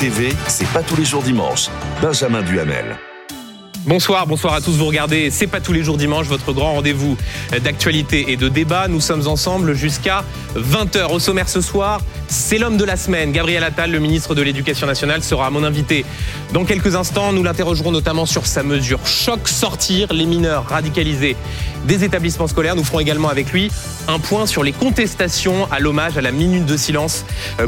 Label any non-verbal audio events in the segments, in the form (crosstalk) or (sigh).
TV, c'est pas tous les jours dimanche. Benjamin Duhamel. Bonsoir, bonsoir à tous. Vous regardez C'est pas tous les jours dimanche, votre grand rendez-vous d'actualité et de débat. Nous sommes ensemble jusqu'à 20h. Au sommaire ce soir, c'est l'homme de la semaine. Gabriel Attal, le ministre de l'Éducation nationale, sera mon invité. Dans quelques instants, nous l'interrogerons notamment sur sa mesure choc sortir les mineurs radicalisés des établissements scolaires. Nous ferons également avec lui un point sur les contestations à l'hommage à la minute de silence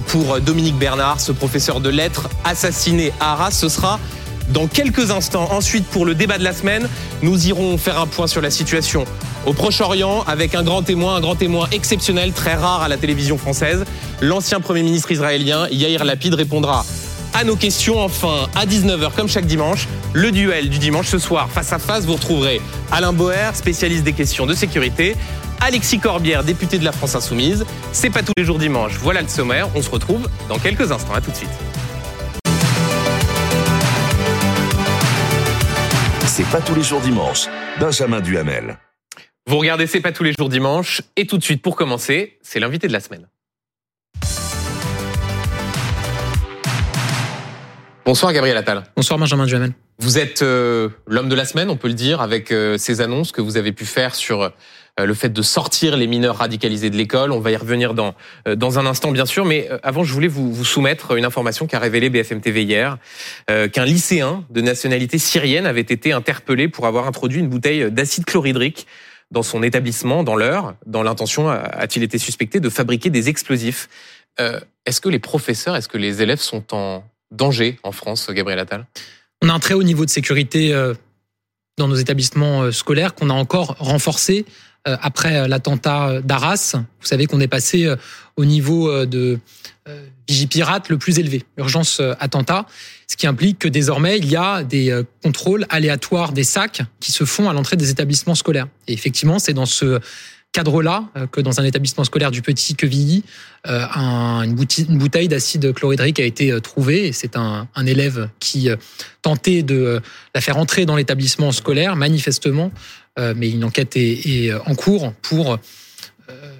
pour Dominique Bernard, ce professeur de lettres assassiné à Arras. Ce sera dans quelques instants. Ensuite, pour le débat de la semaine, nous irons faire un point sur la situation au Proche-Orient avec un grand témoin, un grand témoin exceptionnel, très rare à la télévision française. L'ancien Premier ministre israélien Yair Lapid répondra à nos questions. Enfin, à 19h, comme chaque dimanche, le duel du dimanche ce soir, face à face, vous retrouverez Alain Boer, spécialiste des questions de sécurité, Alexis Corbière, député de la France Insoumise. C'est pas tous les jours dimanche. Voilà le sommaire. On se retrouve dans quelques instants. À tout de suite. C'est pas tous les jours dimanche. Benjamin Duhamel. Vous regardez C'est pas tous les jours dimanche. Et tout de suite, pour commencer, c'est l'invité de la semaine. Bonsoir Gabriel Attal. Bonsoir Benjamin Duhamel. Vous êtes euh, l'homme de la semaine, on peut le dire, avec euh, ces annonces que vous avez pu faire sur euh, le fait de sortir les mineurs radicalisés de l'école. On va y revenir dans euh, dans un instant, bien sûr. Mais euh, avant, je voulais vous, soumettre une information qu'a révélée BFM TV hier, euh, qu'un lycéen de nationalité syrienne avait été interpellé pour avoir introduit une bouteille d'acide chlorhydrique dans son établissement, dans l'heure, dans l'intention, a-t-il été suspecté de fabriquer des explosifs. Euh, est-ce que les professeurs, est-ce que les élèves sont en danger en France, Gabriel Attal? On a un très haut niveau de sécurité euh, dans nos établissements euh, scolaires qu'on a encore renforcé euh, après l'attentat d'Arras. Vous savez qu'on est passé au niveau de Vigipirate le plus élevé, urgence attentat, ce qui implique que désormais il y a des contrôles aléatoires des sacs qui se font à l'entrée des établissements scolaires. Et effectivement, c'est dans ce cadre-là que dans un établissement scolaire du Petit Quevilly, euh, un, une, bouteille, d'acide chlorhydrique a été trouvée. C'est un, un, élève qui euh, tentait de la faire entrer dans l'établissement scolaire, manifestement, euh, mais une enquête est, est, en cours pour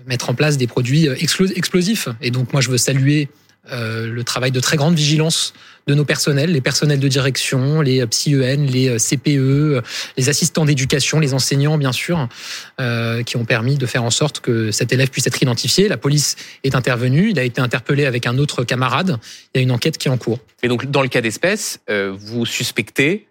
mettre en place des produits explosifs. Et donc moi, je veux saluer euh, le travail de très grande vigilance de nos personnels, les personnels de direction, les PSYEN, les CPE, les assistants d'éducation, les enseignants bien sûr, euh, qui ont permis de faire en sorte que cet élève puisse être identifié. La police est intervenue, il a été interpellé avec un autre camarade. Il y a une enquête qui est en cours. Et donc dans le cas d'espèce, euh, vous suspectez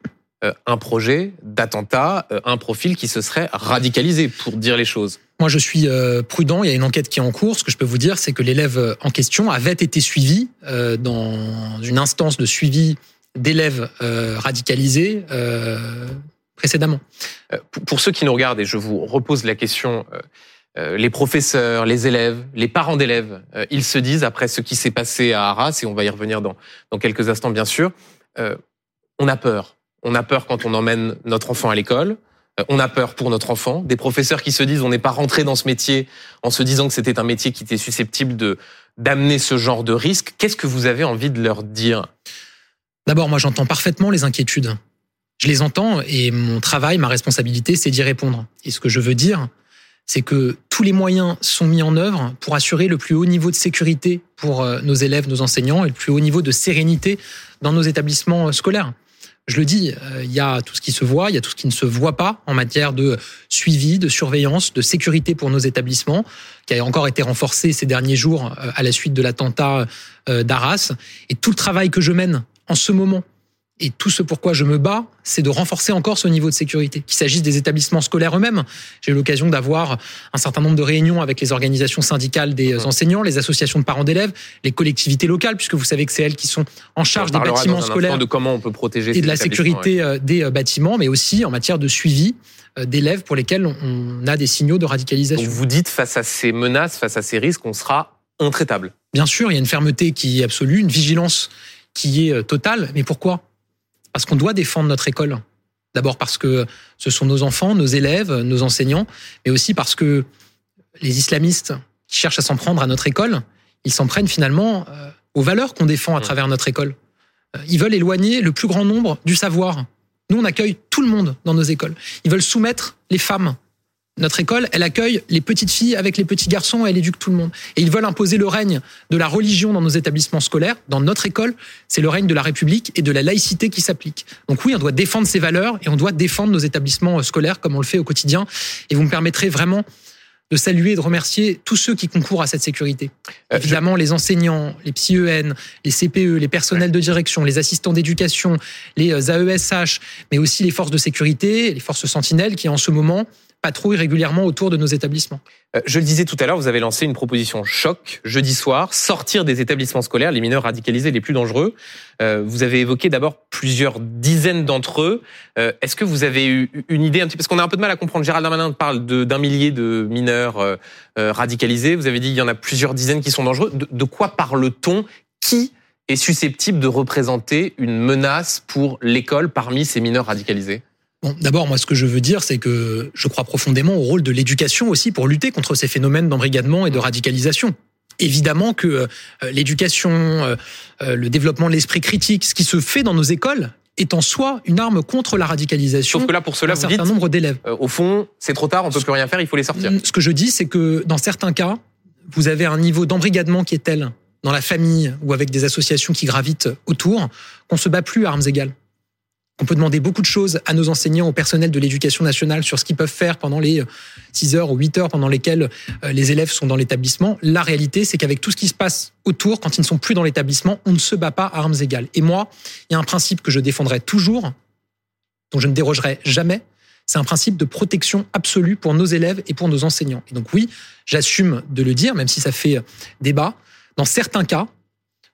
un projet d'attentat, un profil qui se serait radicalisé, pour dire les choses. Moi, je suis prudent. Il y a une enquête qui est en cours. Ce que je peux vous dire, c'est que l'élève en question avait été suivi dans une instance de suivi d'élèves radicalisés précédemment. Pour ceux qui nous regardent, et je vous repose la question, les professeurs, les élèves, les parents d'élèves, ils se disent, après ce qui s'est passé à Arras, et on va y revenir dans, dans quelques instants, bien sûr, on a peur. On a peur quand on emmène notre enfant à l'école. On a peur pour notre enfant. Des professeurs qui se disent on n'est pas rentré dans ce métier en se disant que c'était un métier qui était susceptible de d'amener ce genre de risque. Qu'est-ce que vous avez envie de leur dire? D'abord, moi j'entends parfaitement les inquiétudes. Je les entends et mon travail, ma responsabilité, c'est d'y répondre. Et ce que je veux dire, c'est que tous les moyens sont mis en œuvre pour assurer le plus haut niveau de sécurité pour nos élèves, nos enseignants et le plus haut niveau de sérénité dans nos établissements scolaires je le dis, il y a tout ce qui se voit, il y a tout ce qui ne se voit pas en matière de suivi, de surveillance, de sécurité pour nos établissements, qui a encore été renforcé ces derniers jours à la suite de l'attentat d'Arras. Et tout le travail que je mène en ce moment et tout ce pourquoi je me bats, c'est de renforcer encore ce niveau de sécurité. Qu'il s'agisse des établissements scolaires eux-mêmes. J'ai eu l'occasion d'avoir un certain nombre de réunions avec les organisations syndicales des enseignants, les associations de parents d'élèves, les collectivités locales, puisque vous savez que c'est elles qui sont en charge des bâtiments scolaires. De comment on peut protéger et de la sécurité ouais. des bâtiments, mais aussi en matière de suivi d'élèves pour lesquels on a des signaux de radicalisation. Donc vous dites face à ces menaces, face à ces risques, on sera intraitable. Bien sûr, il y a une fermeté qui est absolue, une vigilance qui est totale. Mais pourquoi? Parce qu'on doit défendre notre école. D'abord parce que ce sont nos enfants, nos élèves, nos enseignants, mais aussi parce que les islamistes qui cherchent à s'en prendre à notre école, ils s'en prennent finalement aux valeurs qu'on défend à travers notre école. Ils veulent éloigner le plus grand nombre du savoir. Nous, on accueille tout le monde dans nos écoles. Ils veulent soumettre les femmes notre école, elle accueille les petites filles avec les petits garçons, elle éduque tout le monde. Et ils veulent imposer le règne de la religion dans nos établissements scolaires. Dans notre école, c'est le règne de la République et de la laïcité qui s'applique. Donc oui, on doit défendre ces valeurs et on doit défendre nos établissements scolaires comme on le fait au quotidien. Et vous me permettrez vraiment de saluer et de remercier tous ceux qui concourent à cette sécurité. Euh, Évidemment, les enseignants, les psy-EN, les CPE, les personnels de direction, les assistants d'éducation, les AESH, mais aussi les forces de sécurité, les forces sentinelles qui en ce moment patrouillent régulièrement autour de nos établissements. Euh, Je le disais tout à l'heure, vous avez lancé une proposition choc jeudi soir, sortir des établissements scolaires les mineurs radicalisés les plus dangereux. Euh, vous avez évoqué d'abord plusieurs dizaines d'entre eux. Euh, Est-ce que vous avez eu une idée un petit parce qu'on a un peu de mal à comprendre. Gérald Darmanin parle d'un millier de mineurs radicalisés. Vous avez dit il y en a plusieurs dizaines qui sont dangereux. De quoi parle-t-on? Qui est susceptible de représenter une menace pour l'école parmi ces mineurs radicalisés? Bon, d'abord, moi, ce que je veux dire, c'est que je crois profondément au rôle de l'éducation aussi pour lutter contre ces phénomènes d'embrigadement et de radicalisation. Évidemment que euh, l'éducation, euh, euh, le développement de l'esprit critique, ce qui se fait dans nos écoles, est en soi une arme contre la radicalisation Sauf que là, pour cela, vous dites, certain nombre d'élèves. euh, au fond, c'est trop tard, on peut plus rien faire, il faut les sortir. Ce que je dis, c'est que dans certains cas, vous avez un niveau d'embrigadement qui est tel dans la famille ou avec des associations qui gravitent autour qu'on se bat plus à armes égales. On peut demander beaucoup de choses à nos enseignants, au personnel de l'éducation nationale sur ce qu'ils peuvent faire pendant les 6 heures ou 8 heures pendant lesquelles euh, les élèves sont dans l'établissement. La réalité, c'est qu'avec tout ce qui se passe autour, quand ils ne sont plus dans l'établissement, on ne se bat pas à armes égales. Et moi, il y a un principe que je défendrai toujours, dont je ne dérogerai jamais, c'est un principe de protection absolue pour nos élèves et pour nos enseignants. Et donc oui, j'assume de le dire, même si ça fait débat. Dans certains cas,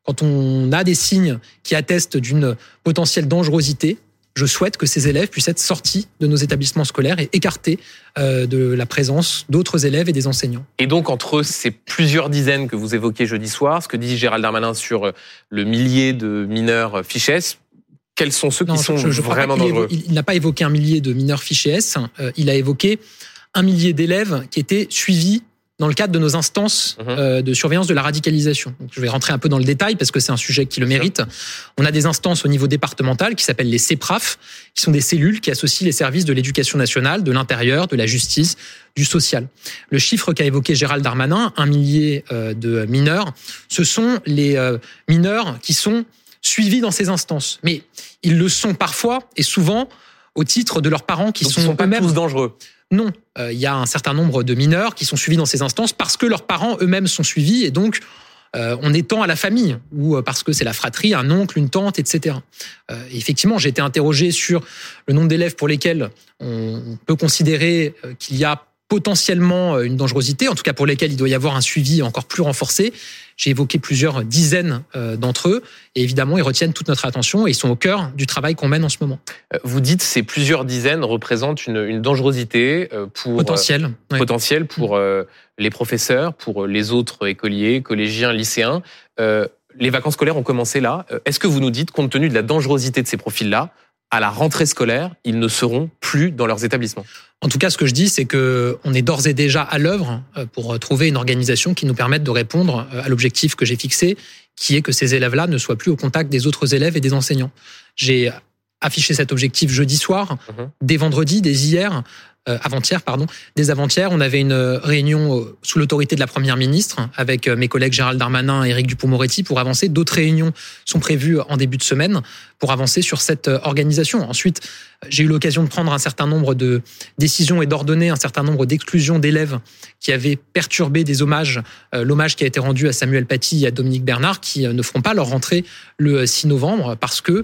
quand on a des signes qui attestent d'une potentielle dangerosité, je souhaite que ces élèves puissent être sortis de nos établissements scolaires et écartés euh, de la présence d'autres élèves et des enseignants. Et donc, entre ces plusieurs dizaines que vous évoquez jeudi soir, ce que dit Gérald Darmanin sur le millier de mineurs fichés, quels sont ceux qui sont je- vraiment ait- dangereux Il, il n'a pas évoqué un millier de mineurs fichés S, euh, il a évoqué un millier d'élèves qui étaient suivis dans le cadre de nos instances Mhm. euh, de surveillance de la radicalisation. Donc, je vais rentrer un peu dans le détail parce que c'est un sujet qui le mérite. On a des instances au niveau départemental qui s'appellent les CEPRAF, qui sont des cellules qui associent les services de l'éducation nationale, de l'intérieur, de la justice, du social. Le chiffre qu'a évoqué Gérald Darmanin, un millier euh, de mineurs, ce sont les euh, mineurs qui sont suivis dans ces instances. Mais ils le sont parfois et souvent au titre de leurs parents qui Donc, sont, ils sont pas tous dangereux. Non, Euh, il y a un certain nombre de mineurs qui sont suivis dans ces instances parce que leurs parents eux-mêmes sont suivis et donc euh, on étend à la famille ou euh, parce que c'est la fratrie, un oncle, une tante, etc. Euh, effectivement, j'ai été interrogé sur le nombre d'élèves pour lesquels on peut considérer qu'il y a potentiellement euh, une dangerosité, en tout cas pour lesquels il doit y avoir un suivi encore plus renforcé. J'ai évoqué plusieurs dizaines euh, d'entre eux et évidemment, ils retiennent toute notre attention et ils sont au cœur du travail qu'on mène en ce moment. Euh, Vous dites ces plusieurs dizaines représentent une, une dangerosité euh, pour euh, Potentiel. ouais. potentiel pour euh, les professeurs, pour les autres écoliers, collégiens, lycéens. Euh, les vacances scolaires ont commencé là. Euh, Est-ce que vous nous dites, compte tenu de la dangerosité de ces profils-là, à la rentrée scolaire, ils ne seront plus dans leurs établissements En tout cas, ce que je dis, c'est que on est d'ores et déjà à l'œuvre euh, pour trouver une organisation qui nous permette de répondre euh, à l'objectif que j'ai fixé, qui est que ces élèves-là ne soient plus au contact des autres élèves et des enseignants. J'ai affiché cet objectif jeudi soir, Mhm. dès vendredi, dès hier, avant-hier, pardon, dès avant-hier, on avait une réunion euh, sous l'autorité de la première ministre avec euh, mes collègues Gérald Darmanin et Éric Dupond-Moretti pour avancer. D'autres réunions sont prévues en début de semaine pour avancer sur cette euh, organisation. Ensuite, j'ai eu l'occasion de prendre un certain nombre de décisions et d'ordonner un certain nombre d'exclusions d'élèves qui avaient perturbé des hommages, euh, l'hommage qui a été rendu à Samuel Paty et à Dominique Bernard, qui euh, ne feront pas leur rentrée le 6 novembre parce que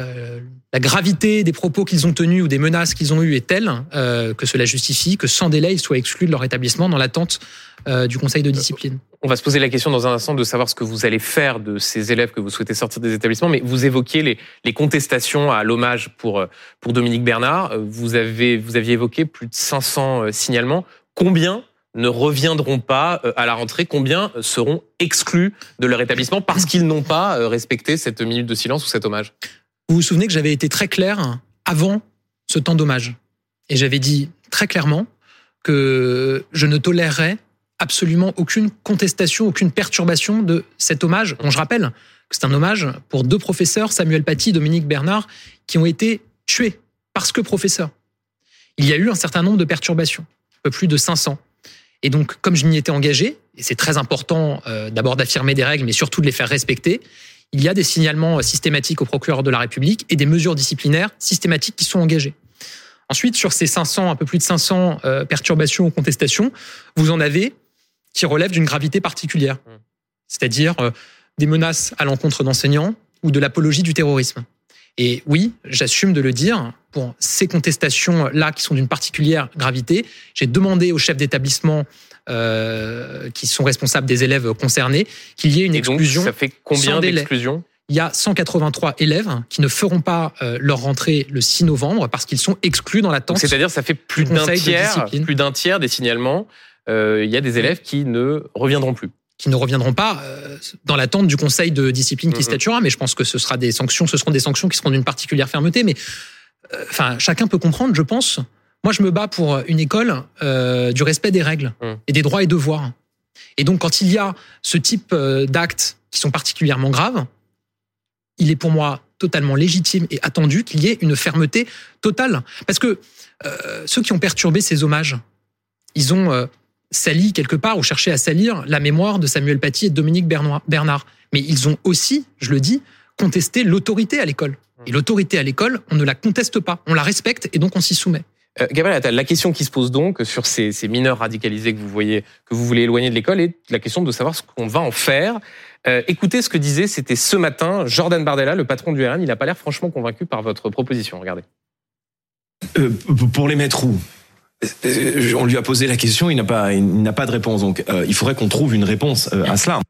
euh, la gravité des propos qu'ils ont tenus ou des menaces qu'ils ont eues est telle euh, que cela justifie que sans délai, ils soient exclus de leur établissement dans l'attente euh, du conseil de discipline. On va se poser la question dans un instant de savoir ce que vous allez faire de ces élèves que vous souhaitez sortir des établissements, mais vous évoquiez les, les contestations à l'hommage pour, pour Dominique Bernard. Vous, avez, vous aviez évoqué plus de 500 euh, signalements. Combien ne reviendront pas à la rentrée? Combien seront exclus de leur établissement parce qu'ils n'ont pas respecté cette minute de silence ou cet hommage? Vous vous souvenez que j'avais été très clair avant ce temps d'hommage. Et j'avais dit très clairement que je ne tolérerais absolument aucune contestation, aucune perturbation de cet hommage. dont je rappelle que c'est un hommage pour deux professeurs, Samuel Paty et Dominique Bernard, qui ont été tués parce que professeurs. Il y a eu un certain nombre de perturbations. peu plus de 500. Et donc, comme je m'y étais engagé, et c'est très important euh, d'abord d'affirmer des règles, mais surtout de les faire respecter, il y a des signalements systématiques au procureur de la République et des mesures disciplinaires systématiques qui sont engagées. Ensuite, sur ces 500, un peu plus de 500 euh, perturbations ou contestations, vous en avez qui relèvent d'une gravité particulière, mmh. c'est-à-dire euh, des menaces à l'encontre d'enseignants ou de l'apologie du terrorisme. Et oui, j'assume de le dire, pour ces contestations-là qui sont d'une particulière gravité, j'ai demandé aux chefs d'établissement euh, qui sont responsables des élèves concernés qu'il y ait une exclusion. ça fait combien d'exclusions il y a 183 élèves qui ne feront pas euh, leur rentrée le 6 novembre parce qu'ils sont exclus dans l'attente. C'est-à-dire ça fait plus d'un tiers, plus d'un tiers des signalements. Euh, il y a des élèves qui ne reviendront plus qui ne reviendront pas euh, dans l'attente du conseil de discipline qui mm-hmm. statuera. Mais je pense que ce sera des sanctions, ce seront des sanctions qui seront d'une particulière fermeté. Mais euh, enfin, chacun peut comprendre, je pense. Moi, je me bats pour une école euh, du respect des règles mm. et des droits et devoirs. Et donc, quand il y a ce type d'actes qui sont particulièrement graves, il est pour moi totalement légitime et attendu qu'il y ait une fermeté totale. Parce que ceux qui ont perturbé ces hommages, ils ont sali quelque part ou cherché à salir la mémoire de Samuel Paty et de Dominique Bernard. Mais ils ont aussi, je le dis, contesté l'autorité à l'école. Et l'autorité à l'école, on ne la conteste pas, on la respecte et donc on s'y soumet. Euh, Gabriel Attal, la question qui se pose donc sur ces, mineurs radicalisés que vous voyez, que vous voulez éloigner de l'école, est la question de savoir ce qu'on va en faire. Euh, écoutez ce que disait, c'était ce matin, Jordan Bardella, le patron du RN. Il n'a pas l'air franchement convaincu par votre proposition. Regardez. Euh, pour les mettre où? On lui a posé la question, il n'a pas, il n'a pas de réponse. Donc, euh, il faudrait qu'on trouve une réponse euh, à cela.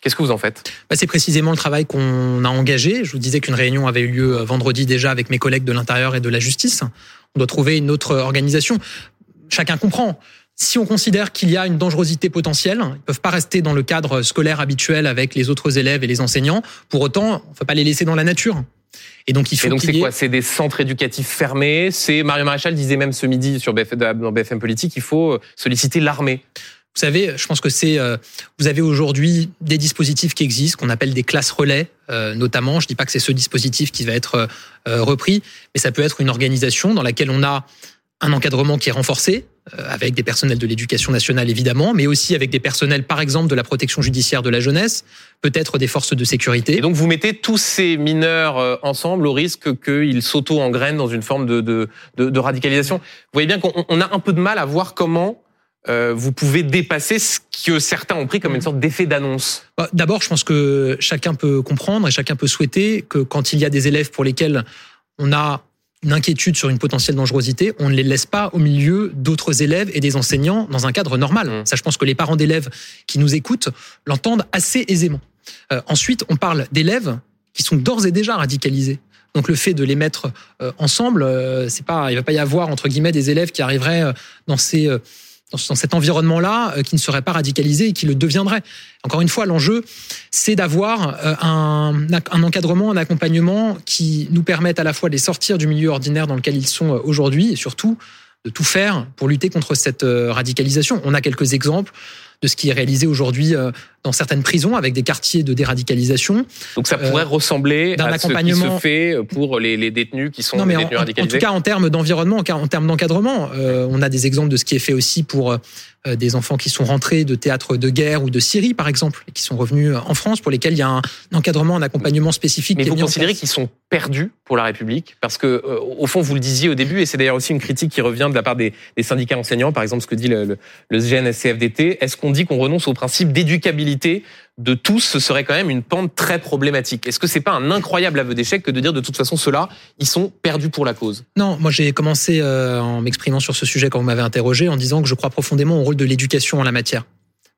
Qu'est-ce que vous en faites? Bah, C'est précisément le travail qu'on a engagé. Je vous disais qu'une réunion avait eu lieu vendredi déjà avec mes collègues de l'Intérieur et de la Justice. On doit trouver une autre organisation. Chacun comprend. Si on considère qu'il y a une dangerosité potentielle, ils ne peuvent pas rester dans le cadre scolaire habituel avec les autres élèves et les enseignants. Pour autant, on ne peut pas les laisser dans la nature. Et donc, il faut. Et donc, c'est quoi? C'est des centres éducatifs fermés. C'est Mario Maréchal disait même ce midi sur BFM, dans BFM Politique, il faut solliciter l'armée. Vous savez, je pense que c'est. Euh, vous avez aujourd'hui des dispositifs qui existent, qu'on appelle des classes relais, euh, notamment. Je dis pas que c'est ce dispositif qui va être repris, mais ça peut être une organisation dans laquelle on a un encadrement qui est renforcé, euh, avec des personnels de l'éducation nationale évidemment, mais aussi avec des personnels, par exemple, de la protection judiciaire de la jeunesse, peut-être des forces de sécurité. Et donc vous mettez tous ces mineurs euh, ensemble au risque qu'ils s'auto-engrainent dans une forme de, de, de, radicalisation. Vous voyez bien qu'on a un peu de mal à voir comment euh, vous pouvez dépasser ce que certains ont pris comme une sorte d'effet d'annonce bah, D'abord, je pense que chacun peut comprendre et chacun peut souhaiter que quand il y a des élèves pour lesquels on a une inquiétude sur une potentielle dangerosité, on ne les laisse pas au milieu d'autres élèves et des enseignants dans un cadre normal. Mmh. Ça, je pense que les parents d'élèves qui nous écoutent l'entendent assez aisément. Euh, ensuite, on parle d'élèves qui sont d'ores et déjà radicalisés. Donc le fait de les mettre euh, ensemble, euh, c'est pas, il va pas y avoir entre guillemets des élèves qui arriveraient dans ces dans cet environnement-là euh, qui ne serait pas radicalisé et qui le deviendrait. Encore une fois, l'enjeu, c'est d'avoir euh, un, un, encadrement, un accompagnement qui nous permette à la fois de les sortir du milieu ordinaire dans lequel ils sont euh, aujourd'hui et surtout de tout faire pour lutter contre cette radicalisation. On a quelques exemples de ce qui est réalisé aujourd'hui dans certaines prisons avec des quartiers de déradicalisation. Donc ça pourrait ressembler à accompagnement... ce qui se fait pour les, les détenus qui sont non, mais détenus en, radicalisés. En tout cas, en termes d'environnement, en termes d'encadrement, on a des exemples de ce qui est fait aussi pour euh, des enfants qui sont rentrés de théâtres de guerre ou de Syrie, par exemple, et qui sont revenus en France, pour lesquels il y a un encadrement, un accompagnement spécifique. Mais vous considérez qu'ils sont perdus pour la République? Parce que, euh, au fond, vous le disiez au début, et c'est d'ailleurs aussi une critique qui revient de la part des, syndicats enseignants, par exemple ce que dit le, le, le GNSCFDT, est-ce qu'on dit qu'on renonce au principe d'éducabilité de tous, ce serait quand même une pente très problématique. Est-ce que c'est pas un incroyable aveu d'échec que de dire de toute façon ceux-là, ils sont perdus pour la cause? Non, moi j'ai commencé euh, en m'exprimant sur ce sujet quand vous m'avez interrogé en disant que je crois profondément au rôle de l'éducation en la matière.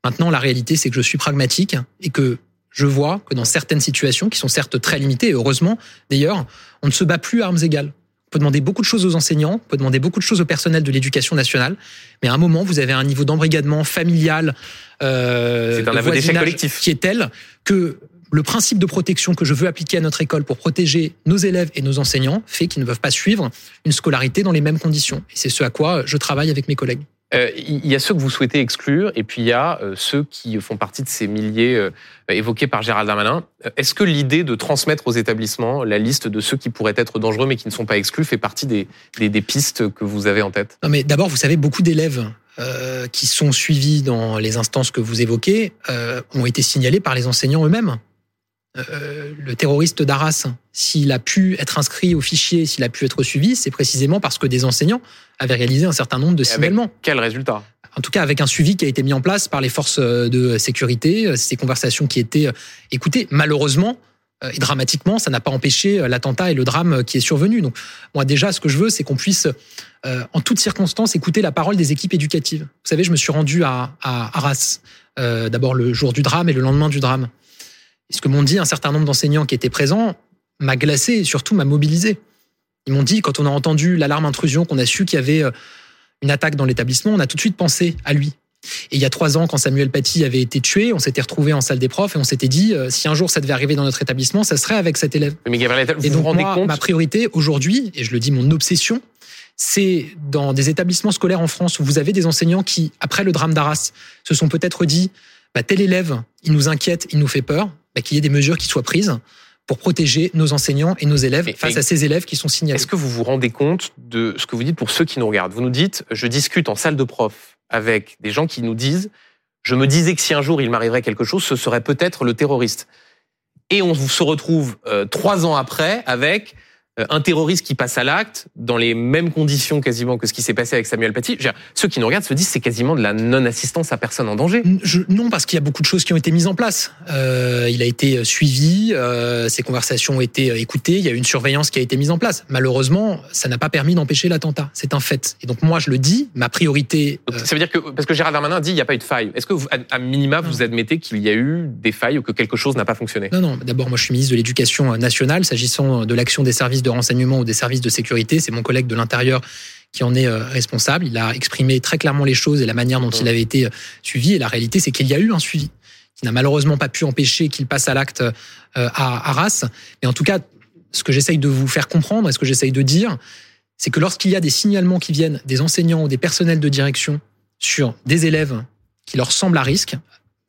Maintenant, la réalité c'est que je suis pragmatique et que je vois que dans certaines situations qui sont certes très limitées, heureusement d'ailleurs, on ne se bat plus à armes égales. On peut demander beaucoup de choses aux enseignants, on peut demander beaucoup de choses au personnel de l'éducation nationale, mais à un moment, vous avez un niveau d'embrigadement familial, euh, un collectif. qui est tel que le principe de protection que je veux appliquer à notre école pour protéger nos élèves et nos enseignants fait qu'ils ne peuvent pas suivre une scolarité dans les mêmes conditions. Et c'est ce à quoi je travaille avec mes collègues. Euh, il y a ceux que vous souhaitez exclure, et puis il y a euh, ceux qui font partie de ces milliers euh, évoqués par Gérald Darmanin. Est-ce que l'idée de transmettre aux établissements la liste de ceux qui pourraient être dangereux mais qui ne sont pas exclus fait partie des, pistes que vous avez en tête? Non, mais d'abord, vous savez, beaucoup d'élèves qui sont suivis dans les instances que vous évoquez ont été signalés par les enseignants eux-mêmes. Euh, le terroriste d'Arras, s'il a pu être inscrit au fichier, s'il a pu être suivi, c'est précisément parce que des enseignants avaient réalisé un certain nombre de signalements. quel résultat? En tout cas, avec un suivi qui a été mis en place par les forces de sécurité, ces conversations qui étaient écoutées. Malheureusement, et dramatiquement, ça n'a pas empêché l'attentat et le drame qui est survenu. Donc, moi, déjà, ce que je veux, c'est qu'on puisse, en toutes circonstances, écouter la parole des équipes éducatives. Vous savez, je me suis rendu à, Arras, d'abord le jour du drame et le lendemain du drame ce que m'ont dit un certain nombre d'enseignants qui étaient présents m'a glacé et surtout m'a mobilisé. Ils m'ont dit, quand on a entendu l'alarme intrusion, qu'on a su qu'il y avait euh, une attaque dans l'établissement, on a tout de suite pensé à lui. Et il y a trois ans, quand Samuel Paty avait été tué, on s'était retrouvé en salle des profs et on s'était dit, euh, si un jour ça devait arriver dans notre établissement, ça serait avec cet élève. Mais Gabriel, vous et donc vous rendez moi, compte ma priorité aujourd'hui, et je le dis, mon obsession, c'est dans des établissements scolaires en France où vous avez des enseignants qui, après le drame d'Arras, se sont peut-être dit, bah, tel élève, il nous inquiète, il nous fait peur. Bah, qu'il y ait des mesures qui soient prises pour protéger nos enseignants et nos élèves face à ces élèves qui sont signalés. Est-ce que vous vous rendez compte de ce que vous dites pour ceux qui nous regardent? Vous nous dites, je discute en salle de prof avec des gens qui nous disent, je me disais que si un jour il m'arriverait quelque chose, ce serait peut-être le terroriste. Et on se retrouve euh, trois ans après avec un terroriste qui passe à l'acte dans les mêmes conditions quasiment que ce qui s'est passé avec Samuel Paty. Ceux qui nous regardent se disent c'est quasiment de la non-assistance à personne en danger. non, parce qu'il y a beaucoup de choses qui ont été mises en place. Euh, il a été suivi, euh, ces conversations ont été écoutées, il y a eu une surveillance qui a été mise en place. Malheureusement, ça n'a pas permis d'empêcher l'attentat. C'est un fait. Et donc moi, je le dis, ma priorité. Ça veut dire que parce que Gérald Darmanin dit il n'y a pas eu de faille. Est-ce que vous, à minima vous admettez qu'il y a eu des failles ou que quelque chose n'a pas fonctionné? Non, non. D'abord, moi, je suis ministre de l'Éducation nationale, s'agissant de l'action des services de renseignement ou des services de sécurité. C'est mon collègue de l'Intérieur qui en est euh, responsable. Il a exprimé très clairement les choses et la manière dont il avait été euh, suivi. Et la réalité, c'est qu'il y a eu un suivi qui n'a malheureusement pas pu empêcher qu'il passe à l'acte euh, à Arras. Mais en tout cas, ce que j'essaye de vous faire comprendre et ce que j'essaye de dire, c'est que lorsqu'il y a des signalements qui viennent des enseignants ou des personnels de direction sur des élèves qui leur semblent à risque,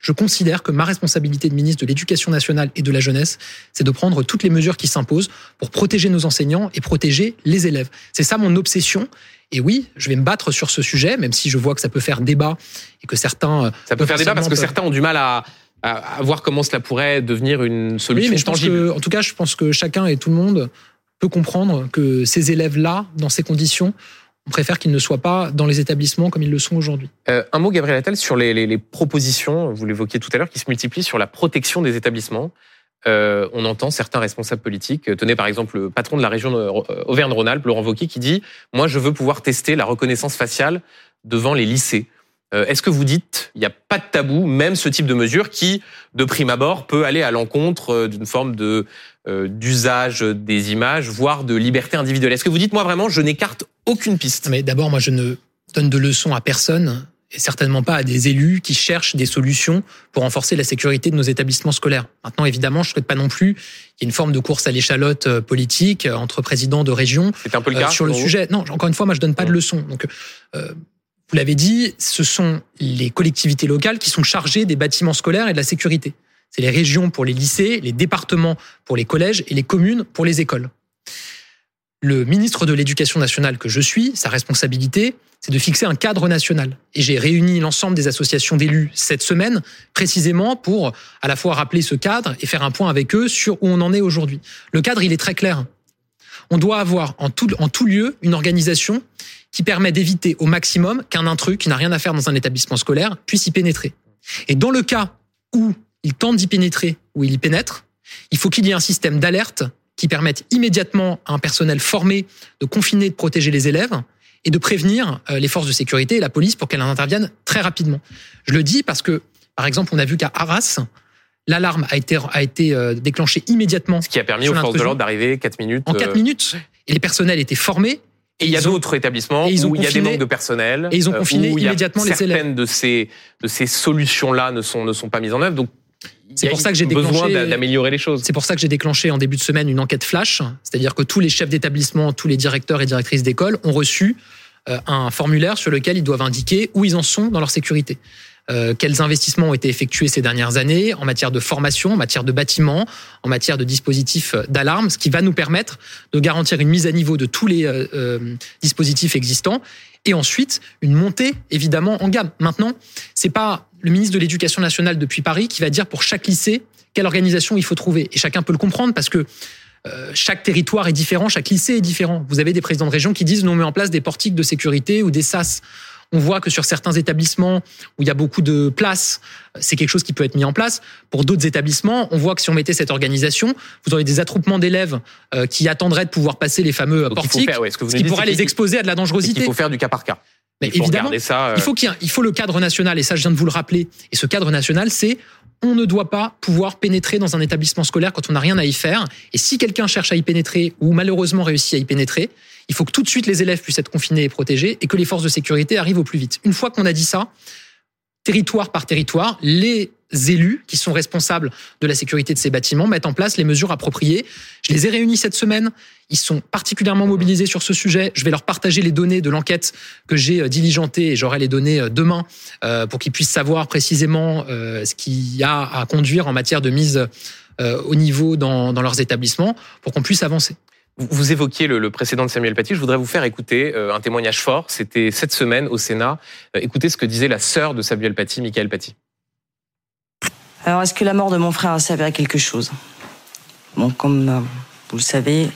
je considère que ma responsabilité de ministre de l'Éducation nationale et de la jeunesse, c'est de prendre toutes les mesures qui s'imposent pour protéger nos enseignants et protéger les élèves. C'est ça mon obsession. Et oui, je vais me battre sur ce sujet, même si je vois que ça peut faire débat et que certains... Euh, ça peut faire débat parce que certains ont du mal à, à, voir comment cela pourrait devenir une solution oui, mais je tangible. Pense que, en tout cas, je pense que chacun et tout le monde peut comprendre que ces élèves-là, dans ces conditions, on préfère qu'ils ne soient pas dans les établissements comme ils le sont aujourd'hui. Euh, un mot, Gabriel Attal, sur les, propositions, vous l'évoquiez tout à l'heure, qui se multiplient sur la protection des établissements. Euh, on entend certains responsables politiques, euh, tenez par exemple le patron de la région Auvergne-Rhône-Alpes, Laurent Wauquiez, qui dit « Moi, je veux pouvoir tester la reconnaissance faciale devant les lycées ». Est-ce que vous dites, il n'y a pas de tabou, même ce type de mesure qui, de prime abord, peut aller à l'encontre d'une forme de d'usage des images, voire de liberté individuelle Est-ce que vous dites, moi vraiment, je n'écarte aucune piste? Mais d'abord, moi, je ne donne de leçons à personne et certainement pas à des élus qui cherchent des solutions pour renforcer la sécurité de nos établissements scolaires. Maintenant, évidemment, je ne souhaite pas non plus qu'il y ait une forme de course à l'échalote euh, politique euh, entre présidents de région un peu le cas, euh, sur le sujet. Non, encore une fois, moi, je donne pas de leçons. Donc, euh, vous l'avez dit, ce sont les collectivités locales qui sont chargées des bâtiments scolaires et de la sécurité. C'est les régions pour les lycées, les départements pour les collèges et les communes pour les écoles le ministre de l'Éducation nationale que je suis, sa responsabilité, c'est de fixer un cadre national. Et j'ai réuni l'ensemble des associations d'élus cette semaine, précisément pour à la fois rappeler ce cadre et faire un point avec eux sur où on en est aujourd'hui. Le cadre, il est très clair. On doit avoir en tout, lieu une organisation qui permet d'éviter au maximum qu'un intrus qui n'a rien à faire dans un établissement scolaire puisse y pénétrer. Et dans le cas où il tente d'y pénétrer, ou il y pénètre, il faut qu'il y ait un système d'alerte qui permettent immédiatement à un personnel formé de confiner, de protéger les élèves et de prévenir euh, les forces de sécurité et la police pour qu'elles interviennent très rapidement. Je le dis parce que, par exemple, on a vu qu'à Arras, l'alarme a été, a été euh, déclenchée immédiatement. Ce qui a permis aux forces de l'ordre d'arriver 4 minutes. En 4 euh, minutes. Et les personnels étaient formés. Et il y a d'autres établissements où il y a des manques de personnel. Et ils ont confiné immédiatement les élèves. Certaines de ces, de ces solutions-là ne sont, ne sont pas mises en œuvre. Donc c'est pour ça que j'ai déclenché besoin d'améliorer les choses. C'est pour ça que j'ai déclenché en début de semaine une enquête flash, c'est-à-dire que tous les chefs d'établissement, tous les directeurs et directrices d'école ont reçu un formulaire sur lequel ils doivent indiquer où ils en sont dans leur sécurité. Euh, quels investissements ont été effectués ces dernières années en matière de formation, en matière de bâtiments, en matière de dispositifs d'alarme, ce qui va nous permettre de garantir une mise à niveau de tous les euh, euh, dispositifs existants et ensuite une montée évidemment en gamme. Maintenant, c'est pas le ministre de l'Éducation nationale depuis Paris qui va dire pour chaque lycée quelle organisation il faut trouver et chacun peut le comprendre parce que chaque territoire est différent, chaque lycée est différent. Vous avez des présidents de région qui disent nous on met en place des portiques de sécurité ou des SAS on voit que sur certains établissements où il y a beaucoup de places, c'est quelque chose qui peut être mis en place. Pour d'autres établissements, on voit que si on mettait cette organisation, vous aurez des attroupements d'élèves euh, qui attendraient de pouvoir passer les fameux portiques, ce, qui pourrait les exposer à de la dangerosité. Il faut faire du cas par cas. Mais évidemment, ça, il faut qu'il il faut le cadre national et ça je viens de vous le rappeler. Et ce cadre national, c'est on ne doit pas pouvoir pénétrer dans un établissement scolaire quand on n'a rien à y faire. Et si quelqu'un cherche à y pénétrer ou malheureusement réussit à y pénétrer, il faut que tout de suite les élèves puissent être confinés et protégés et que les forces de sécurité arrivent au plus vite. Une fois qu'on a dit ça, territoire par territoire, les élus qui sont responsables de la sécurité de ces bâtiments mettent en place les mesures appropriées. Je les ai réunis cette semaine. Ils sont particulièrement mobilisés sur ce sujet. Je vais leur partager les données de l'enquête que j'ai euh, diligentée et j'aurai les données euh, demain euh, pour qu'ils puissent savoir précisément ce qu'il y a à conduire en matière de mise au niveau dans, leurs établissements pour qu'on puisse avancer. Vous évoquiez le, précédent de Samuel Paty. Je voudrais vous faire écouter un témoignage fort. C'était cette semaine au Sénat. Écoutez ce que disait la sœur de Samuel Paty, Michael Paty. Alors, est-ce que la mort de mon frère a servi à quelque chose? Bon, comme euh, vous le savez,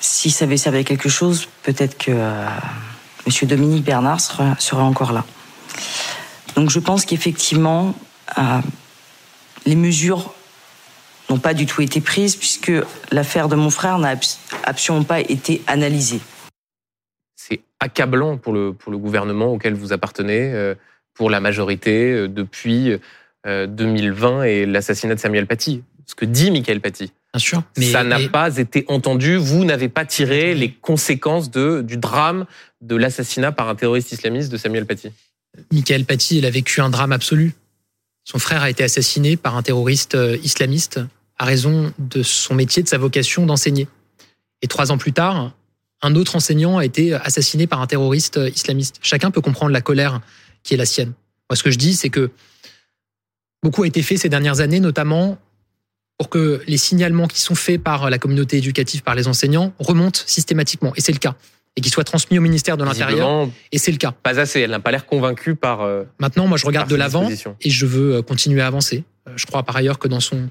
si ça avait servi à quelque chose, peut-être que Monsieur Dominique Bernard serait, encore là. Donc, je pense qu'effectivement, les mesures n'ont pas du tout été prises puisque l'affaire de mon frère n'a absolument pas été analysée. C'est accablant pour le, pour le gouvernement auquel vous appartenez, euh, pour la majorité, euh, depuis 2020 euh, et l'assassinat de Samuel Paty. Ce que dit Michael Paty. Bien sûr. Mais, ça n'a pas été entendu. Vous n'avez pas tiré les conséquences de, du drame de l'assassinat par un terroriste islamiste de Samuel Paty. Michael Paty, il a vécu un drame absolu. Son frère a été assassiné par un terroriste euh, islamiste à raison de son métier, de sa vocation d'enseigner. Et trois ans plus tard, un autre enseignant a été assassiné par un terroriste euh, islamiste. Chacun peut comprendre la colère qui est la sienne. Moi, ce que je dis, c'est que beaucoup a été fait ces dernières années, notamment pour que les signalements qui sont faits par la communauté éducative, par les enseignants, remontent systématiquement. Et c'est le cas et qui soit transmis au ministère de l'Intérieur. Et c'est le cas. Pas assez. Elle n'a pas l'air convaincue par. Euh, Maintenant, moi, je regarde de l'avant et je veux euh, continuer à avancer. Euh, je crois par ailleurs que dans son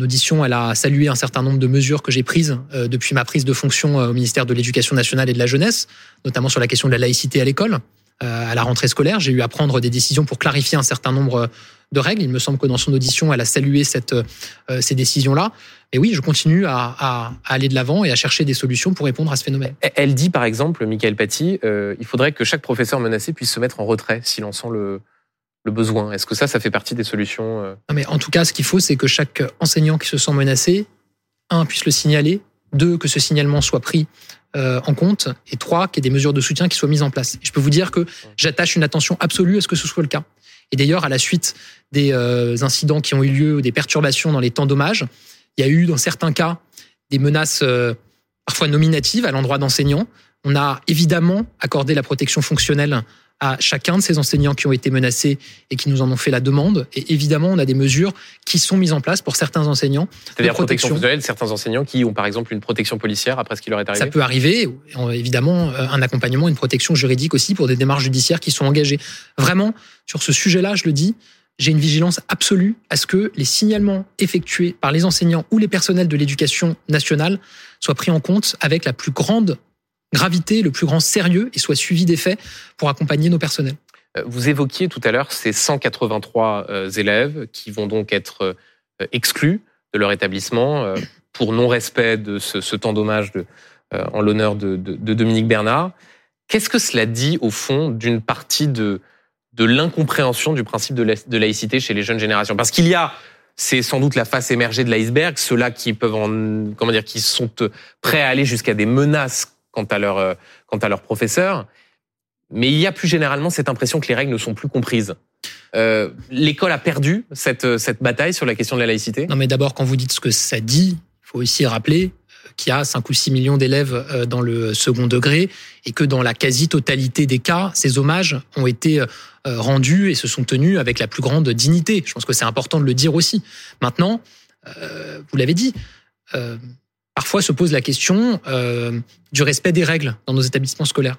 audition, elle a salué un certain nombre de mesures que j'ai prises depuis ma prise de fonction au ministère de l'Éducation nationale et de la jeunesse, notamment sur la question de la laïcité à l'école. À la rentrée scolaire, j'ai eu à prendre des décisions pour clarifier un certain nombre de règles. Il me semble que dans son audition, elle a salué cette, euh, ces décisions-là. Et oui, je continue à, à, aller de l'avant et à chercher des solutions pour répondre à ce phénomène. Elle dit par exemple, Michael Paty, euh, il faudrait que chaque professeur menacé puisse se mettre en retrait s'il en sent le, le besoin. Est-ce que ça, ça fait partie des solutions euh? Non, mais En tout cas, ce qu'il faut, c'est que chaque enseignant qui se sent menacé, un, puisse le signaler, deux, que ce signalement soit pris euh, en compte, et trois, qu'il y ait des mesures de soutien qui soient mises en place. je peux vous dire que j'attache une attention absolue à ce que ce soit le cas. Et d'ailleurs, à la suite des euh, incidents qui ont eu lieu, des perturbations dans les temps d'hommage, il y a eu dans certains cas des menaces euh, parfois nominatives à l'endroit d'enseignants. On a évidemment accordé la protection fonctionnelle à chacun de ces enseignants qui ont été menacés et qui nous en ont fait la demande. Et évidemment, on a des mesures qui sont mises en place pour certains enseignants. C'est-à-dire protection certains enseignants qui ont par exemple une protection policière après ce qui leur est arrivé Ça peut arriver, évidemment, euh, un accompagnement, une protection juridique aussi pour des démarches judiciaires qui sont engagées. Vraiment, sur ce sujet-là, je le dis, j'ai une vigilance absolue à ce que les signalements effectués par les enseignants ou les personnels de l'éducation nationale soient pris en compte avec la plus grande gravité, le plus grand sérieux et soit suivi des faits pour accompagner nos personnels. Euh, vous évoquiez tout à l'heure ces 183 euh, élèves qui vont donc être euh, exclus de leur établissement (coughs) pour non-respect de ce, temps d'hommage en l'honneur de, Dominique Bernard. Qu'est-ce que cela dit au fond d'une partie de, de l'incompréhension du principe de, laïcité chez les jeunes générations? Parce qu'il y a c'est sans doute la face émergée de l'iceberg, ceux-là qui peuvent en, comment dire, qui sont prêts à aller jusqu'à des menaces quant à leur, euh, quant à leur professeur. Mais il y a plus généralement cette impression que les règles ne sont plus comprises. Euh, L'école a perdu cette, cette bataille sur la question de la laïcité? Non, mais d'abord, quand vous dites ce que ça dit, il faut aussi rappeler qu'il y a 5 ou 6 millions d'élèves euh, dans le second degré et que dans la quasi-totalité des cas, ces hommages ont été rendus et se sont tenus avec la plus grande dignité. Je pense que c'est important de le dire aussi. Maintenant, vous l'avez dit, parfois se pose la question du respect des règles dans nos établissements scolaires.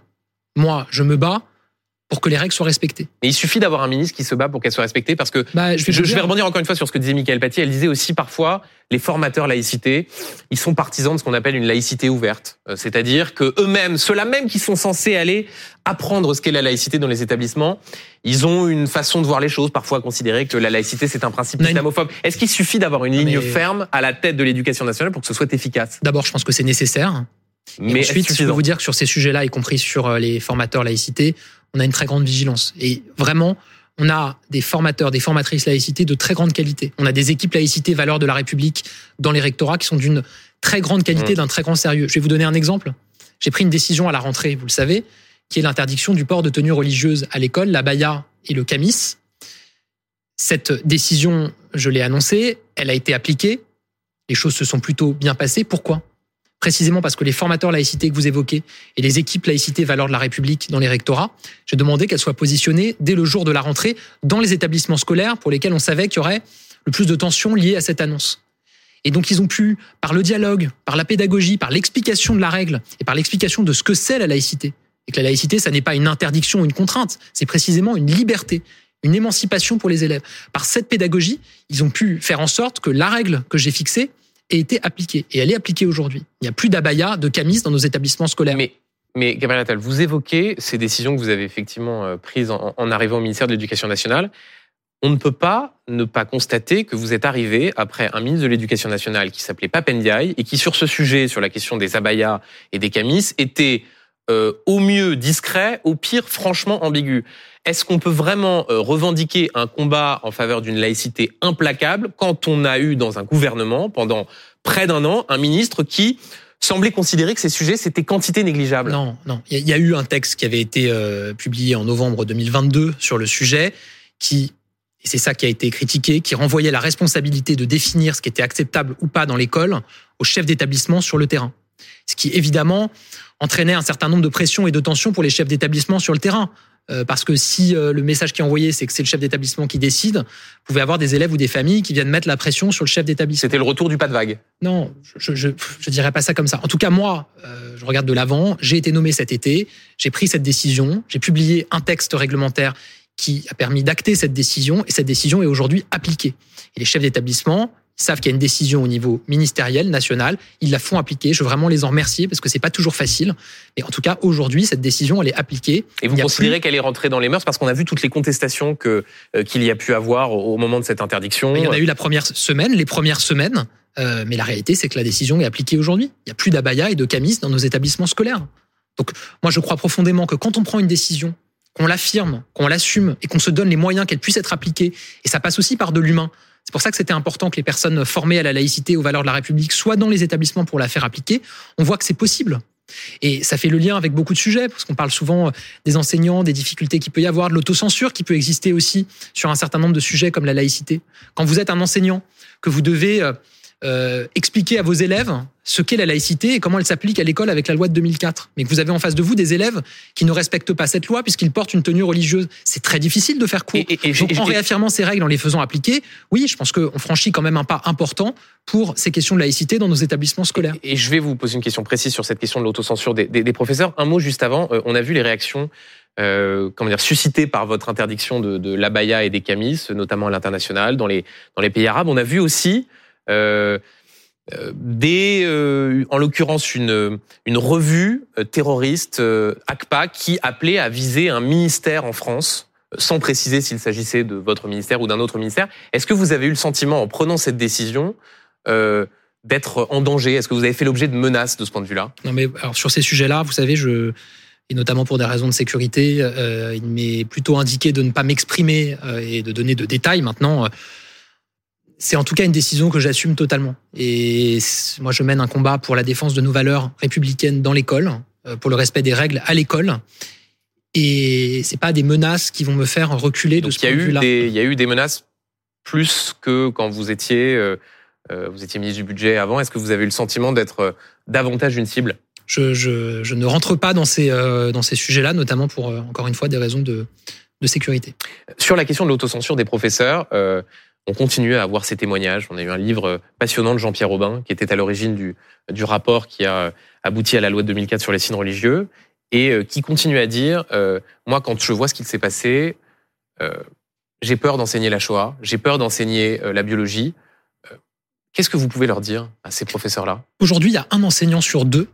Moi, je me bats pour que les règles soient respectées. Mais il suffit d'avoir un ministre qui se bat pour qu'elles soient respectées parce que bah, je, vais, je, vais, rebondir encore une fois sur ce que disait Michael Paty. Elle disait aussi parfois les formateurs laïcité, ils sont partisans de ce qu'on appelle une laïcité ouverte, euh, c'est-à-dire que eux-mêmes, ceux-là même qui sont censés aller apprendre ce qu'est la laïcité dans les établissements, ils ont une façon de voir les choses, parfois considérer que la laïcité c'est un principe islamophobe. Est-ce qu'il suffit d'avoir une ligne ferme à la tête de l'éducation nationale pour que ce soit efficace? D'abord, je pense que c'est nécessaire. Mais ensuite, je peux vous dire que sur ces sujets-là, y compris sur euh, les formateurs laïcité, on a une très grande vigilance. Et vraiment, on a des formateurs, des formatrices laïcité de très grande qualité. On a des équipes laïcité valeurs de la République dans les rectorats qui sont d'une très grande qualité, d'un très grand sérieux. Je vais vous donner un exemple. J'ai pris une décision à la rentrée, vous le savez, qui est l'interdiction du port de tenues religieuses à l'école, la baya et le camis. Cette décision, je l'ai annoncée, elle a été appliquée. Les choses se sont plutôt bien passées. Pourquoi? Précisément parce que les formateurs laïcité que vous évoquez et les équipes laïcité valeurs de la République dans les rectorats, j'ai demandé qu'elles soient positionnées dès le jour de la rentrée dans les établissements scolaires pour lesquels on savait qu'il y aurait le plus de tensions liées à cette annonce. Et donc ils ont pu, par le dialogue, par la pédagogie, par l'explication de la règle et par l'explication de ce que c'est la laïcité, et que la laïcité, ça n'est pas une interdiction ou une contrainte, c'est précisément une liberté, une émancipation pour les élèves. Par cette pédagogie, ils ont pu faire en sorte que la règle que j'ai fixée a été appliquée. Et elle est appliquée aujourd'hui. Il n'y a plus d'abaya, de camis dans nos établissements scolaires. Mais, mais Gabriel Attal, vous évoquez ces décisions que vous avez effectivement euh, prises en, arrivant au ministère de l'Éducation nationale. On ne peut pas ne pas constater que vous êtes arrivé après un ministre de l'Éducation nationale qui s'appelait Papendiaï et qui, sur ce sujet, sur la question des abayas et des camis, était euh, au mieux discret, au pire franchement ambigu. Est-ce qu'on peut vraiment euh, revendiquer un combat en faveur d'une laïcité implacable quand on a eu dans un gouvernement pendant près d'un an un ministre qui semblait considérer que ces sujets c'était quantité négligeable? Non, non. Il y a eu un texte qui avait été euh, publié en novembre 2022 sur le sujet qui et c'est ça qui a été critiqué, qui renvoyait la responsabilité de définir ce qui était acceptable ou pas dans l'école au chef d'établissement sur le terrain. Ce qui évidemment entraînait un certain nombre de pressions et de tensions pour les chefs d'établissement sur le terrain. Euh, parce que si euh, le message qui est envoyé, c'est que c'est le chef d'établissement qui décide, vous pouvez avoir des élèves ou des familles qui viennent mettre la pression sur le chef d'établissement. C'était le retour du pas de vague. Non, je, je, je dirais pas ça comme ça. En tout cas, moi, euh, je regarde de l'avant. J'ai été nommé cet été. J'ai pris cette décision. J'ai publié un texte réglementaire qui a permis d'acter cette décision et cette décision est aujourd'hui appliquée. Et les chefs d'établissement savent qu'il y a une décision au niveau ministériel, national, ils la font appliquer. Je veux vraiment les en remercier parce que c'est pas toujours facile. Mais en tout cas, aujourd'hui, cette décision, elle est appliquée. Et vous considérez qu'elle est rentrée dans les mœurs parce qu'on a vu toutes les contestations que euh, qu'il y a pu avoir au moment de cette interdiction. Il y en a eu la première semaine, les premières semaines. Euh, mais la réalité, c'est que la décision est appliquée aujourd'hui. Il n'y a plus d'abaya et de camis dans nos établissements scolaires. Donc, moi, je crois profondément que quand on prend une décision, qu'on l'affirme, qu'on l'assume et qu'on se donne les moyens qu'elle puisse être appliquée, et ça passe aussi par de l'humain, c'est pour ça que c'était important que les personnes formées à la laïcité, aux valeurs de la République, soient dans les établissements pour la faire appliquer. On voit que c'est possible. Et ça fait le lien avec beaucoup de sujets, parce qu'on parle souvent euh, des enseignants, des difficultés qu'il peut y avoir, de l'autocensure qui peut exister aussi sur un certain nombre de sujets comme la laïcité. Quand vous êtes un enseignant, que vous devez euh, expliquer à vos élèves ce qu'est la laïcité et comment elle s'applique à l'école avec la loi de 2004. Mais que vous avez en face de vous des élèves qui ne respectent pas cette loi puisqu'ils portent une tenue religieuse. C'est très difficile de faire court. Et, Donc, en réaffirmant ces règles, en les faisant appliquer, oui, je pense qu'on franchit quand même un pas important pour ces questions de laïcité dans nos établissements scolaires. Et, je vais vous poser une question précise sur cette question de l'autocensure des, des, professeurs. Un mot juste avant, euh, on a vu les réactions euh, comment dire, suscitées par votre interdiction de, de l'abaya et des camis, notamment à l'international, dans les, dans les pays arabes. On a vu aussi des, euh, en l'occurrence une, une revue terroriste ACPA qui appelait à viser un ministère en France sans préciser s'il s'agissait de votre ministère ou d'un autre ministère. Est-ce que vous avez eu le sentiment, en prenant cette décision, euh, d'être en danger? Est-ce que vous avez fait l'objet de menaces de ce point de vue-là? Non, mais alors sur ces sujets-là, vous savez, je et notamment pour des raisons de sécurité, euh, il m'est plutôt indiqué de ne pas m'exprimer et de donner de détails. Maintenant, c'est en tout cas une décision que j'assume totalement. Et moi, je mène un combat pour la défense de nos valeurs républicaines dans l'école, euh, pour le respect des règles à l'école. Et c'est pas des menaces qui vont me faire reculer de ce point de vue-là. Il y a eu des menaces plus que quand vous étiez euh, vous étiez ministre du budget avant. Est-ce que vous avez eu le sentiment d'être davantage une cible? Je, je, je, ne rentre pas dans ces, dans ces sujets-là, notamment pour, encore une fois, des raisons de, de sécurité. Sur la question de l'autocensure des professeurs, on continue à avoir ces témoignages. On a eu un livre passionnant de Jean-Pierre Robin qui était à l'origine du, rapport qui a abouti à la loi de 2004 sur les signes religieux et euh, qui continue à dire, euh, moi quand je vois ce qu'il s'est passé, euh, j'ai peur d'enseigner la Shoah, j'ai peur d'enseigner la biologie. Qu'est-ce que vous pouvez leur dire à ces professeurs-là? Aujourd'hui, il y a un enseignant sur deux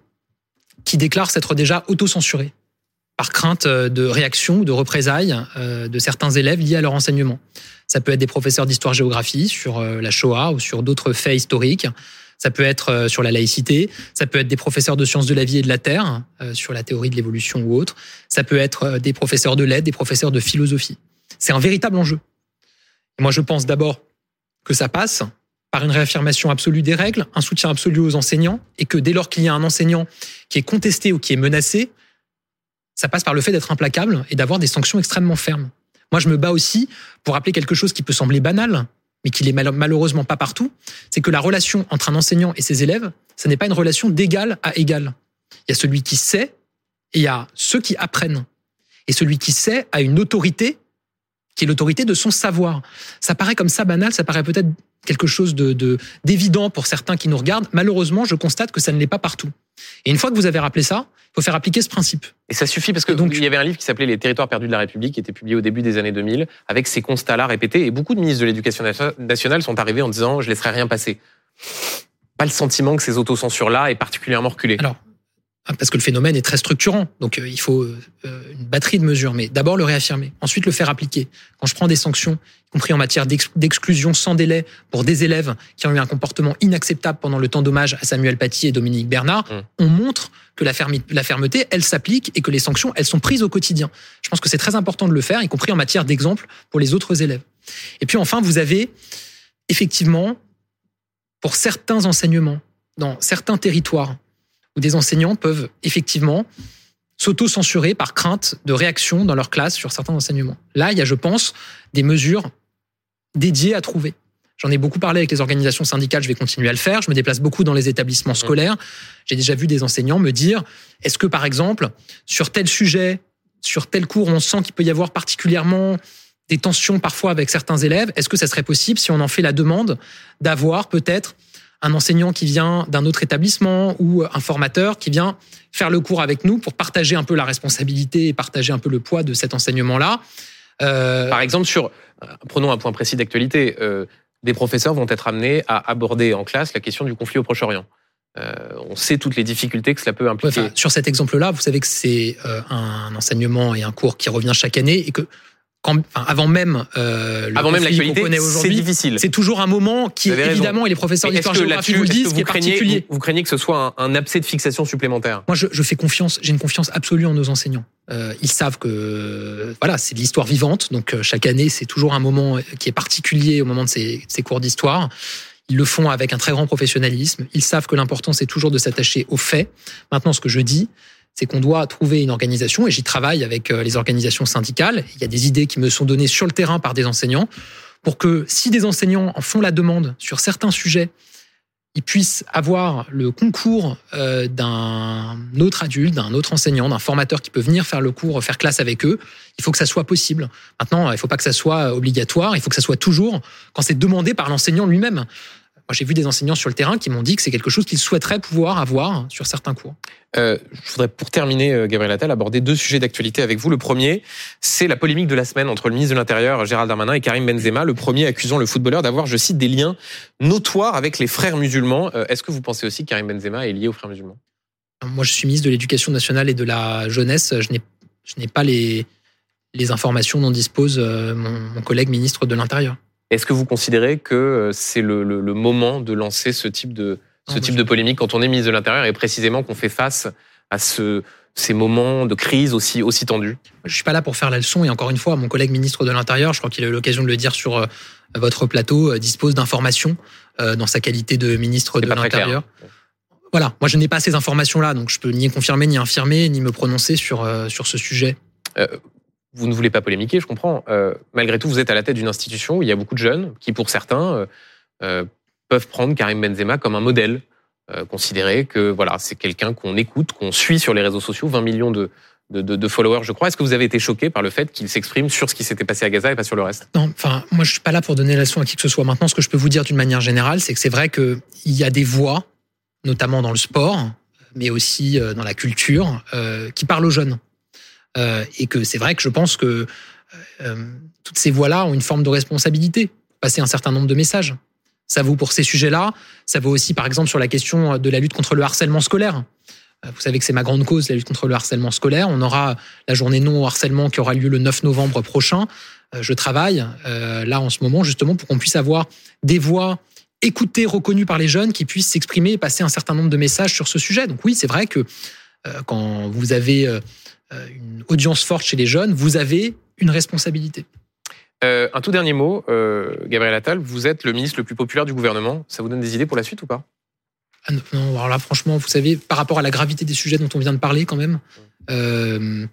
qui déclare s'être déjà autocensuré par crainte de réaction ou de représailles de certains élèves liés à leur enseignement. Ça peut être des professeurs d'histoire-géographie sur la Shoah ou sur d'autres faits historiques ça peut être euh, sur la laïcité, ça peut être des professeurs de sciences de la vie et de la terre, euh, sur la théorie de l'évolution ou autre, ça peut être euh, des professeurs de lettres, des professeurs de philosophie. C'est un véritable enjeu. moi, je pense d'abord que ça passe par une réaffirmation absolue des règles, un soutien absolu aux enseignants, et que dès lors qu'il y a un enseignant qui est contesté ou qui est menacé, ça passe par le fait d'être implacable et d'avoir des sanctions extrêmement fermes. Moi, je me bats aussi pour rappeler quelque chose qui peut sembler banal, mais qui n'est malheureusement pas partout, c'est que la relation entre un enseignant et ses élèves, ce n'est pas une relation d'égal à égal. Il y a celui qui sait et il y a ceux qui apprennent. Et celui qui sait a une autorité qui est l'autorité de son savoir. Ça paraît comme ça banal, ça paraît peut-être quelque chose de d'évident pour certains qui nous regardent. Malheureusement, je constate que ça ne l'est pas partout. Et une fois que vous avez rappelé ça, il faut faire appliquer ce principe. Et ça suffit parce que donc il y avait un livre qui s'appelait Les territoires perdus de la République, qui était publié au début des années 2000, avec ces constats-là répétés. Et beaucoup de ministres de l'Éducation nationale sont arrivés en disant je laisserai rien passer. Pas le sentiment que ces autocensures-là aient particulièrement reculé. Alors, ah, parce que le phénomène est très structurant. Donc euh, il faut euh, une batterie de mesures. Mais d'abord le réaffirmer, ensuite le faire appliquer. Quand je prends des sanctions, compris en matière d'exclusion sans délai pour des élèves qui ont eu un comportement inacceptable pendant le temps d'hommage à Samuel Paty et Dominique Bernard, mmh. on montre que la, la fermeté, elle s'applique et que les sanctions, elles sont prises au quotidien. Je pense que c'est très important de le faire, y compris en matière d'exemple pour les autres élèves. Et puis enfin, vous avez effectivement, pour certains enseignements, dans certains territoires, où des enseignants peuvent effectivement s'auto-censurer par crainte de réaction dans leur classe sur certains enseignements. Là, il y a, je pense, des mesures dédiées à trouver. J'en ai beaucoup parlé avec les organisations syndicales, je vais continuer à le faire. Je me déplace beaucoup dans les établissements mmh. scolaires. J'ai déjà vu des enseignants me dire, est-ce que par exemple, sur tel sujet, sur tel cours, on sent qu'il peut y avoir particulièrement des tensions parfois avec certains élèves, est-ce que ça serait possible, si on en fait la demande, d'avoir peut-être un enseignant qui vient d'un autre établissement ou un formateur qui vient faire le cours avec nous pour partager un peu la responsabilité et partager un peu le poids de cet enseignement-là. Euh... Par exemple, sur, euh, prenons un point précis d'actualité, euh, des professeurs vont être amenés à aborder en classe la question du conflit au Proche-Orient. Euh, on sait toutes les difficultés que cela peut impliquer. sur cet exemple-là, vous savez que c'est un enseignement et un cours qui revient chaque année et que avant même euh, le avant même l'actualité, c'est difficile. C'est toujours un moment qui évidemment et les professeurs d'histoire-géographie vous le disent, qui est particulier. Vous, craignez que ce soit un, abcès de fixation supplémentaire? Moi, je, fais confiance. J'ai une confiance absolue en nos enseignants. Euh, ils savent que voilà, c'est de l'histoire vivante. Donc euh, chaque année, c'est toujours un moment qui est particulier au moment de ces, ces cours d'histoire. Ils le font avec un très grand professionnalisme. Ils savent que l'important, c'est toujours de s'attacher aux faits. Maintenant, ce que je dis, c'est qu'on doit trouver une organisation, et j'y travaille avec euh, les organisations syndicales. Il y a des idées qui me sont données sur le terrain par des enseignants, pour que si des enseignants en font la demande sur certains sujets, ils puissent avoir le concours euh, d'un autre adulte, d'un autre enseignant, d'un formateur qui peut venir faire le cours, faire classe avec eux. Il faut que ça soit possible. Maintenant, il ne faut pas que ça soit obligatoire. Il faut que ça soit toujours quand c'est demandé par l'enseignant lui-même. Moi, j'ai vu des enseignants sur le terrain qui m'ont dit que c'est quelque chose qu'ils souhaiteraient pouvoir avoir sur certains cours. Euh, je voudrais, pour terminer, euh, Gabriel Attal, aborder deux sujets d'actualité avec vous. Le premier, c'est la polémique de la semaine entre le ministre de l'Intérieur, Gérald Darmanin, et Karim Benzema. Le premier accusant le footballeur d'avoir, je cite, des liens notoires avec les frères musulmans. Euh, est-ce que vous pensez aussi que Karim Benzema est lié aux frères musulmans? Moi, je suis ministre de l'Éducation nationale et de la jeunesse. Je n'ai, je n'ai pas les, les informations dont dispose mon collègue ministre de l'Intérieur. Est-ce que vous considérez que euh, c'est le, le, le, moment de lancer ce type de, ce type de polémique quand on est ministre de l'Intérieur et précisément qu'on fait face à ce, ces moments de crise aussi, aussi tendus? Je suis pas là pour faire la leçon et encore une fois, mon collègue ministre de l'Intérieur, je crois qu'il a eu l'occasion de le dire sur euh, votre plateau, euh, dispose d'informations dans sa qualité de ministre de l'Intérieur. Voilà, moi je n'ai pas ces informations-là, donc je peux ni confirmer, ni infirmer, ni me prononcer sur, sur ce sujet. Euh, vous ne voulez pas polémiquer, je comprends. Euh, malgré tout, vous êtes à la tête d'une institution où il y a beaucoup de jeunes qui, pour certains, euh, euh peuvent prendre Karim Benzema comme un modèle, considérer que voilà, c'est quelqu'un qu'on écoute, qu'on suit sur les réseaux sociaux, 20 millions de, followers, je crois. Est-ce que vous avez été choqué par le fait qu'il s'exprime sur ce qui s'était passé à Gaza et pas sur le reste? Non, enfin, moi, je suis pas là pour donner la leçon à qui que ce soit. Maintenant, ce que je peux vous dire d'une manière générale, c'est que c'est vrai qu'il y a des voix, notamment dans le sport, mais aussi dans la culture, qui parlent aux jeunes. Euh, et que c'est vrai que je pense que toutes ces voix-là ont une forme de responsabilité passer un certain nombre de messages. Ça vaut pour ces sujets-là, ça vaut aussi par exemple sur la question de la lutte contre le harcèlement scolaire. Vous savez que c'est ma grande cause, la lutte contre le harcèlement scolaire. On aura la journée non harcèlement qui aura lieu le 9 novembre prochain. Je travaille là en ce moment justement pour qu'on puisse avoir des voix écoutés, reconnus par les jeunes, qui puissent s'exprimer et passer un certain nombre de messages sur ce sujet. Donc oui, c'est vrai que euh, quand vous avez euh, une audience forte chez les jeunes, vous avez une responsabilité. Euh, un tout dernier mot, Gabriel Attal, vous êtes le ministre le plus populaire du gouvernement. Ça vous donne des idées pour la suite ou pas? Ah non, alors là, franchement, vous savez, par rapport à la gravité des sujets dont on vient de parler, quand même. je,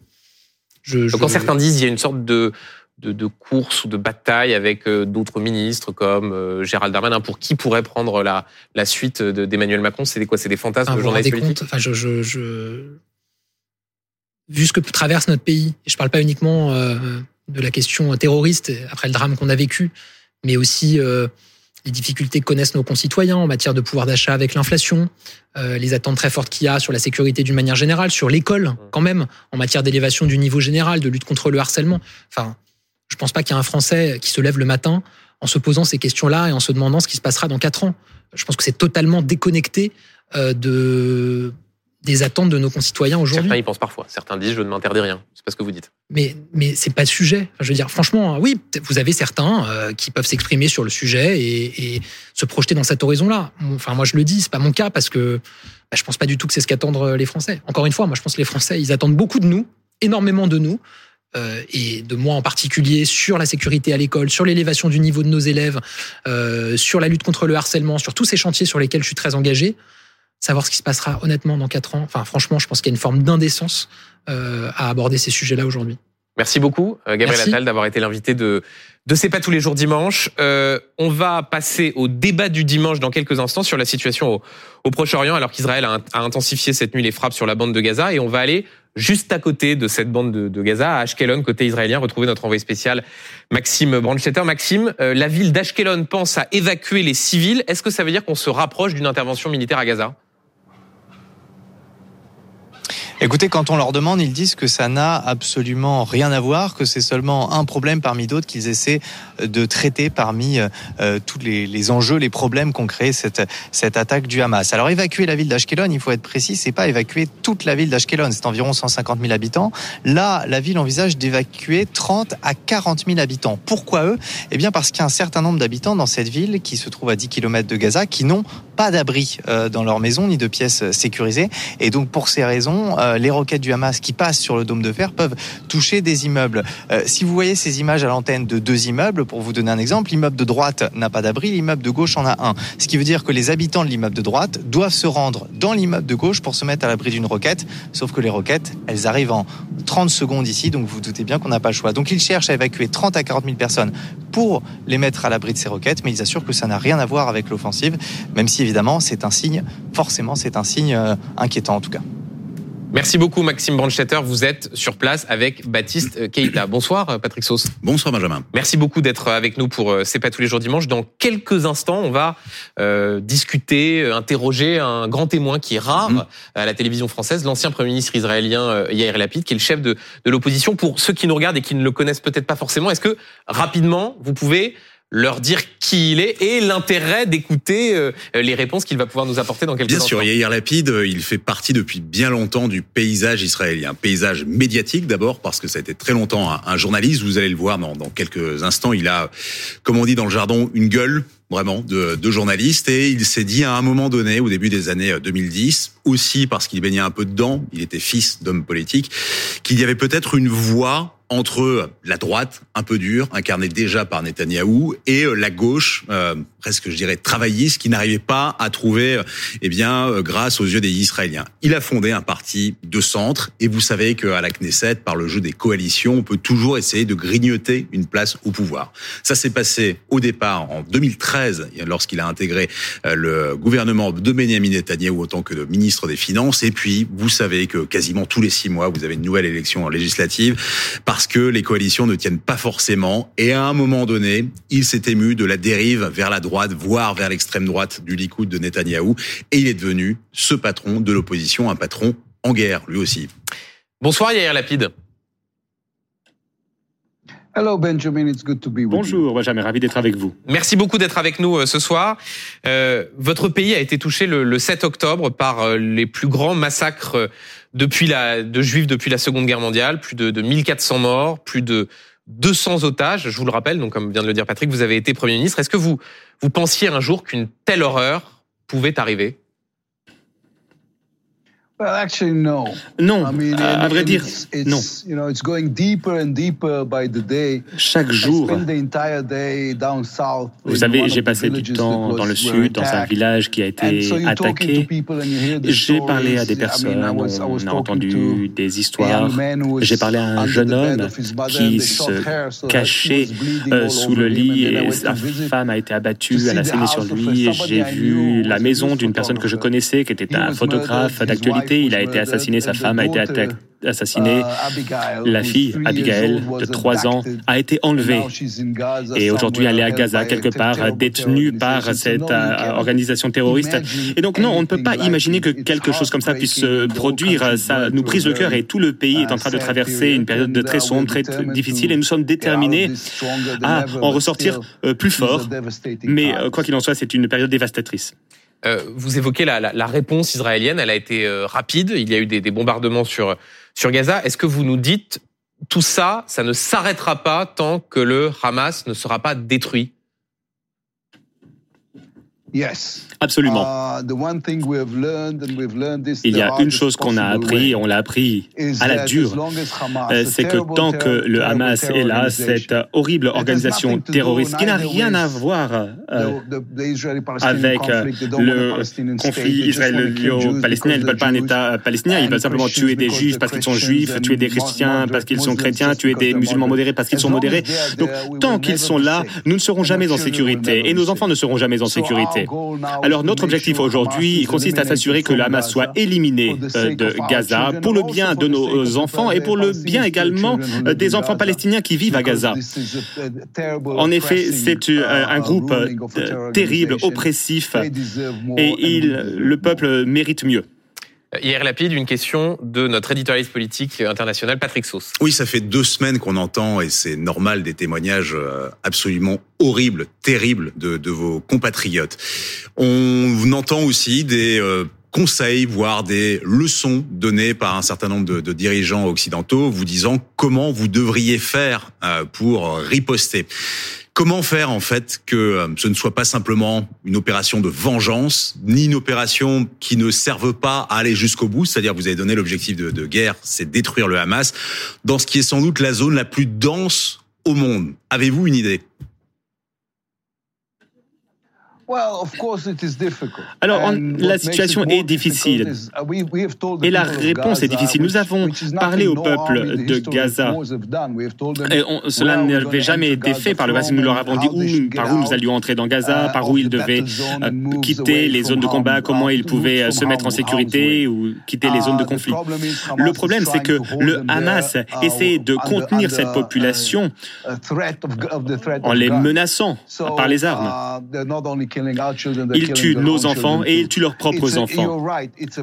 Quand certains disent il y a une sorte de de, de course ou de bataille avec euh, d'autres ministres comme euh, Gérald Darmanin pour qui pourrait prendre la, la suite d'Emmanuel Macron C'est quoi? C'est des fantasmes ah, de journalistes politiques? Enfin, je, Vu ce que traverse notre pays, et je parle pas uniquement euh, de la question terroriste après le drame qu'on a vécu, mais aussi les difficultés que connaissent nos concitoyens en matière de pouvoir d'achat avec l'inflation, euh, les attentes très fortes qu'il y a sur la sécurité d'une manière générale, sur l'école quand même, en matière d'élévation du niveau général, de lutte contre le harcèlement. Enfin, je pense pas qu'il y ait un Français qui se lève le matin en se posant ces questions-là et en se demandant ce qui se passera dans quatre ans. Je pense que c'est totalement déconnecté euh, de des attentes de nos concitoyens aujourd'hui. Certains y pensent parfois. Certains disent je ne m'interdis rien. C'est pas ce que vous dites. Mais mais c'est pas le sujet. je veux dire franchement, oui, vous avez certains euh, qui peuvent s'exprimer sur le sujet et, et, se projeter dans cet horizon-là. Enfin moi je le dis, c'est pas mon cas parce que bah, je pense pas du tout que c'est ce qu'attendent les Français. Encore une fois, moi je pense que les Français ils attendent beaucoup de nous, énormément de nous. Euh, et de moi en particulier sur la sécurité à l'école, sur l'élévation du niveau de nos élèves, euh, sur la lutte contre le harcèlement, sur tous ces chantiers sur lesquels je suis très engagé. Savoir ce qui se passera honnêtement dans quatre ans. Enfin, franchement, je pense qu'il y a une forme d'indécence euh, à aborder ces sujets-là aujourd'hui. Merci beaucoup, Gabriel Attal, d'avoir été l'invité de de C'est pas tous les jours dimanche. Euh, on va passer au débat du dimanche dans quelques instants sur la situation au, au Proche-Orient, alors qu'Israël a, a, intensifié cette nuit les frappes sur la bande de Gaza. Et on va aller juste à côté de cette bande de, de Gaza, à Ashkelon, côté israélien, retrouver notre envoyé spécial Maxime Brandstetter. Maxime, euh, la ville d'Ashkelon pense à évacuer les civils. Est-ce que ça veut dire qu'on se rapproche d'une intervention militaire à Gaza? Écoutez, quand on leur demande, ils disent que ça n'a absolument rien à voir, que c'est seulement un problème parmi d'autres qu'ils essaient de traiter parmi euh, euh, tous les, les, enjeux, les problèmes qu'ont créé cette, cette attaque du Hamas. Alors évacuer la ville d'Ashkelon, il faut être précis, c'est pas évacuer toute la ville d'Ashkelon, c'est environ 150 000 habitants. Là, la ville envisage d'évacuer 30 à 40 000 habitants. Pourquoi eux? Eh bien parce qu'il y a un certain nombre d'habitants dans cette ville qui se trouve à 10 km de Gaza qui n'ont pas d'abri euh, dans leur maison ni de pièces sécurisées. Et donc pour ces raisons, euh, les roquettes du Hamas qui passent sur le dôme de fer peuvent toucher des immeubles. Euh, si vous voyez ces images à l'antenne de deux immeubles, pour vous donner un exemple, l'immeuble de droite n'a pas d'abri, l'immeuble de gauche en a un. Ce qui veut dire que les habitants de l'immeuble de droite doivent se rendre dans l'immeuble de gauche pour se mettre à l'abri d'une roquette. Sauf que les roquettes, elles arrivent en 30 secondes ici, donc vous, vous doutez bien qu'on n'a pas le choix. Donc ils cherchent à évacuer 30 à 40 000 personnes pour les mettre à l'abri de ces roquettes, mais ils assurent que ça n'a rien à voir avec l'offensive, même si évidemment c'est un signe, forcément c'est un signe euh, inquiétant en tout cas. Merci beaucoup Maxime Brandstetter. Vous êtes sur place avec Baptiste Keita. Bonsoir Patrick Sauce. Bonsoir Benjamin. Merci beaucoup d'être avec nous pour euh, C'est pas tous les jours dimanche. Dans quelques instants, on va euh, discuter, euh, interroger un grand témoin qui est rare mm-hmm. à la télévision française, l'ancien Premier ministre israélien Yair Lapid, qui est le chef de, de l'opposition. Pour ceux qui nous regardent et qui ne le connaissent peut-être pas forcément, est-ce que rapidement, vous pouvez leur dire qui il est et l'intérêt d'écouter euh, les réponses qu'il va pouvoir nous apporter dans quelques Bien sûr, Yair Lapid, euh, il fait partie depuis bien longtemps du paysage israélien. Paysage médiatique d'abord, parce que ça a été très longtemps un, journaliste. Vous allez le voir dans, dans, quelques instants. Il a, comme on dit dans le jargon, une gueule vraiment de, de journaliste et il s'est dit à un moment donné, au début des années 2010, aussi parce qu'il baignait un peu dedans, il était fils d'homme politique, qu'il y avait peut-être une voie entre la droite, un peu dure, incarnée déjà par Netanyahou, et la gauche, euh, presque je dirais travailliste, qui n'arrivait pas à trouver, eh bien, grâce aux yeux des Israéliens. Il a fondé un parti de centre, et vous savez qu'à la Knesset, par le jeu des coalitions, on peut toujours essayer de grignoter une place au pouvoir. Ça s'est passé au départ en 2013, lorsqu'il a intégré le gouvernement de Benjamin Netanyahu en tant que ministre des Finances, et puis vous savez que quasiment tous les six mois, vous avez une nouvelle élection législative parce que les coalitions ne tiennent pas forcément. Et à un moment donné, il s'est ému de la dérive vers la droite, voire vers l'extrême droite du Likoud de Netanyahou. Et il est devenu ce patron de l'opposition, un patron en guerre, lui aussi. Bonsoir Yair Lapide. Hello Benjamin, it's good to be with Bonjour Benjamin, ravi d'être avec vous. Merci beaucoup d'être avec nous euh, ce soir. Euh, votre pays a été touché le, le 7 octobre par euh, les plus grands massacres euh, depuis la, de juifs depuis la Seconde Guerre mondiale, plus de, de 1400 morts, plus de 200 otages. Je vous le rappelle, donc comme vient de le dire Patrick, vous avez été Premier ministre. Est-ce que vous, vous pensiez un jour qu'une telle horreur pouvait arriver? Non, à vrai dire, non. Chaque jour, vous savez, j'ai passé du temps dans le sud, dans un village qui a été attaqué. J'ai parlé à des personnes, on a entendu des histoires. J'ai parlé à un jeune homme qui se cachait euh, sous le lit et sa femme a été abattue, elle a saigné sur lui. J'ai vu la maison d'une personne que je connaissais, qui était un photographe d'actualité il a été assassiné, sa femme a été assassinée. La fille, Abigail, de 3 ans, a été enlevée. Et aujourd'hui, elle est à Gaza, quelque part, détenue par cette euh, organisation terroriste. Et donc, non, on ne peut pas imaginer que quelque chose comme ça puisse se produire. Ça nous brise le cœur et tout le pays est en train de traverser une période de très sombre, très difficile et nous sommes déterminés à en ressortir euh, plus fort. Mais euh, quoi qu'il en soit, c'est une période dévastatrice. Euh, vous évoquez la, réponse israélienne, elle a été euh, rapide. Il y a eu des, des bombardements sur sur Gaza. Est-ce que vous nous dites tout ça, ça ne s'arrêtera pas tant que le Hamas ne sera pas détruit? Absolument. Il y a une chose qu'on a appris, et on l'a appris à la dure, euh, c'est que tant que le Hamas est là, cette horrible organisation terroriste qui n'a rien à voir euh, avec euh, le conflit israélo-palestinien, ils ne veulent pas un État palestinien, ils veulent simplement tuer des juifs parce qu'ils sont juifs, tuer des chrétiens parce qu'ils sont chrétiens, tuer des musulmans modérés parce qu'ils sont modérés. Donc tant qu'ils sont là, nous ne serons jamais en sécurité et nos enfants ne seront jamais en sécurité. Alors notre objectif aujourd'hui consiste à s'assurer que le Hamas soit éliminé euh, de Gaza pour le bien de nos enfants et pour le bien également euh, des enfants palestiniens qui vivent à Gaza. En effet, c'est euh, un groupe terrible, oppressif, et il, le peuple mérite mieux. Hier Lapide, une question de notre éditorialiste politique international, Patrick Sauce. Oui, ça fait deux semaines qu'on entend, et c'est normal, des témoignages euh, absolument horribles, terribles de, de vos compatriotes. On entend aussi des euh, conseils, voire des leçons données par un certain nombre de, dirigeants occidentaux, vous disant comment vous devriez faire euh, pour riposter. Comment faire en fait que euh, ce ne soit pas simplement une opération de vengeance, ni une opération qui ne serve pas à aller jusqu'au bout, c'est-à-dire vous avez donné l'objectif de guerre, c'est détruire le Hamas, dans ce qui est sans doute la zone la plus dense au monde. Avez-vous une idée? Alors, la situation est difficile. Uh, Et la réponse est difficile. Nous avons parlé au peuple de Gaza. Et cela n'avait jamais été fait par le passé. Nous leur avons dit où, par où nous allions entrer dans Gaza, uh, par où ils devaient euh, quitter les zones de combat, comment ils pouvaient euh, se mettre en sécurité ou quitter les zones de uh, conflit. Le problème, c'est que le Hamas essaie de contenir cette population en les menaçant par les armes. Ils tuent nos enfants et ils tuent leurs propres enfants.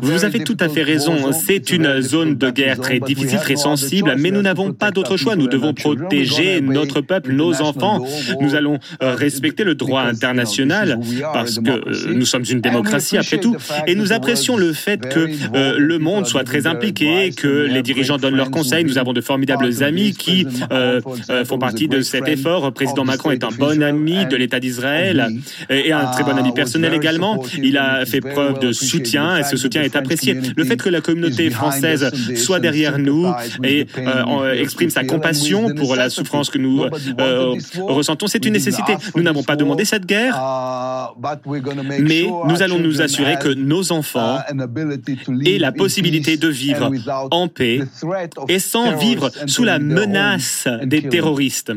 Vous avez tout à fait raison. C'est une zone de guerre très difficile, très sensible, mais nous n'avons pas d'autre choix. Nous devons protéger notre peuple, nos enfants. Nous allons euh, respecter le droit international parce que euh, nous sommes une démocratie après tout. Et nous apprécions le fait que euh, le monde soit très impliqué, que les dirigeants donnent leurs conseils. Nous avons de formidables amis qui font partie de cet effort. Le président Macron est un bon ami de l'État d'Israël et un un très bon ami personnel également. Il a fait preuve de soutien et ce soutien est apprécié. Le fait que la communauté française soit derrière nous et euh, exprime sa compassion pour la souffrance que nous euh, ressentons, c'est une nécessité. Nous n'avons pas demandé cette guerre, mais nous allons nous assurer que nos enfants aient la possibilité de vivre en paix et sans vivre sous la menace des terroristes.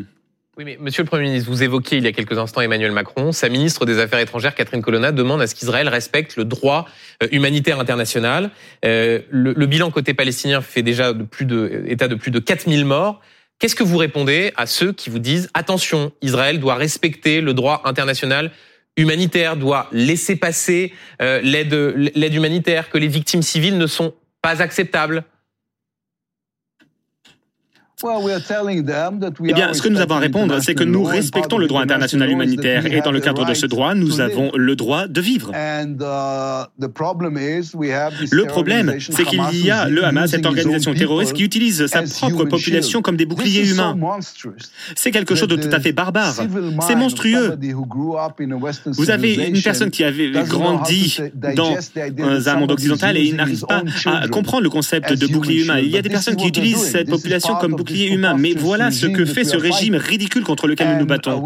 Oui, mais Monsieur le Premier ministre, vous évoquiez il y a quelques instants Emmanuel Macron. Sa ministre des Affaires étrangères, Catherine Colonna, demande à ce qu'Israël respecte le droit euh, humanitaire international. Euh, le, bilan côté palestinien fait déjà de plus de, état de plus de 4000 morts. Qu'est-ce que vous répondez à ceux qui vous disent attention, Israël doit respecter le droit international humanitaire, doit laisser passer euh, l'aide humanitaire, que les victimes civiles ne sont pas acceptables? Eh bien, ce que nous avons à répondre, c'est que nous respectons le droit international humanitaire et dans le cadre de ce droit, nous avons le droit de vivre. Uh, le problème, c'est qu'il y a le Hamas, cette organisation terroriste, qui utilise sa propre population comme des boucliers humains. C'est quelque chose de tout à fait barbare. C'est monstrueux. Vous avez une personne qui avait grandi dans un monde occidental et il n'arrive pas à comprendre le concept de bouclier humain. Il y a des personnes qui utilisent cette population comme bouclier humain. Mais voilà ce que fait ce régime ridicule contre lequel nous nous battons.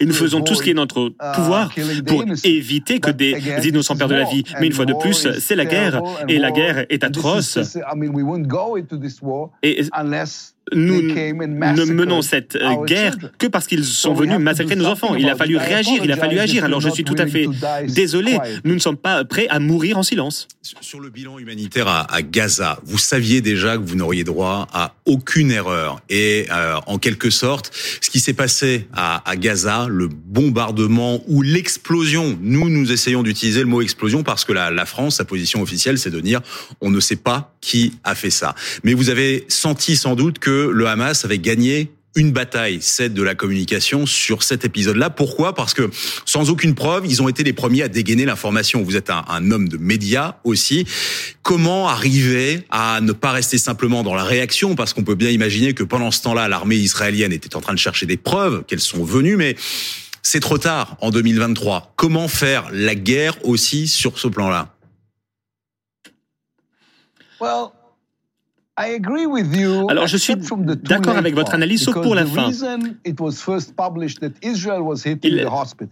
Et nous faisons tout ce qui est notre pouvoir pour éviter que des innocents perdent la vie. Mais une fois de plus, c'est la guerre. Et la guerre est atroce. Et nous ne menons cette euh, guerre que parce qu'ils sont venus massacrer nos enfants. Il a fallu réagir, il a fallu agir. Alors je suis tout à fait désolé, nous ne sommes pas prêts à mourir en silence. Sur le bilan humanitaire à, Gaza, vous saviez déjà que vous n'auriez droit à aucune erreur. Et euh, en quelque sorte, ce qui s'est passé à, à, Gaza, le bombardement ou l'explosion, nous, nous essayons d'utiliser le mot explosion parce que la, la France, sa position officielle, c'est de dire on ne sait pas qui a fait ça. Mais vous avez senti sans doute que le Hamas avait gagné une bataille, celle de la communication, sur cet épisode-là. Pourquoi? Parce que sans aucune preuve, ils ont été les premiers à dégainer l'information. Vous êtes un, homme de médias aussi. Comment arriver à ne pas rester simplement dans la réaction? Parce qu'on peut bien imaginer que pendant ce temps-là, l'armée israélienne était en train de chercher des preuves, qu'elles sont venues, mais c'est trop tard en 2023. Comment faire la guerre aussi sur ce plan-là? Alors je suis d'accord avec votre analyse, sauf pour la fin.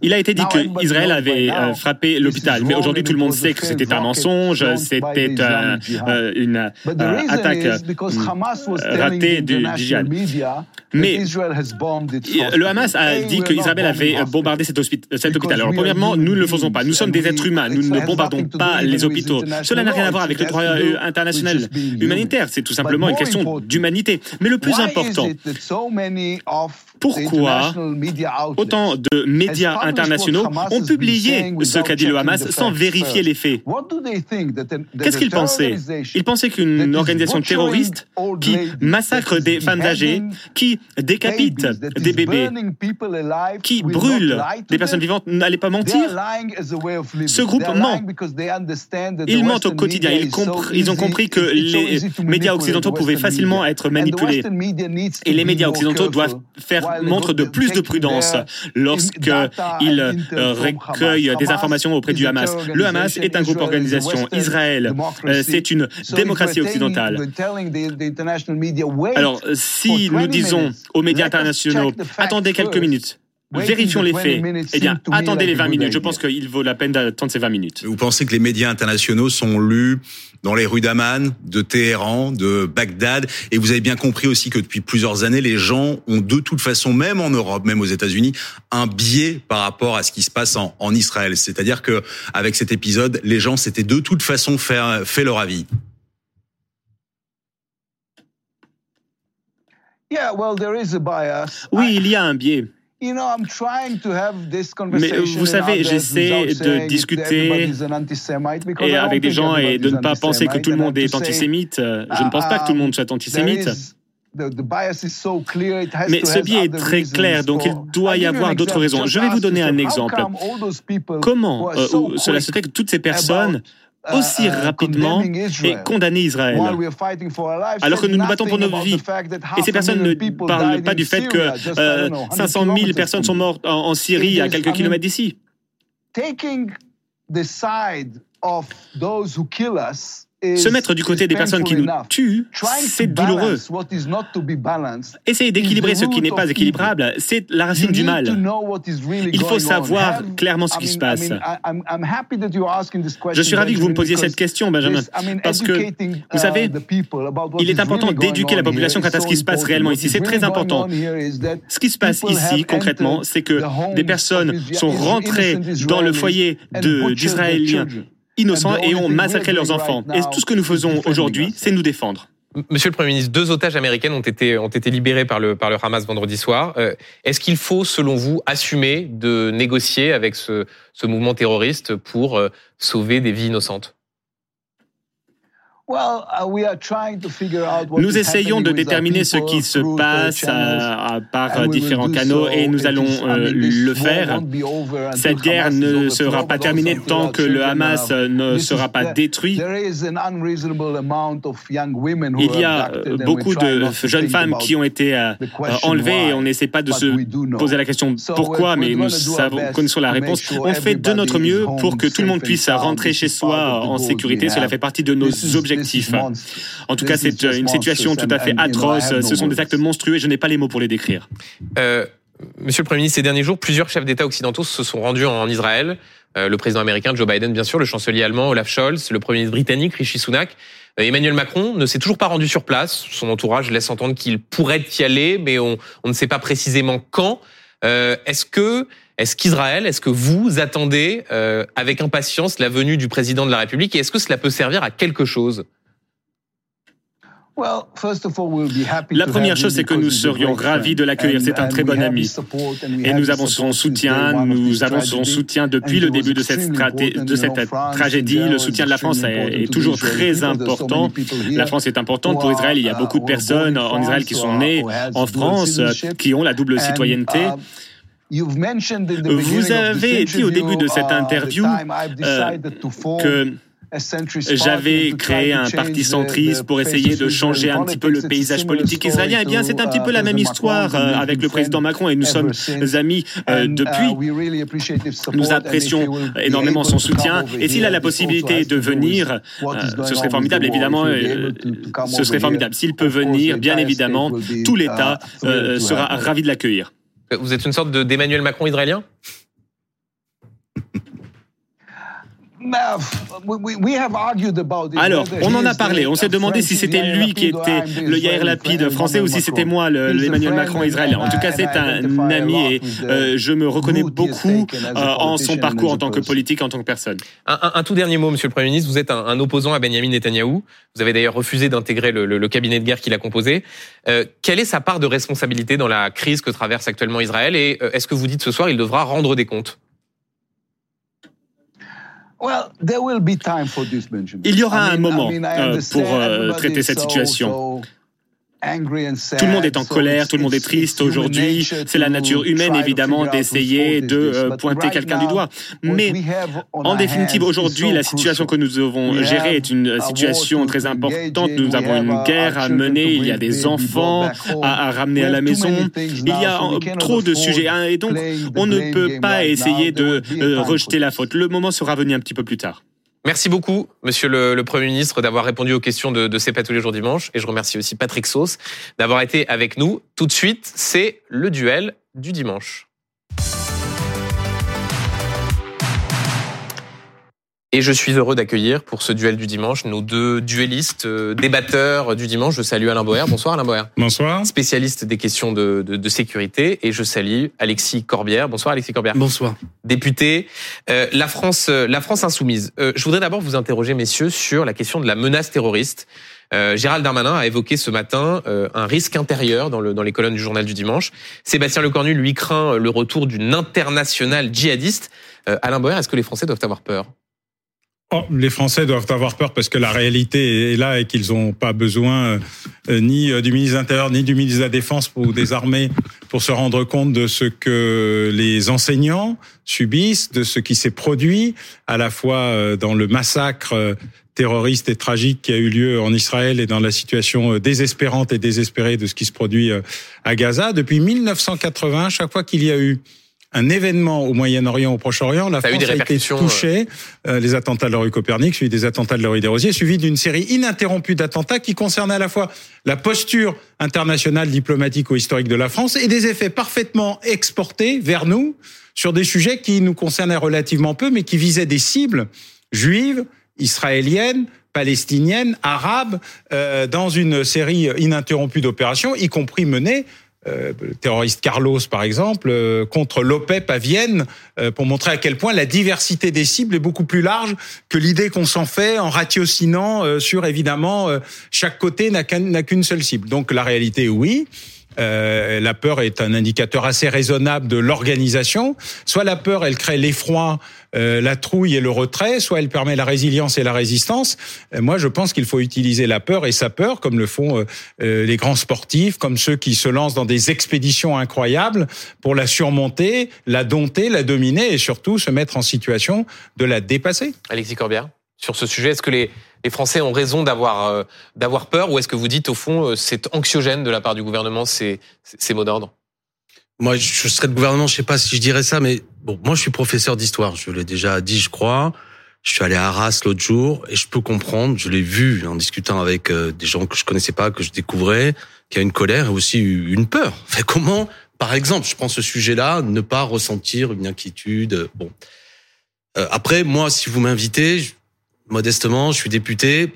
Il, a été dit que Israël avait euh, frappé l'hôpital, mais aujourd'hui tout le monde sait que c'était un mensonge, c'était euh, euh, une attaque ratée du, djihad. Mais le Hamas a dit qu'Israël avait bombardé cet, hôpital. Alors premièrement, nous ne le faisons pas. Nous sommes des êtres humains. Nous ne bombardons pas les hôpitaux. Cela n'a rien à voir avec le droit international humanitaire. C'est tout simplement une question d'humanité. Mais le plus important, pourquoi autant de médias internationaux ont publié ce qu'a dit le Hamas sans vérifier les faits Qu'est-ce qu'ils pensaient Ils pensaient qu'une organisation terroriste qui massacre des femmes âgées, qui décapite des bébés, qui brûle des personnes vivantes n'allait pas mentir Ce groupe ment. Ils mentent au quotidien. Ils, ils ont compris que (laughs) les médias occidentaux pouvaient facilement être manipulés. Et les médias occidentaux doivent faire montre de plus de prudence lorsqu'ils euh, recueillent des informations auprès du Hamas. Le Hamas est un groupe organisation. Israël, euh, c'est une démocratie occidentale. Alors, si nous disons aux médias internationaux, attendez quelques minutes, Vérifions les faits. Eh bien, attendez les 20 minutes. Je pense qu'il vaut la peine d'attendre ces 20 minutes. Vous pensez que les médias internationaux sont lus dans les rues d'Amman, de Téhéran, de Bagdad, et vous avez bien compris aussi que depuis plusieurs années, les gens ont de toute façon, même en Europe, même aux États-Unis, un biais par rapport à ce qui se passe en, en Israël. C'est-à-dire que avec cet épisode, les gens s'étaient de toute façon fait, fait leur avis. Oui, il y a un biais. Mais vous savez, j'essaie de discuter et avec des gens et de ne pas penser que tout le monde est antisémite. Je ne pense pas que tout le monde soit antisémite. Mais ce biais est très clair, donc il doit y avoir d'autres raisons. Je vais vous donner un exemple. Comment euh, cela se fait que toutes ces personnes Uh, aussi uh, rapidement et condamner Israël. Alors que nous nous battons pour nos vies. Et ces personnes ne parlent pas du fait que 500 000 euh, personnes sont mortes en, Syrie à quelques kilomètres d'ici. taking the side of those who kill us se mettre du côté des personnes qui nous tuent, c'est douloureux. Essayer d'équilibrer ce qui n'est pas équilibrable, c'est la racine du mal. Il faut savoir clairement ce qui se passe. Je suis ravi que vous me posiez cette question, Benjamin, parce que, vous savez, il est important d'éduquer la population quant à ce qui se passe réellement ici. C'est très important. Ce qui se passe ici, concrètement, c'est que des personnes sont rentrées dans le foyer d'Israéliens innocents et ont massacré leurs enfants. Et tout ce que nous faisons aujourd'hui, c'est nous défendre. Monsieur le Premier ministre, deux otages américains ont été, ont été libérés par le, par le Hamas vendredi soir. Euh, est-ce qu'il faut, selon vous, assumer de négocier avec ce, ce mouvement terroriste pour euh, sauver des vies innocentes? Nous essayons de déterminer ce qui se passe à, par différents canaux et nous allons euh, le faire. Cette guerre ne sera pas terminée tant que le Hamas ne sera pas détruit. Il y a euh, beaucoup de jeunes femmes qui ont été euh, enlevées et on n'essaie pas de se poser la question pourquoi, mais nous savons, connaissons la réponse. On fait de notre mieux pour que tout le monde puisse rentrer chez soi en sécurité. Cela fait partie de nos objectifs en tout cas, c'est une situation tout à fait atroce. Ce sont des actes monstrueux et je n'ai pas les mots pour les décrire. Euh, Monsieur le Premier ministre, ces derniers jours, plusieurs chefs d'État occidentaux se sont rendus en Israël. Euh, le président américain Joe Biden, bien sûr, le chancelier allemand Olaf Scholz, le Premier ministre britannique Rishi Sunak. Euh, Emmanuel Macron ne s'est toujours pas rendu sur place. Son entourage laisse entendre qu'il pourrait y aller, mais on, on, ne sait pas précisément quand. Euh, est-ce que est-ce qu'Israël, est-ce que vous attendez euh, avec impatience la venue du président de la République et est-ce que cela peut servir à quelque chose? La première chose, c'est que nous serions ravis de l'accueillir. C'est un très bon ami. Et nous avons son soutien. Nous avons son soutien depuis le début de cette, de cette tragédie. Le soutien de la France est, toujours très important. La France est importante pour Israël. Il y a beaucoup de personnes en Israël qui sont nées en France, qui ont la double citoyenneté. Vous avez dit au début de cette interview euh, que j'avais créé un parti centriste pour essayer de changer un petit peu le paysage politique israélien. Eh bien, c'est un petit peu la même histoire euh, avec le président Macron et nous sommes amis euh, depuis. Nous apprécions énormément son soutien et s'il a la possibilité de venir, ce serait formidable, évidemment, ce serait formidable. S'il peut venir, bien évidemment, tout l'État sera ravi de l'accueillir. Vous êtes une sorte d'Emmanuel Macron israélien alors, on en a parlé. On s'est demandé si c'était lui qui était le Yair Lapid français ou si c'était moi, l'Emmanuel Macron israélien. En tout cas, c'est un ami et euh, je me reconnais beaucoup euh, en son parcours en tant que politique, en tant que personne. Un, tout dernier mot, Monsieur le Premier ministre. Vous êtes un, opposant à Benjamin Netanyahou. Vous avez d'ailleurs refusé d'intégrer le, cabinet de guerre qu'il a composé. Euh, quelle est sa part de responsabilité dans la crise que traverse actuellement Israël? Et est-ce que vous dites ce soir il devra rendre des comptes? Il y aura un moment euh, pour euh, traiter cette situation. Tout le monde est en colère, tout le monde est triste aujourd'hui. C'est la nature humaine, évidemment, d'essayer de euh, pointer quelqu'un du doigt. Mais en définitive, aujourd'hui, la situation que nous devons gérer est une situation très importante. Nous avons une guerre à mener, il y a des enfants à, ramener à la maison. Il y a trop de sujets. Hein, et donc, on ne peut pas essayer de euh, rejeter la faute. Le moment sera venu un petit peu plus tard. Merci beaucoup, Monsieur le, Premier ministre, d'avoir répondu aux questions de, de C'est pas tous les jours dimanche. Et je remercie aussi Patrick Sauce d'avoir été avec nous. Tout de suite, c'est le duel du dimanche. Et je suis heureux d'accueillir pour ce duel du dimanche nos deux duellistes, euh, débatteurs du dimanche. Je salue Alain Boer. Bonsoir Alain Boer. Bonsoir. Spécialiste des questions de, de, de, sécurité. Et je salue Alexis Corbière. Bonsoir Alexis Corbière. Bonsoir. Député. Euh, la France, euh, la France insoumise. Euh, je voudrais d'abord vous interroger, messieurs, sur la question de la menace terroriste. Euh, Gérald Darmanin a évoqué ce matin un risque intérieur dans, le, dans les colonnes du journal du dimanche. Sébastien Lecornu, lui, craint le retour d'une internationale djihadiste. Alain Boer, est-ce que les Français doivent avoir peur? Oh, les Français doivent avoir peur parce que la réalité est là et qu'ils n'ont pas besoin euh, ni euh, du ministre de l'Intérieur ni du ministre de la Défense ou des armées pour se rendre compte de ce que les enseignants subissent, de ce qui s'est produit à la fois euh, dans le massacre terroriste et tragique qui a eu lieu en Israël et dans la situation désespérante et désespérée de ce qui se produit à Gaza. Depuis 1980, chaque fois qu'il y a eu un événement au Moyen-Orient, au Proche-Orient, la France a, été touchée. Euh, les attentats de la rue Copernic, suivi des attentats de la rue des Rosiers, suivi d'une série ininterrompue d'attentats qui concernent à la fois la posture internationale, diplomatique ou historique de la France et des effets parfaitement exportés vers nous sur des sujets qui nous concernaient relativement peu, mais qui visaient des cibles juives, israéliennes, palestiniennes, arabes, euh, dans une série ininterrompue d'opérations, y compris menées euh, terroriste Carlos, par exemple, euh, contre l'OPEP à Vienne, euh, pour montrer à quel point la diversité des cibles est beaucoup plus large que l'idée qu'on s'en fait en ratiocinant sur, évidemment, chaque côté n'a qu'une seule cible. Donc la réalité, oui. Euh, la peur est un indicateur assez raisonnable de l'organisation. Soit la peur, elle crée l'effroi, euh, la trouille et le retrait, soit elle permet la résilience et la résistance. Euh, moi, je pense qu'il faut utiliser la peur et sa peur, comme le font les grands sportifs, comme ceux qui se lancent dans des expéditions incroyables pour la surmonter, la dompter, la dominer et surtout se mettre en situation de la dépasser. Alexis Corbière, sur ce sujet, est-ce que les les Français ont raison d'avoir euh, d'avoir peur ou est-ce que vous dites au fond euh, c'est anxiogène de la part du gouvernement ces, ces mots d'ordre? Moi, je serais de gouvernement, je sais pas si je dirais ça, mais bon, moi je suis professeur d'histoire, je l'ai déjà dit, je crois. Je suis allé à Arras l'autre jour et je peux comprendre, je l'ai vu en discutant avec euh, des gens que je connaissais pas, que je découvrais, qu'il y a une colère et aussi une peur. (laughs) Fait comment, par exemple, je prends ce sujet-là, ne pas ressentir une inquiétude. Bon. après, moi, si vous m'invitez, modestement, je suis député.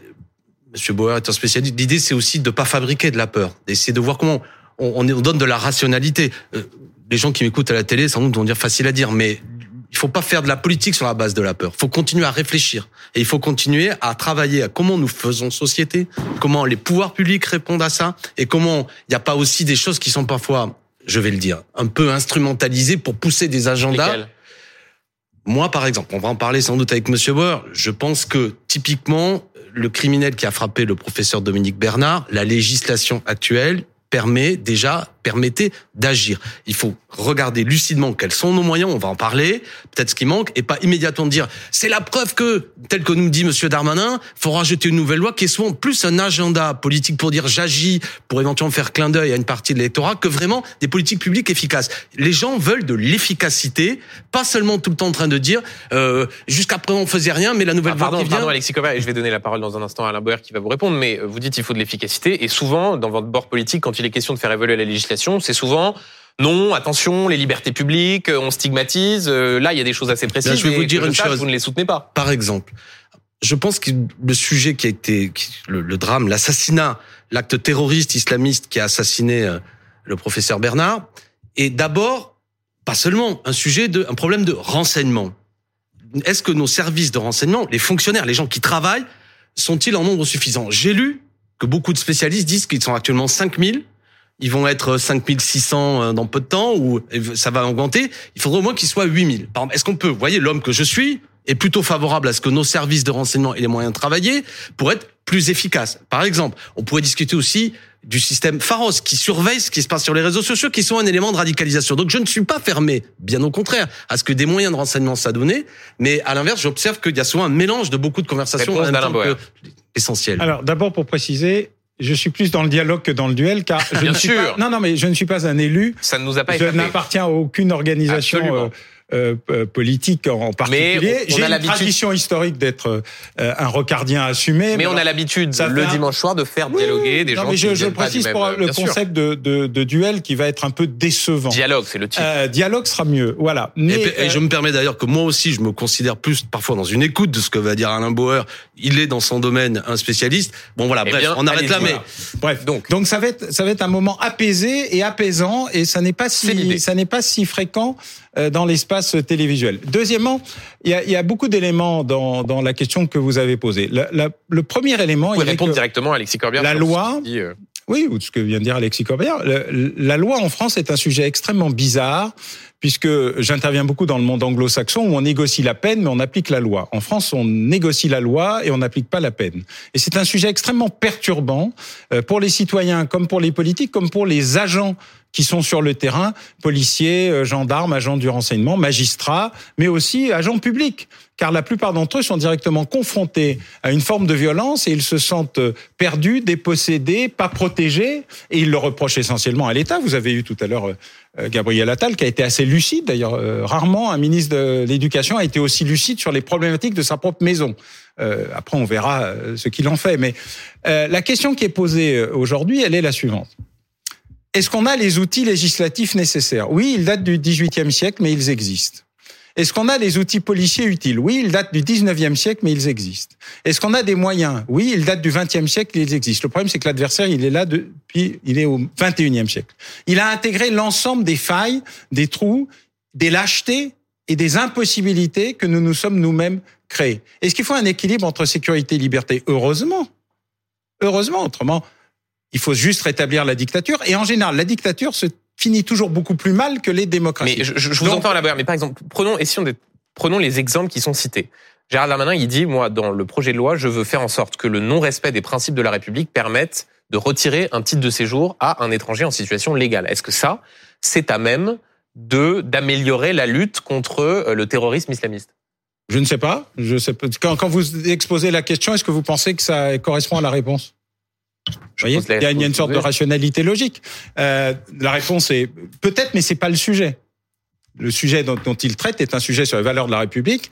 Monsieur Bauer est un spécialiste. L'idée, c'est aussi de pas fabriquer de la peur, d'essayer de voir comment on, donne de la rationalité. Euh, les gens qui m'écoutent à la télé, sans doute vont dire facile à dire, mais il faut pas faire de la politique sur la base de la peur. Il faut continuer à réfléchir et il faut continuer à travailler à comment nous faisons société, comment les pouvoirs publics répondent à ça et comment il n'y a pas aussi des choses qui sont parfois, je vais le dire, un peu instrumentalisées pour pousser des agendas. Moi, par exemple, on va en parler sans doute avec Monsieur Bauer. Je pense que typiquement, le criminel qui a frappé le professeur Dominique Bernard, la législation actuelle permet déjà permettez d'agir. Il faut regarder lucidement quels sont nos moyens, on va en parler, peut-être ce qui manque, et pas immédiatement dire c'est la preuve que, tel que nous dit Monsieur Darmanin, faut rajouter une nouvelle loi qui est souvent plus un agenda politique pour dire j'agis, pour éventuellement faire clin d'œil à une partie de l'électorat, que vraiment des politiques publiques efficaces. Les gens veulent de l'efficacité, pas seulement tout le temps en train de dire euh, jusqu'à présent on faisait rien, mais la nouvelle ah, pardon, loi qui vient... Pardon Alexis Cover, et je vais donner la parole dans un instant à Alain Boer qui va vous répondre, mais vous dites il faut de l'efficacité, et souvent dans votre bord politique, quand il est question de faire évoluer la législation, c'est souvent non, attention, les libertés publiques, on stigmatise. Euh, là, il y a des choses assez précises. je vais vous dire une chose. Vous ne les soutenez pas. Par exemple, je pense que le sujet qui a été le, drame, l'assassinat, l'acte terroriste islamiste qui a assassiné euh, le professeur Bernard, est d'abord pas seulement un sujet de un problème de renseignement. Est-ce que nos services de renseignement, les fonctionnaires, les gens qui travaillent, sont-ils en nombre suffisant? J'ai lu que beaucoup de spécialistes disent qu'ils sont actuellement 5000 ils vont être 5600 euh, dans peu de temps ou ça va augmenter. Il faudrait au moins qu'ils soient 8000. Par exemple, est-ce qu'on peut, vous voyez, l'homme que je suis est plutôt favorable à ce que nos services de renseignement aient les moyens de travailler pour être plus efficaces. Par exemple, on pourrait discuter aussi du système Pharos qui surveille ce qui se passe sur les réseaux sociaux, qui sont un élément de radicalisation. Donc je ne suis pas fermé, bien au contraire, à ce que des moyens de renseignement soient donnés, mais à l'inverse, j'observe qu'il y a souvent un mélange de beaucoup de conversations essentielles. Alors d'abord pour préciser, je suis plus dans le dialogue que dans le duel, car je Bien ne suis sûr. pas, non, non, mais je ne suis pas un élu. Ça ne nous a pas Je n'appartiens à aucune organisation euh, euh, politique en particulier. J'ai une tradition historique d'être euh, un rocardien assumé. Mais, on a l'habitude le dimanche soir de faire dialoguer des gens. Mais je, qui je précise pour le concept de, de, de, duel qui va être un peu décevant. Dialogue, c'est le titre. Euh, dialogue sera mieux, voilà. Mais, et, je me permets d'ailleurs que moi aussi, je me considère plus parfois dans une écoute de ce que va dire Alain Bauer. Il est dans son domaine un spécialiste. Bon voilà, eh bref, on arrête là. Mais bref, donc donc ça va être ça va être un moment apaisé et apaisant et ça n'est pas si ça n'est pas si fréquent dans l'espace télévisuel. Deuxièmement, il y a, beaucoup d'éléments dans, la question que vous avez posée. le premier élément... Vous pouvez répondre directement à Alexis Corbière. La loi... Euh. Oui, ou ce que vient de dire Alexis Corbière. La loi en France est un sujet extrêmement bizarre puisque j'interviens beaucoup dans le monde anglo-saxon où on négocie la peine mais on applique la loi. En France, on négocie la loi et on n'applique pas la peine. Et c'est un sujet extrêmement perturbant euh, pour les citoyens comme pour les politiques comme pour les agents qui sont sur le terrain, policiers, euh, gendarmes, agents du renseignement, magistrats, mais aussi agents publics. Car la plupart d'entre eux sont directement confrontés à une forme de violence et ils se sentent perdus, dépossédés, pas protégés, et ils le reprochent essentiellement à l'État. Vous avez eu tout à l'heure Gabriel Attal, qui a été assez lucide. D'ailleurs, rarement un ministre de l'Éducation a été aussi lucide sur les problématiques de sa propre maison. après, on verra ce qu'il en fait. Mais la question qui est posée aujourd'hui, elle est la suivante. Est-ce qu'on a les outils législatifs nécessaires? Oui, ils datent du XVIIIe siècle, mais ils existent. Est-ce qu'on a les outils policiers utiles? Oui, ils datent du 19e siècle, mais ils existent. Est-ce qu'on a des moyens? Oui, ils datent du 20e siècle, ils existent. Le problème, c'est que l'adversaire, il est là depuis, il est au 21e siècle. Il a intégré l'ensemble des failles, des trous, des lâchetés et des impossibilités que nous nous sommes nous-mêmes créés. Est-ce qu'il faut un équilibre entre sécurité et liberté? Heureusement. Heureusement, autrement, il faut juste rétablir la dictature. Et en général, la dictature se finit toujours beaucoup plus mal que les démocraties. Mais je, vous entends à la mais par exemple, prenons, et si on prenons les exemples qui sont cités. Gérald Darmanin, il dit, moi, dans le projet de loi, je veux faire en sorte que le non-respect des principes de la République permette de retirer un titre de séjour à un étranger en situation légale. Est-ce que ça, c'est à même de d'améliorer la lutte contre euh, le terrorisme islamiste? Je ne sais pas. Je sais pas. Quand, quand vous exposez la question, est-ce que vous pensez que ça correspond à la réponse? Il y, a, une sorte de rationalité logique. Euh, la réponse est peut-être, mais c'est pas le sujet. Le sujet dont, il traite est un sujet sur les valeurs de la République.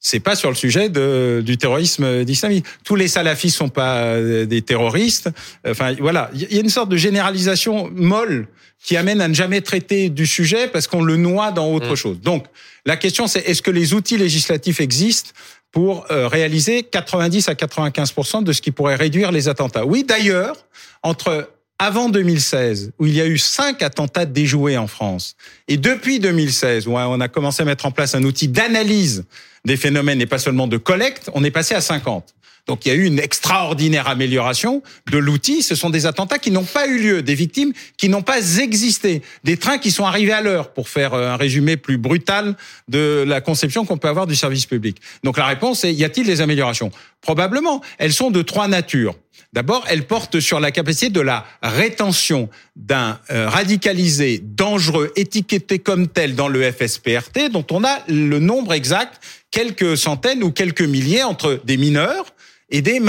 C'est pas sur le sujet de, du terrorisme d'islamisme. Tous les salafistes sont pas euh, des terroristes. Enfin, voilà. Il y a une sorte de généralisation molle qui amène à ne jamais traiter du sujet parce qu'on le noie dans autre mmh. chose. Donc, la question c'est est-ce que les outils législatifs existent pour euh, réaliser 90 à 95% de ce qui pourrait réduire les attentats. Oui, d'ailleurs, entre avant 2016, où il y a eu cinq attentats déjoués en France, et depuis 2016, où on a commencé à mettre en place un outil d'analyse des phénomènes et pas seulement de collecte, on est passé à 50. Donc il y a eu une extraordinaire amélioration de l'outil. Ce sont des attentats qui n'ont pas eu lieu, des victimes qui n'ont pas existé, des trains qui sont arrivés à l'heure, pour faire euh, un résumé plus brutal de la conception qu'on peut avoir du service public. Donc la réponse est, y a-t-il des améliorations? Probablement. Elles sont de trois natures. D'abord, elles portent sur la capacité de la rétention d'un euh, radicalisé dangereux étiqueté comme tel dans le FSPRT, dont on a le nombre exact, quelques centaines ou quelques milliers entre des mineurs et des.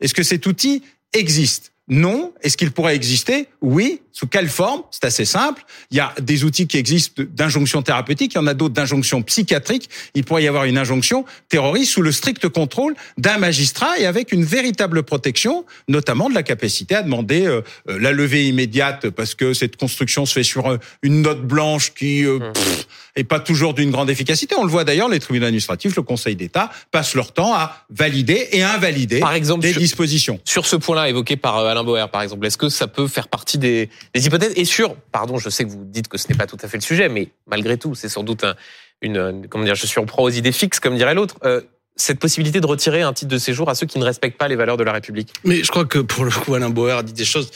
Est-ce que cet outil existe? Non. Est-ce qu'il pourrait exister? Oui. Sous quelle forme? C'est assez simple. Il y a des outils qui existent d'injonction thérapeutique, il y en a d'autres d'injonction psychiatrique. Il pourrait y avoir une injonction terroriste sous le strict contrôle d'un magistrat et avec une véritable protection, notamment de la capacité à demander euh, euh, la levée immédiate parce que cette construction se fait sur euh, une note blanche qui mmh et pas toujours d'une grande efficacité. On le voit d'ailleurs, les tribunaux administratifs, le Conseil d'État passent leur temps à valider et invalider par exemple, des dispositions. Sur ce point-là évoqué par euh, Alain Boer, par exemple, est-ce que ça peut faire partie des, des hypothèses Et sur, pardon, je sais que vous dites que ce n'est pas tout à fait le sujet, mais malgré tout, c'est sans doute un, une, comment dire, je suis en proie aux idées fixes, comme dirait l'autre. Euh, cette possibilité de retirer un titre de séjour à ceux qui ne respectent pas les valeurs de la République. Mais je crois que pour le coup, Alain Boer a dit des choses.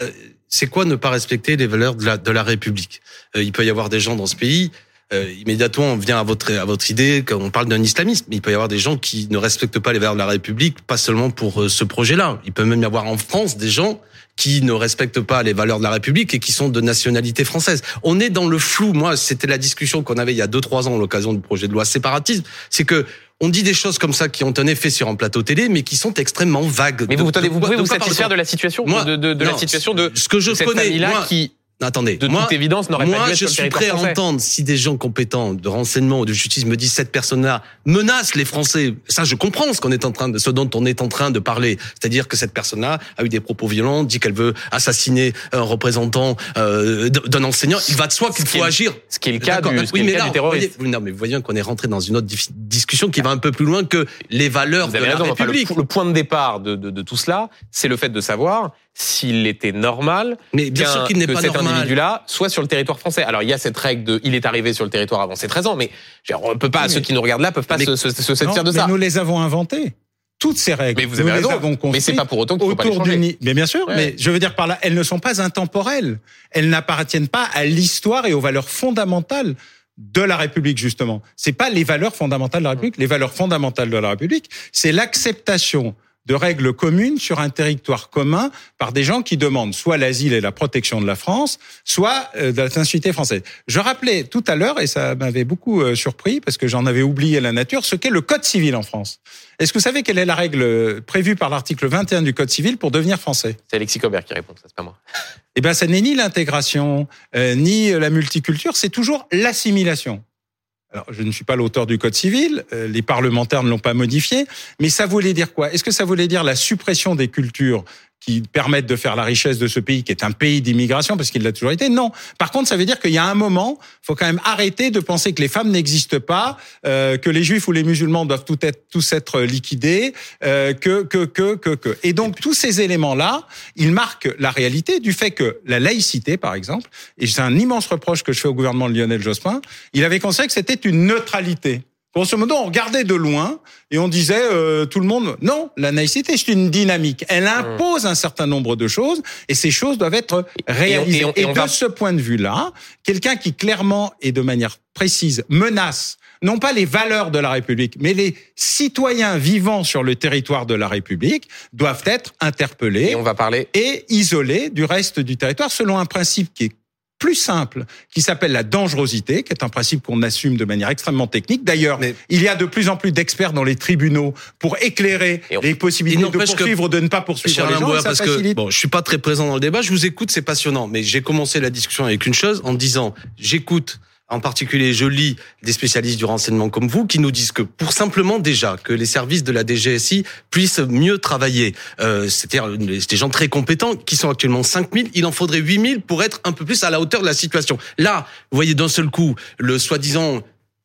Euh, c'est quoi ne pas respecter les valeurs de la, de la République? Il peut y avoir des gens dans ce pays euh, immédiatement on vient à votre à votre idée quand on parle d'un islamisme. Il peut y avoir des gens qui ne respectent pas les valeurs de la République, pas seulement pour euh, ce projet-là. Il peut même y avoir en France des gens qui ne respectent pas les valeurs de la République et qui sont de nationalité française. On est dans le flou. Moi, c'était la discussion qu'on avait il y a deux trois ans à l'occasion du projet de loi séparatisme. C'est que on dit des choses comme ça qui ont un effet sur un plateau télé, mais qui sont extrêmement vagues. Mais vous, vous, pouvez vous satisfaire de la situation, de, de, de la situation de ce que je connais, moi, qui Attendez, de moi, toute évidence, n'aurait pas dû je suis prêt à entendre si des gens compétents de renseignement ou de justice me disent cette personne-là menace les Français. Ça, je comprends ce qu'on est en train de, ce dont on est en train de parler. C'est-à-dire que cette personne-là a eu des propos violents, dit qu'elle veut assassiner un représentant euh, d'un enseignant. Il va de soi qu'il faut agir. Ce qui est le cas du, oui, mais là, terroriste. non, mais voyons qu'on est rentré dans une autre discussion qui va un peu plus loin que les valeurs de la République. le, point de départ de, de, de tout cela, c'est le fait de savoir s'il était normal mais bien sûr qu'il n'est pas cet individu-là soit sur le territoire français. Alors il y a cette règle de il est arrivé sur le territoire avant ses 13 ans, mais on peut pas, ceux qui nous regardent là peuvent pas se, se, se satisfaire de mais ça. Nous les avons inventées. Toutes ces règles, mais vous avez nous raison. les avons mais c'est pas pour autant qu'il faut pas les changer. Mais bien sûr, mais je veux dire par là, elles ne sont pas intemporelles. Elles n'appartiennent pas à l'histoire et aux valeurs fondamentales de la République justement. C'est pas les valeurs fondamentales de la République. Les valeurs fondamentales de la République, c'est l'acceptation de règles communes sur un territoire commun par des gens qui demandent soit l'asile et la protection de la France, soit euh, de la nationalité française. Je rappelais tout à l'heure, et ça m'avait beaucoup euh, surpris parce que j'en avais oublié la nature, ce qu'est le Code civil en France. Est-ce que vous savez quelle est la règle prévue par l'article 21 du Code civil pour devenir français? C'est Alexis Cobert qui répond, ça c'est pas moi. Eh bien, ça n'est ni l'intégration, euh, ni la multiculture, c'est toujours l'assimilation. Alors, je ne suis pas l'auteur du Code civil, euh, les parlementaires ne l'ont pas modifié, mais ça voulait dire quoi? Est-ce que ça voulait dire la suppression des cultures qui permettent de faire la richesse de ce pays, qui est un pays d'immigration, parce qu'il l'a toujours été. Non. Par contre, ça veut dire qu'il y a un moment, faut quand même arrêter de penser que les femmes n'existent pas, euh, que les juifs ou les musulmans doivent tout être, tous être liquidés, euh, que, que, que, que, que. Et donc, tous ces éléments-là, ils marquent la réalité du fait que la laïcité, par exemple, et c'est un immense reproche que je fais au gouvernement de Lionel Jospin, il avait considéré que c'était une neutralité. Grosso modo, on regardait de loin et on disait euh, tout le monde non, la naïcité c'est une dynamique. Elle mmh. impose un certain nombre de choses et ces choses doivent être réalisées. Et, de ce point de vue-là, quelqu'un qui clairement et de manière précise menace non pas les valeurs de la République, mais les citoyens vivant sur le territoire de la République doivent être interpellés et, on va parler... et isolés du reste du territoire selon un principe qui est plus simple qui s'appelle la dangerosité, qui est un principe qu'on assume de manière extrêmement technique. D'ailleurs, il y a de plus en plus d'experts dans les tribunaux pour éclairer les possibilités de poursuivre ou de ne pas poursuivre les gens. parce que bon, je suis pas très présent dans le débat, je vous écoute, c'est passionnant, mais j'ai commencé la discussion avec une chose en disant j'écoute en particulier, je lis des spécialistes du renseignement comme vous qui nous disent que pour simplement déjà que les services de la DGSI puissent mieux travailler, euh, c'est-à-dire des gens très compétents qui sont actuellement 5000, il en faudrait 8000 pour être un peu plus à la hauteur de la situation. Là, vous voyez d'un seul coup le soi-disant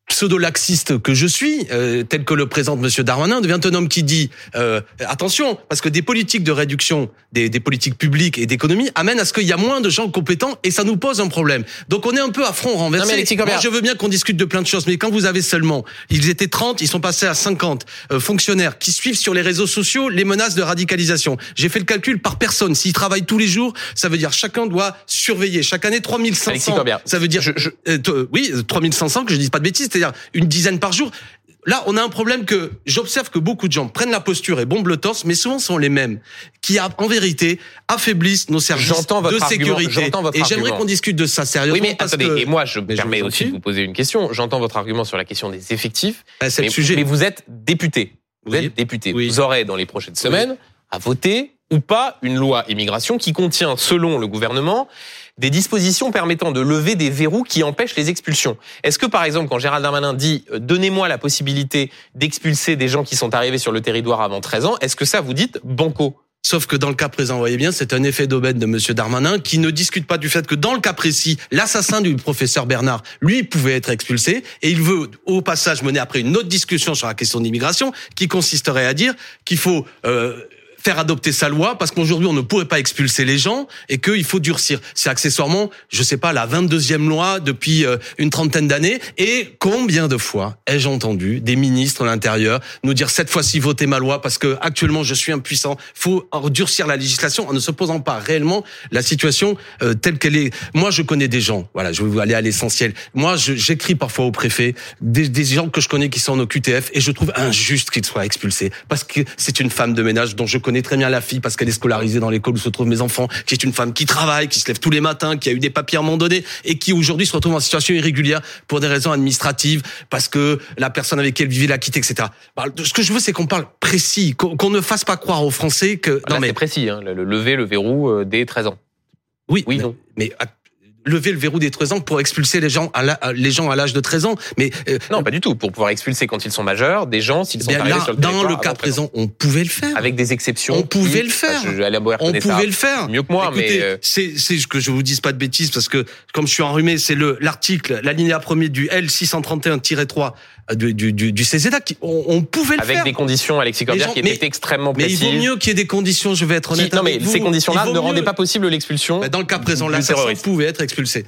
pseudo-laxiste que je suis, euh, tel que le présente Monsieur Darmanin, devient un homme qui dit euh, attention, parce que des politiques de réduction, des, des politiques publiques et d'économie amènent à ce qu'il y a moins de gens compétents et ça nous pose un problème. Donc on est un peu à front renversé. Moi, je veux bien qu'on discute de plein de choses, mais quand vous avez seulement, ils étaient 30, ils sont passés à 50 euh, fonctionnaires qui suivent sur les réseaux sociaux les menaces de radicalisation. J'ai fait le calcul par personne. S'ils travaillent tous les jours, ça veut dire chacun doit surveiller. Chaque année 3500. Ça veut dire, je, je, euh, oui, 3500 que je dis pas de bêtises c'est-à-dire une dizaine par jour. Là, on a un problème que j'observe que beaucoup de gens prennent la posture et bombent le torse, mais souvent sont les mêmes qui, en vérité, affaiblissent nos services de sécurité. et j'aimerais qu'on discute de ça sérieusement. Oui, mais attendez, et moi, je me permets aussi de vous poser une question. J'entends votre argument sur la question des effectifs. Bah, sujet. mais vous êtes député. Vous êtes député. Vous aurez, dans les prochaines semaines, à voter ou pas une loi immigration qui contient, selon le gouvernement, des dispositions permettant de lever des verrous qui empêchent les expulsions. Est-ce que, par exemple, quand Gérald Darmanin dit euh, donnez-moi la possibilité d'expulser des gens qui sont arrivés sur le territoire avant 13 ans, est-ce que ça vous dites banco? Sauf que dans le cas présent, vous voyez bien, c'est un effet d'aubaine de Monsieur Darmanin qui ne discute pas du fait que dans le cas précis, l'assassin du professeur Bernard, lui, pouvait être expulsé. Et il veut au passage mener après une autre discussion sur la question d'immigration qui consisterait à dire qu'il faut euh, faire adopter sa loi parce qu'aujourd'hui on ne pourrait pas expulser les gens et qu'il faut durcir. C'est accessoirement, je sais pas, la 22e loi depuis euh, une trentaine d'années. Et combien de fois ai-je entendu des ministres de l'Intérieur nous dire cette fois-ci votez ma loi parce que actuellement je suis impuissant. Faut durcir la législation en ne se posant pas réellement la situation euh, telle qu'elle est. Moi je connais des gens. Voilà, je vais aller à l'essentiel. Moi j'écris parfois au préfet des, des gens que je connais qui sont en QTF et je trouve injuste qu'ils soient expulsés parce que c'est une femme de ménage dont je connais connais très bien la fille parce qu'elle est scolarisée dans l'école où se trouvent mes enfants, qui est une femme qui travaille, qui se lève tous les matins, qui a eu des papiers à un moment donné et qui aujourd'hui se retrouve en situation irrégulière pour des raisons administratives parce que la personne avec qui elle vivait l'a quitté, etc. Bah, ce que je veux, c'est qu'on parle précis, qu'on ne fasse pas croire aux Français que... non, mais précis, hein, le lever le verrou euh, dès 13 ans. Oui, oui, non. mais lever le verrou des 13 ans pour expulser les gens à les gens à l'âge de 13 ans. Mais euh, non, pas du tout. Pour pouvoir expulser quand ils sont majeurs des gens s'ils sont arrivés sur le Dans le cas présent, on pouvait le faire. Avec des exceptions. On pouvait le faire. on pouvait le faire. Mieux que moi, mais euh, c'est c'est que je vous dise pas de bêtises parce que comme je suis enrhumé, c'est le l'article, l'alinéa premier du L 631-3 du, du, du, du CZA, on, on pouvait le Avec faire. Avec des conditions, Alexis Corbière, qui étaient extrêmement précises. Mais il vaut mieux qu'il y ait des conditions, je vais être honnête. non, mais ces conditions-là ne rendaient pas possible l'expulsion. Dans le cas présent, l'assassin pouvait être expulsé.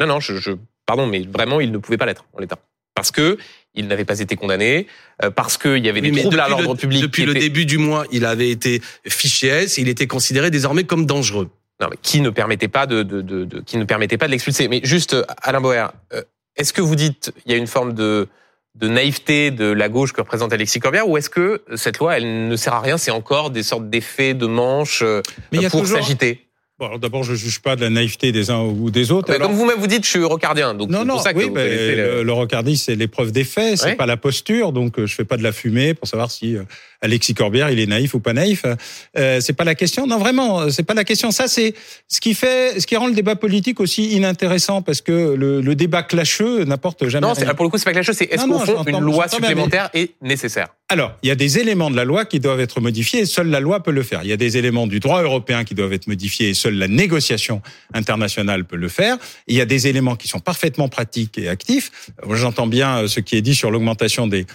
Non, non, je, je, pardon, mais vraiment, il ne pouvait pas l'être en l'état. Parce que il n'avait pas été condamné, euh, parce qu'il y avait des troubles à l'ordre public. Depuis le début du mois, il avait été fiché S, il était considéré désormais comme dangereux. Non, mais qui ne permettait pas de, de, de, de qui ne permettait pas de l'expulser. Mais juste, Alain Boer, euh, est-ce que vous dites il y a une forme de de naïveté de la gauche que représente Alexis Corbière ou est-ce que cette loi, elle ne sert à rien, c'est encore des sortes d'effets de manche euh, pour s'agiter? Bon, d'abord, je juge pas de la naïveté des uns ou des autres. alors... Comme vous-même vous dites, je suis rocardien, donc non, non, pour ça que oui, le... le, rocardisme, c'est l'épreuve des faits, c'est pas la posture, donc euh, je fais pas de la fumée pour savoir si euh, Alexis Corbière, il est naïf ou pas naïf. Euh, c'est pas la question. Non, vraiment, c'est pas la question. Ça, c'est ce qui fait, ce qui rend le débat politique aussi inintéressant parce que le, le débat clasheux n'apporte jamais. Non, rien. pour le coup, c'est pas clasheux. C'est est-ce qu'au fond, une loi supplémentaire est nécessaire? Alors, il y a des éléments de la loi qui doivent être modifiés et seule la loi peut le faire. Il y a des éléments du droit européen qui doivent être modifiés et seule la négociation internationale peut le faire. Il y a des éléments qui sont parfaitement pratiques et actifs. J'entends bien euh, ce qui est dit sur l'augmentation des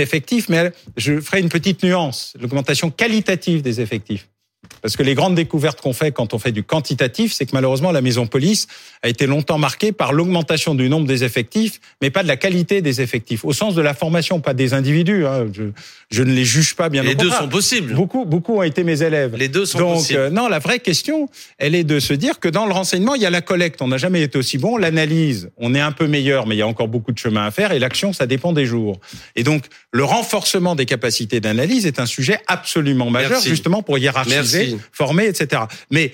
effectifs, mais je ferai une petite nuance. L'augmentation qualitative des effectifs. Parce que les grandes découvertes qu'on fait quand on fait du quantitatif, c'est que malheureusement la maison police a été longtemps marquée par l'augmentation du nombre des effectifs, mais pas de la qualité des effectifs, au sens de la formation, pas des individus. Hein. Je, je, ne les juge pas bien. Les deux sont possibles. Beaucoup, beaucoup ont été mes élèves. Les deux sont Donc, possibles. Euh, non, la vraie question, elle est de se dire que dans le renseignement, il y a la collecte. On n'a jamais été aussi bon. L'analyse, on est un peu meilleur, mais il y a encore beaucoup de chemin à faire. Et l'action, ça dépend des jours. Et donc, le renforcement des capacités d'analyse est un sujet absolument majeur, Merci. justement pour hiérarchiser, Merci. Former, etc. Mais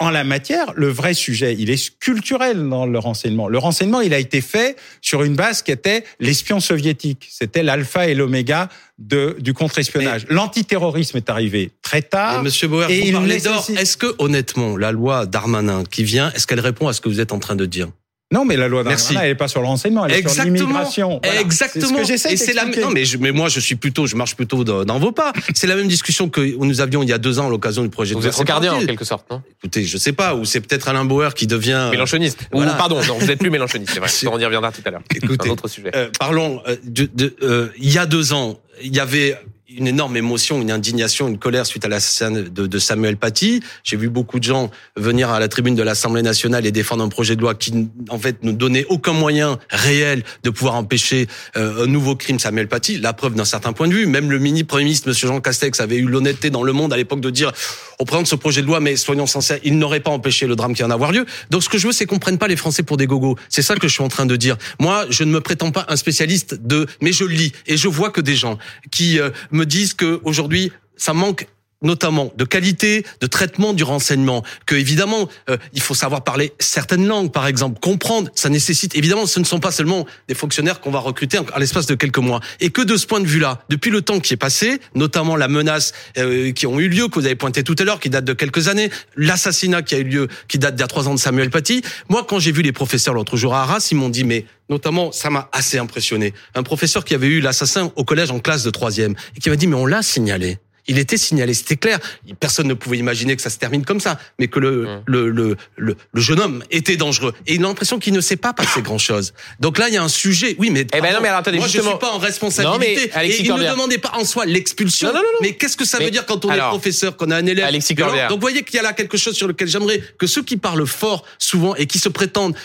en la matière, le vrai sujet, il est culturel dans le renseignement. Le renseignement, il a été fait sur une base qui était l'espion soviétique. C'était l'alpha et l'oméga de, du contre-espionnage. L'antiterrorisme est arrivé très tard. Monsieur Bauer, et d'or. Est-ce que, honnêtement, la loi Darmanin qui vient, est-ce qu'elle répond à ce que vous êtes en train de dire? Non, mais la loi Merci. Darmanin, elle n'est pas sur le renseignement, elle est sur l'immigration. Voilà. Exactement. C'est ce que j'essaie Et c'est la d'expliquer. non mais je, mais moi je suis plutôt je marche plutôt dans, dans vos pas. C'est la même discussion que nous avions il y a deux ans à l'occasion du projet Vous de loi êtes rocardien en quelque sorte, non? Écoutez, je sais pas ou c'est peut-être Alain Bauer qui devient Mélenchoniste. voilà. Ou pardon, non, vous n'êtes plus mélenchoniste, c'est vrai. On y reviendra tout à l'heure. Écoutez, un autre sujet. Euh, parlons euh, de, de, euh, il y a deux ans, il y avait une énorme émotion, une indignation, une colère suite à l'assassinat de, de Samuel Paty. J'ai vu beaucoup de gens venir à la tribune de l'Assemblée nationale et défendre un projet de loi qui, en fait, ne donnait aucun moyen réel de pouvoir empêcher euh, un nouveau crime Samuel Paty. La preuve d'un certain point de vue. Même le mini premier ministre, Monsieur Jean Castex, avait eu l'honnêteté dans le monde à l'époque de dire on présente ce projet de loi, mais soyons sincères, il n'aurait pas empêché le drame qui vient d'avoir lieu. Donc, ce que je veux, c'est qu'on prenne pas les Français pour des gogos. C'est ça que je suis en train de dire. Moi, je ne me prétends pas un spécialiste de, mais je lis et je vois que des gens qui euh, disent que aujourd'hui, ça manque notamment de qualité, de traitement du renseignement, que évidemment euh, il faut savoir parler certaines langues, par exemple, comprendre. Ça nécessite évidemment, ce ne sont pas seulement des fonctionnaires qu'on va recruter à l'espace de quelques mois, et que de ce point de vue-là, depuis le temps qui est passé, notamment la menace euh, qui ont eu lieu, que vous avez pointé tout à l'heure, qui date de quelques années, l'assassinat qui a eu lieu, qui date d'il y a trois ans de Samuel Paty. Moi, quand j'ai vu les professeurs l'autre jour à Arras, ils m'ont dit mais notamment, ça m'a assez impressionné. Un professeur qui avait eu l'assassin au collège en classe de troisième et qui m'a dit mais on l'a signalé. Il était signalé, c'était clair. Personne ne pouvait imaginer que ça se termine comme ça, mais que le, Mmh. le, le, le, le jeune homme était dangereux. Et il a l'impression qu'il ne s'est pas passé (coughs) grand-chose. Donc là, il y a un sujet. Oui, mais, Eh ben non, mais alors, attendez, moi, je justement- suis pas en responsabilité. Non, mais Alexis et il ne demandait pas en soi l'expulsion. Mais qu'est-ce que ça Mais veut dire quand on alors, est professeur, qu'on a un élève Alexis. Donc vous voyez qu'il y a là quelque chose sur lequel j'aimerais que ceux qui parlent fort souvent et qui se prétendent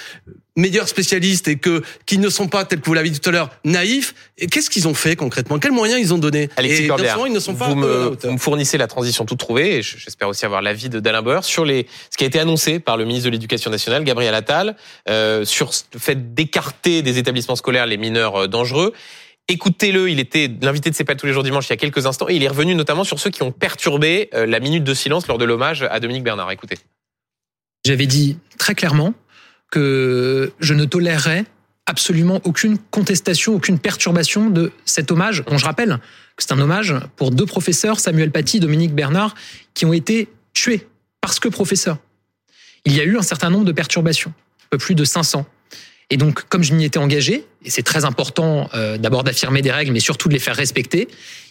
meilleurs spécialistes et que qui ne sont pas tels que vous l'avez dit tout à l'heure naïfs, et qu'est-ce qu'ils ont fait concrètement? Quels moyens ils ont donné? Alexis Et souvent, ils ne sont pas vous, me, hauteur. vous me fournissez la transition toute trouvée, et je- j'espère aussi avoir l'avis de d'Alain Bauer sur les, ce qui a été annoncé par le ministre de l'Éducation nationale, Gabriel Attal, euh, sur le fait d'écarter des établissements scolaires les mineurs euh, dangereux. Écoutez-le, il était l'invité de C'est pas tous les jours dimanche il y a quelques instants, et il est revenu notamment sur ceux qui ont perturbé euh, la minute de silence lors de l'hommage à Dominique Bernard. Écoutez. J'avais dit très clairement que je ne tolérerais absolument aucune contestation, aucune perturbation de cet hommage. dont je rappelle que c'est un hommage pour deux professeurs, Samuel Paty et Dominique Bernard, qui ont été tués parce que professeurs. Il y a eu un certain nombre de perturbations, un peu plus de 500. Et donc, comme je m'y étais engagé, et c'est très important euh, d'abord d'affirmer des règles, mais surtout de les faire respecter,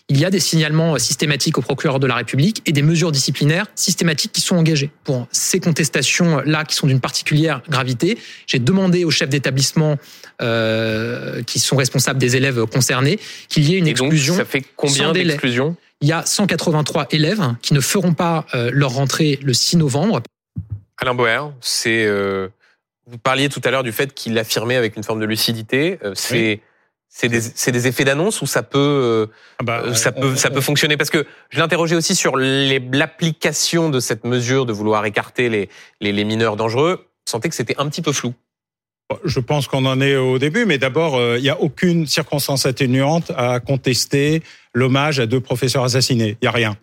il y a des signalements euh, systématiques au procureur de la République et des mesures disciplinaires systématiques qui sont engagées. Pour ces contestations-là, qui sont d'une particulière gravité, j'ai demandé aux chefs d'établissement euh, qui sont responsables des élèves concernés qu'il y ait une Et donc, exclusion. ça fait combien d'exclusions? Il y a 183 élèves qui ne feront pas euh, leur rentrée le 6 novembre Alain Bauer, c'est euh, vous parliez tout à l'heure du fait qu'il affirmait avec une forme de lucidité. euh, c'est c'est des, c'est des effets d'annonce ou ça peut euh, Ah bah, euh, ça peut on- ça peut fonctionner? Parce que je l'interrogeais aussi sur les- l'application de cette mesure de vouloir écarter les, les les mineurs dangereux. Je sentais que c'était un petit peu flou. Je pense qu'on en est au début, mais d'abord, il n'y a aucune circonstance atténuante à contester l'hommage à deux professeurs assassinés. Il n'y a rien.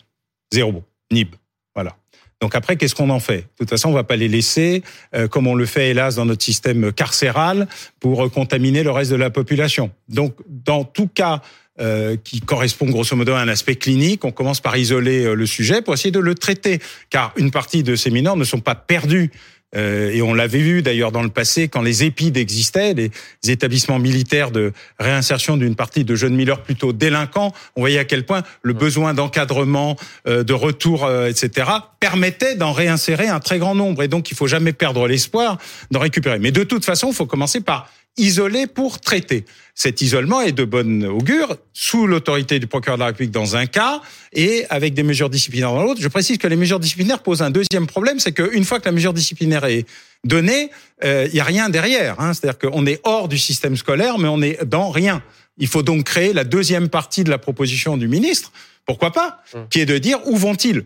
Zéro. Nib. Voilà. Donc après, qu'est-ce qu'on en fait? De toute façon, on va pas les laisser, euh, comme on le fait hélas dans notre système carcéral, pour contaminer le reste de la population. Donc dans tout cas euh, qui correspond grosso modo à un aspect clinique, on commence par isoler euh, le sujet pour essayer de le traiter, car une partie de ces mineurs ne sont pas perdus euh, et on l'avait vu d'ailleurs dans le passé quand les EPID existaient, les établissements militaires de réinsertion d'une partie de jeunes mineurs plutôt délinquants. On voyait à quel point le besoin d'encadrement, euh, de retour, euh, etc., permettait d'en réinsérer un très grand nombre. Et donc, il faut jamais perdre l'espoir d'en récupérer. Mais de toute façon, il faut commencer par isolé pour traiter. Cet isolement est de bonne augure, sous l'autorité du procureur de la République dans un cas et avec des mesures disciplinaires dans l'autre. Je précise que les mesures disciplinaires posent un deuxième problème, c'est qu'une fois que la mesure disciplinaire est donnée, euh, il n'y a rien derrière. Hein. C'est-à-dire qu'on est hors du système scolaire, mais on est dans rien. Il faut donc créer la deuxième partie de la proposition du ministre, pourquoi pas, mmh. qui est de dire où vont-ils?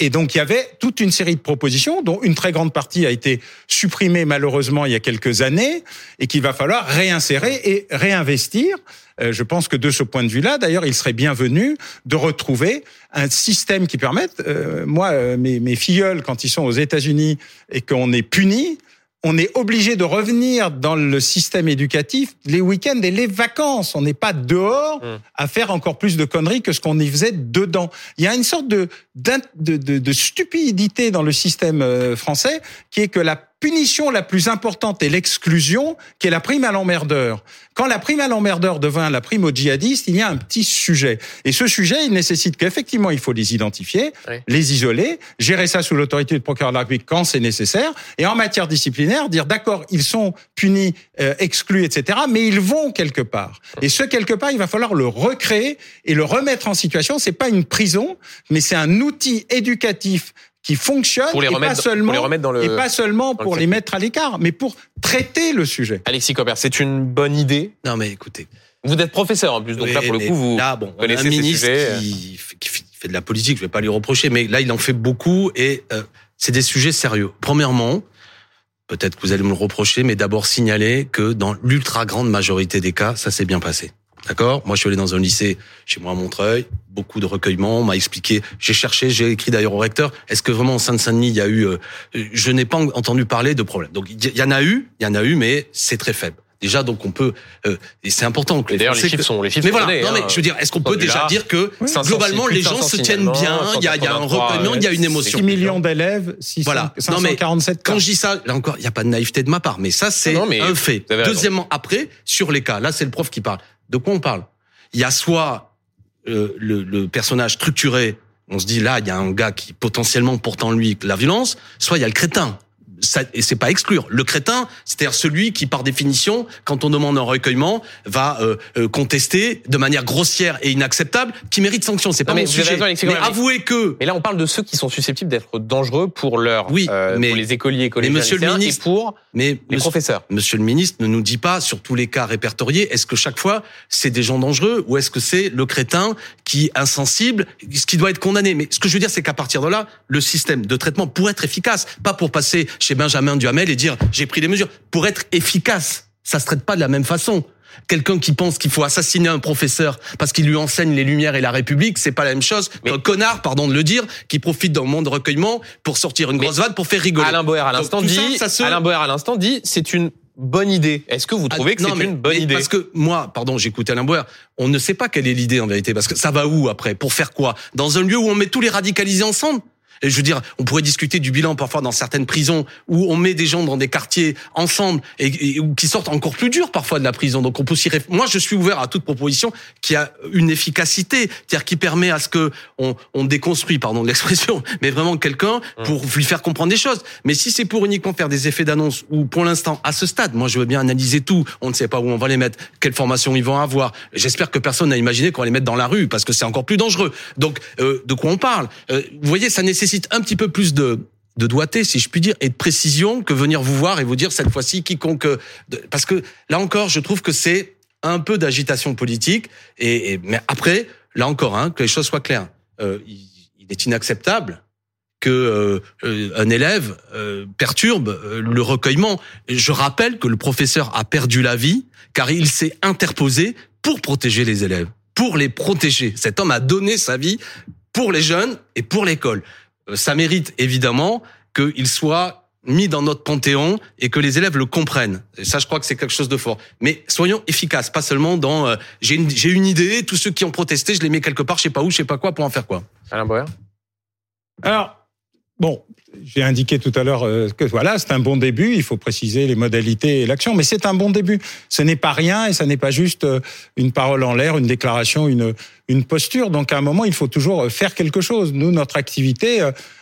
Et donc il y avait toute une série de propositions, dont une très grande partie a été supprimée malheureusement il y a quelques années, et qu'il va falloir réinsérer et réinvestir. Euh, je pense que de ce point de vue-là, d'ailleurs, il serait bienvenu de retrouver un système qui permette, euh, moi, euh, mes, mes filleuls, quand ils sont aux États-Unis et qu'on est punis, on est obligé de revenir dans le système éducatif les week-ends et les vacances. On n'est pas dehors mmh. à faire encore plus de conneries que ce qu'on y faisait dedans. Il y a une sorte de, de, de, de stupidité dans le système euh, français qui est que la punition la plus importante est l'exclusion, qui est la prime à l'emmerdeur. Quand la prime à l'emmerdeur devint la prime au djihadiste, il y a un petit sujet. Et ce sujet, il nécessite qu'effectivement, il faut les identifier, les isoler, gérer ça sous l'autorité du procureur de la République quand c'est nécessaire, et en matière disciplinaire, dire d'accord, ils sont punis, euh, exclus, etc., mais ils vont quelque part. Et ce quelque part, il va falloir le recréer et le remettre en situation. C'est pas une prison, mais c'est un outil éducatif qui fonctionne pour les remettre, et pas seulement, pour les remettre dans le, et pas seulement pour les mettre à l'écart, mais pour traiter le sujet. Alexis Copper, c'est une bonne idée? Non, mais écoutez. Vous êtes professeur en plus, donc là pour le coup vous là, bon, on a un ministre qui, qui, fait de la politique, je vais pas lui reprocher, mais là il en fait beaucoup et euh, c'est des sujets sérieux. Premièrement, peut-être que vous allez me le reprocher, mais d'abord signaler que dans l'ultra grande majorité des cas, ça s'est bien passé. D'accord? Moi, je suis allé dans un lycée chez moi à Montreuil, beaucoup de recueillements, on m'a expliqué, j'ai cherché, j'ai écrit d'ailleurs au recteur, est-ce que vraiment en Seine-Saint-Denis, il y a eu... Euh, je n'ai pas entendu parler de problème. Donc, il y en a eu, il y en a eu, mais c'est très faible. Déjà, donc on peut, euh, et c'est important que d'ailleurs les chiffres sont les chiffres. Mais voilà, non mais hein. je veux dire, est-ce qu'on peut déjà dire que globalement les gens se tiennent bien, il y a, il y a un recueillement, il y a une émotion. 6 millions d'élèves, 600, voilà. 547 non, mais Quand je dis ça, là encore, il n'y a pas de naïveté de ma part, mais ça c'est un fait. Deuxièmement, après, sur les cas, là c'est le prof qui parle. De quoi on parle? Il y a soit euh, le, le, personnage structuré, on se dit là, il y a un gars qui potentiellement porte en lui la violence, soit il y a le crétin ça, et c'est pas exclure. Le crétin, c'est-à-dire celui qui, par définition, quand on demande un recueillement, va euh, euh, contester de manière grossière et inacceptable, qui mérite sanction. C'est pas mon sujet. mais avouez que. Mais là, on parle de ceux qui sont susceptibles d'être dangereux pour leur, oui, euh, mais, pour les écoliers, écoliers, monsieur le ministre, et pour mais les professeurs. Monsieur le ministre ne nous dit pas sur tous les cas répertoriés, est-ce que chaque fois c'est des gens dangereux ou est-ce que c'est le crétin qui insensible, ce qui doit être condamné? Mais ce que je veux dire, c'est qu'à partir de là, le système de traitement pour être efficace, pas pour passer chez Benjamin Duhamel et dire j'ai pris des mesures. Pour être efficace, ça se traite pas de la même façon. Quelqu'un qui pense qu'il faut assassiner un professeur parce qu'il lui enseigne les Lumières et la République, c'est pas la même chose qu'un connard, pardon de le dire, qui profite d'un monde de recueillement pour sortir une grosse vanne pour faire rigoler. Alain Boer à l'instant dit, Alain Boer à l'instant dit, c'est une bonne idée. Est-ce que vous ah, trouvez que c'est une bonne idée? Parce que moi, pardon, j'écoute Alain Boer, on ne sait pas quelle est l'idée en vérité, parce que ça va où après? Pour faire quoi? Dans un lieu où on met tous les radicalisés ensemble? Et je veux dire, on pourrait discuter du bilan parfois dans certaines prisons où on met des gens dans des quartiers ensemble et, qui sortent encore plus dur parfois de la prison. Donc on peut s'y Moi, je suis ouvert à toute proposition qui a une efficacité, c'est-à-dire qui permet à ce que on, on déconstruit, pardon de l'expression, (laughs) mais vraiment quelqu'un pour lui faire comprendre des choses. Mais si c'est pour uniquement faire des effets d'annonce ou pour l'instant à ce stade, moi je veux bien analyser tout. On ne sait pas où on va les mettre, quelle formation ils vont avoir. J'espère que personne n'a imaginé qu'on va les mettre dans la rue parce que c'est encore plus dangereux. Donc euh, de quoi on parle? Euh, Vous voyez, ça nécessite un petit peu plus de de doigté, si je puis dire, et de précision que venir vous voir et vous dire cette fois-ci quiconque. Parce que là encore, je trouve que c'est un peu d'agitation politique. Et, mais après, là encore, hein, que les choses soient claires. Euh, il, est inacceptable que un élève perturbe le recueillement. Je rappelle que le professeur a perdu la vie car il s'est interposé pour protéger les élèves, pour les protéger. Cet homme a donné sa vie pour les jeunes et pour l'école. Ça mérite évidemment qu'il soit mis dans notre panthéon et que les élèves le comprennent. Et ça, je crois que c'est quelque chose de fort. Mais soyons efficaces, pas seulement dans euh, j'ai une, j'ai une idée, tous ceux qui ont protesté, je les mets quelque part, je sais pas où, je sais pas quoi, pour en faire quoi. Alain Boer Alors, bon, j'ai indiqué tout à l'heure euh, que voilà, c'est un bon début. Il faut préciser les modalités et l'action, mais c'est un bon début. Ce n'est pas rien et ça n'est pas juste euh, une parole en l'air, une déclaration, une une posture. Donc à un moment, il faut toujours faire quelque chose. Nous, notre activité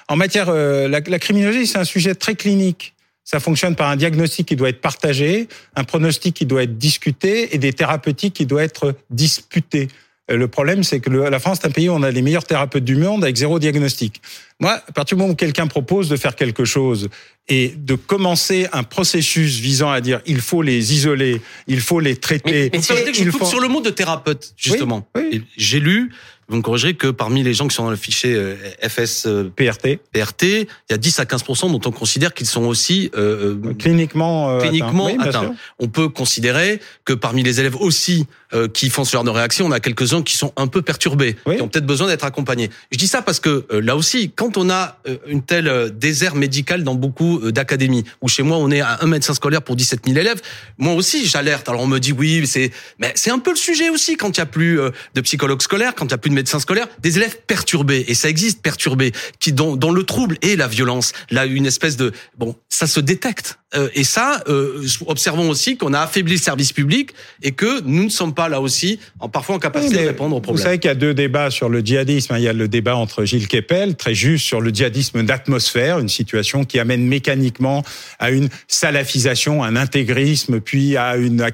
en matière, euh, la, la criminologie, c'est un sujet très clinique. Ça fonctionne par un diagnostic qui doit être partagé, un pronostic qui doit être discuté et des thérapeutiques qui doivent être disputées. Euh, le problème, c'est que la France est un pays où on a les meilleurs thérapeutes du monde avec zéro diagnostic. Moi, à partir du moment où quelqu'un propose de faire quelque chose et de commencer un processus visant à dire il faut les isoler, il faut les traiter. Mais, je coupe sur le mot de thérapeute, justement. J'ai lu vous me corrigerez que parmi les gens qui sont dans le fichier euh, FS euh, PRT, il y a 10 à 15 dont on considère qu'ils sont aussi euh, cliniquement cliniquement atteints. On peut considérer que parmi les élèves aussi qui font ce genre de réaction, on a quelques-uns qui sont un peu perturbés, qui ont peut-être besoin d'être accompagnés. Je dis ça parce que là aussi, quand on a une telle désert médical dans beaucoup d'académies, où chez moi on est à un médecin scolaire pour 17 000 élèves, moi aussi j'alerte. Alors on me dit oui, c'est mais c'est un peu le sujet aussi quand il y a plus de psychologues scolaires, quand il y a plus de médecins scolaires, des élèves perturbés, et ça existe perturbés, qui dont, dont le trouble et la violence, là une espèce de bon, ça se détecte. Euh, et ça, euh, observons aussi qu'on a affaibli le service public et que nous ne sommes pas là aussi en parfois en capacité de répondre aux problèmes. Vous savez qu'il y a deux débats sur le djihadisme. Il y a le débat entre Gilles Kepel, très juste, sur le djihadisme d'atmosphère, une situation qui amène mécaniquement à une salafisation, un intégrisme, puis à une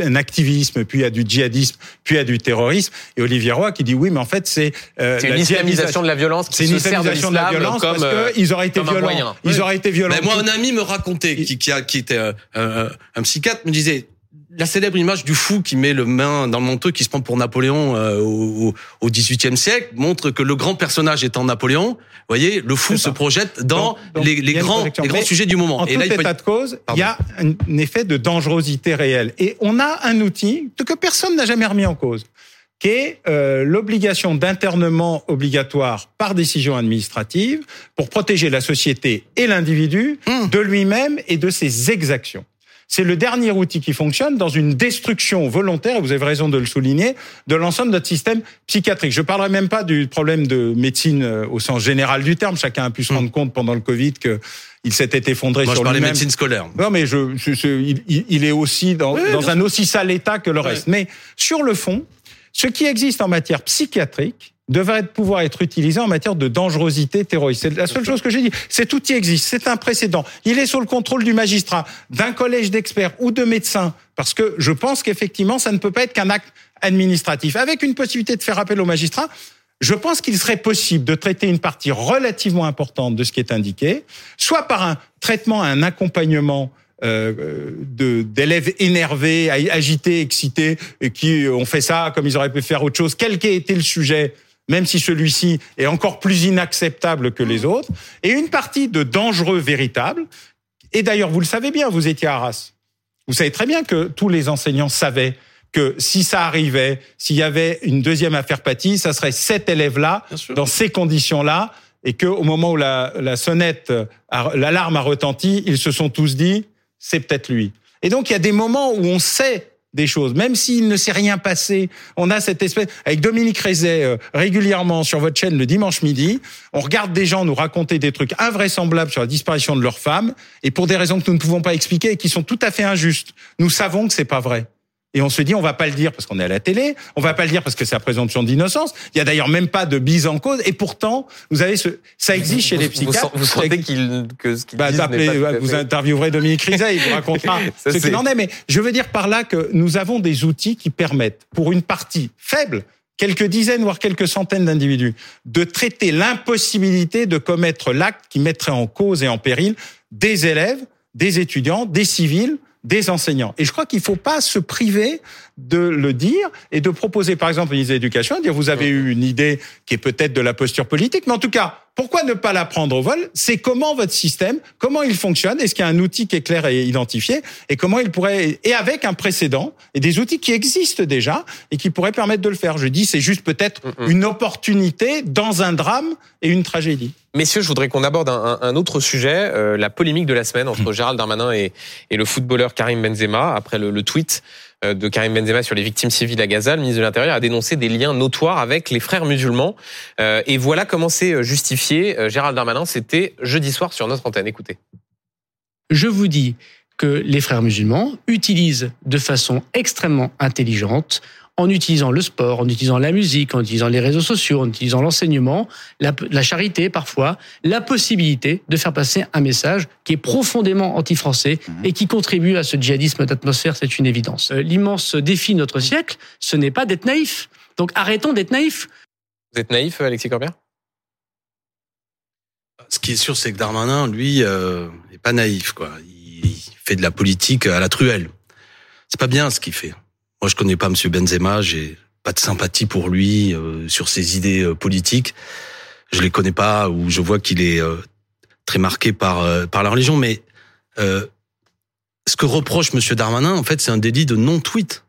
un activisme, puis à du djihadisme, puis à du terrorisme. Et Olivier Roy qui dit oui, mais en fait c'est euh, une islamisation de la violence. C'est une islamisation de, la violence comme, parce qu'ils auraient été violents. Ils auraient été violents. Mais moi, un ami me racontait qui, qui, a, qui était euh, euh, un psychiatre, me disait la célèbre image du fou qui met le main dans le manteau, qui se prend pour Napoléon euh, au, au XVIIIe siècle, montre que le grand personnage étant Napoléon, vous voyez, le fou se projette dans les, les grands, les grands sujets du moment. En et tout là, état de cause, il y a un effet de dangerosité réelle. Et on a un outil que personne n'a jamais remis en cause qui est euh, l'obligation d'internement obligatoire par décision administrative pour protéger la société et l'individu mmh. de lui-même et de ses exactions. C'est le dernier outil qui fonctionne dans une destruction volontaire, et vous avez raison de le souligner, de l'ensemble de notre système psychiatrique. Je ne parlerai même pas du problème de médecine euh, au sens général du terme. Chacun a pu se mmh. rendre compte pendant le Covid que il s'était effondré Moi, sur lui-même. médecine scolaire. Non, mais je, je, il, il, est aussi dans, dans un aussi sale état que le reste. Mais sur le fond, ce qui existe en matière psychiatrique devrait pouvoir être utilisé en matière de dangerosité terroriste. C'est la seule chose que j'ai dit. Cet outil existe, c'est un précédent. Il est sous le contrôle du magistrat, d'un collège d'experts ou de médecins, parce que je pense qu'effectivement, ça ne peut pas être qu'un acte administratif. Avec une possibilité de faire appel au magistrat, je pense qu'il serait possible de traiter une partie relativement importante de ce qui est indiqué, soit par un traitement, un accompagnement d'élèves énervés, agités, excités, et qui ont fait ça comme ils auraient pu faire autre chose, quel qu'ait été le sujet, même si celui-ci est encore plus inacceptable que les autres, et une partie de dangereux véritables. Et d'ailleurs, vous le savez bien, vous étiez à Arras. Vous savez très bien que tous les enseignants savaient que si ça arrivait, s'il y avait une deuxième affaire Paty, ça serait cet élève-là, dans ces conditions-là, et que au moment où la, la sonnette, l'alarme a retenti, ils se sont tous dit, c'est peut-être lui. Et donc, il y a des moments où on sait des choses, même s'il ne s'est rien passé. On a cette espèce, avec Dominique Rézet, euh, régulièrement sur votre chaîne le dimanche midi, on regarde des gens nous raconter des trucs invraisemblables sur la disparition de leur femme, et pour des raisons que nous ne pouvons pas expliquer et qui sont tout à fait injustes. Nous savons que c'est pas vrai. Et on se dit, on va pas le dire parce qu'on est à la télé, on va pas le dire parce que c'est la présomption d'innocence. Il y a d'ailleurs même pas de bise en cause. Et pourtant, vous avez ce, ça existe chez les psychiatres. Vous, sentez qu'il, que ce qu'il bah, Vous interviewerez Dominique Rizet, il vous racontera (laughs) ce qu'il en est. Mais je veux dire par là que nous avons des outils qui permettent, pour une partie faible, quelques dizaines, voire quelques centaines d'individus, de traiter l'impossibilité de commettre l'acte qui mettrait en cause et en péril des élèves, des étudiants, des civils, des enseignants. Et je crois qu'il ne faut pas se priver de le dire et de proposer, par exemple, une idée d'éducation, dire vous avez eu une idée qui est peut-être de la posture politique, mais en tout cas, pourquoi ne pas la prendre au vol? C'est comment votre système, comment il fonctionne, est-ce qu'il y a un outil qui est clair et identifié, et comment il pourrait, et avec un précédent, et des outils qui existent déjà, et qui pourraient permettre de le faire? Je dis, c'est juste peut-être Mm, mm. une opportunité dans un drame et une tragédie. Messieurs, je voudrais qu'on aborde un, un autre sujet, euh, la polémique de la semaine entre Hmm. Gérald Darmanin et, et le footballeur Karim Benzema. Après le, le tweet de Karim Benzema sur les victimes civiles à Gaza, le ministre de l'Intérieur a dénoncé des liens notoires avec les frères musulmans. Euh, et voilà comment c'est justifié. Euh, Gérald Darmanin, c'était jeudi soir sur notre antenne. Écoutez. Je vous dis que les frères musulmans utilisent de façon extrêmement intelligente en utilisant le sport, en utilisant la musique, en utilisant les réseaux sociaux, en utilisant l'enseignement, la, la, charité parfois, la possibilité de faire passer un message qui est profondément anti-français et qui contribue à ce djihadisme d'atmosphère, c'est une évidence. Euh, L'immense défi de notre siècle, ce n'est pas d'être naïf. Donc arrêtons d'être naïfs. Vous êtes naïf, Alexis Corbière? Ce qui est sûr, c'est que Darmanin, lui, euh, n'est pas naïf. quoi. Il fait de la politique à la truelle. C'est pas bien ce qu'il fait. Moi, je connais pas Monsieur Benzema, j'ai pas de sympathie pour lui euh, sur ses idées euh, politiques. Je les connais pas ou je vois qu'il est euh, très marqué par par la religion. Mais ce que reproche Monsieur Darmanin, en fait, c'est un délit de non-tweet.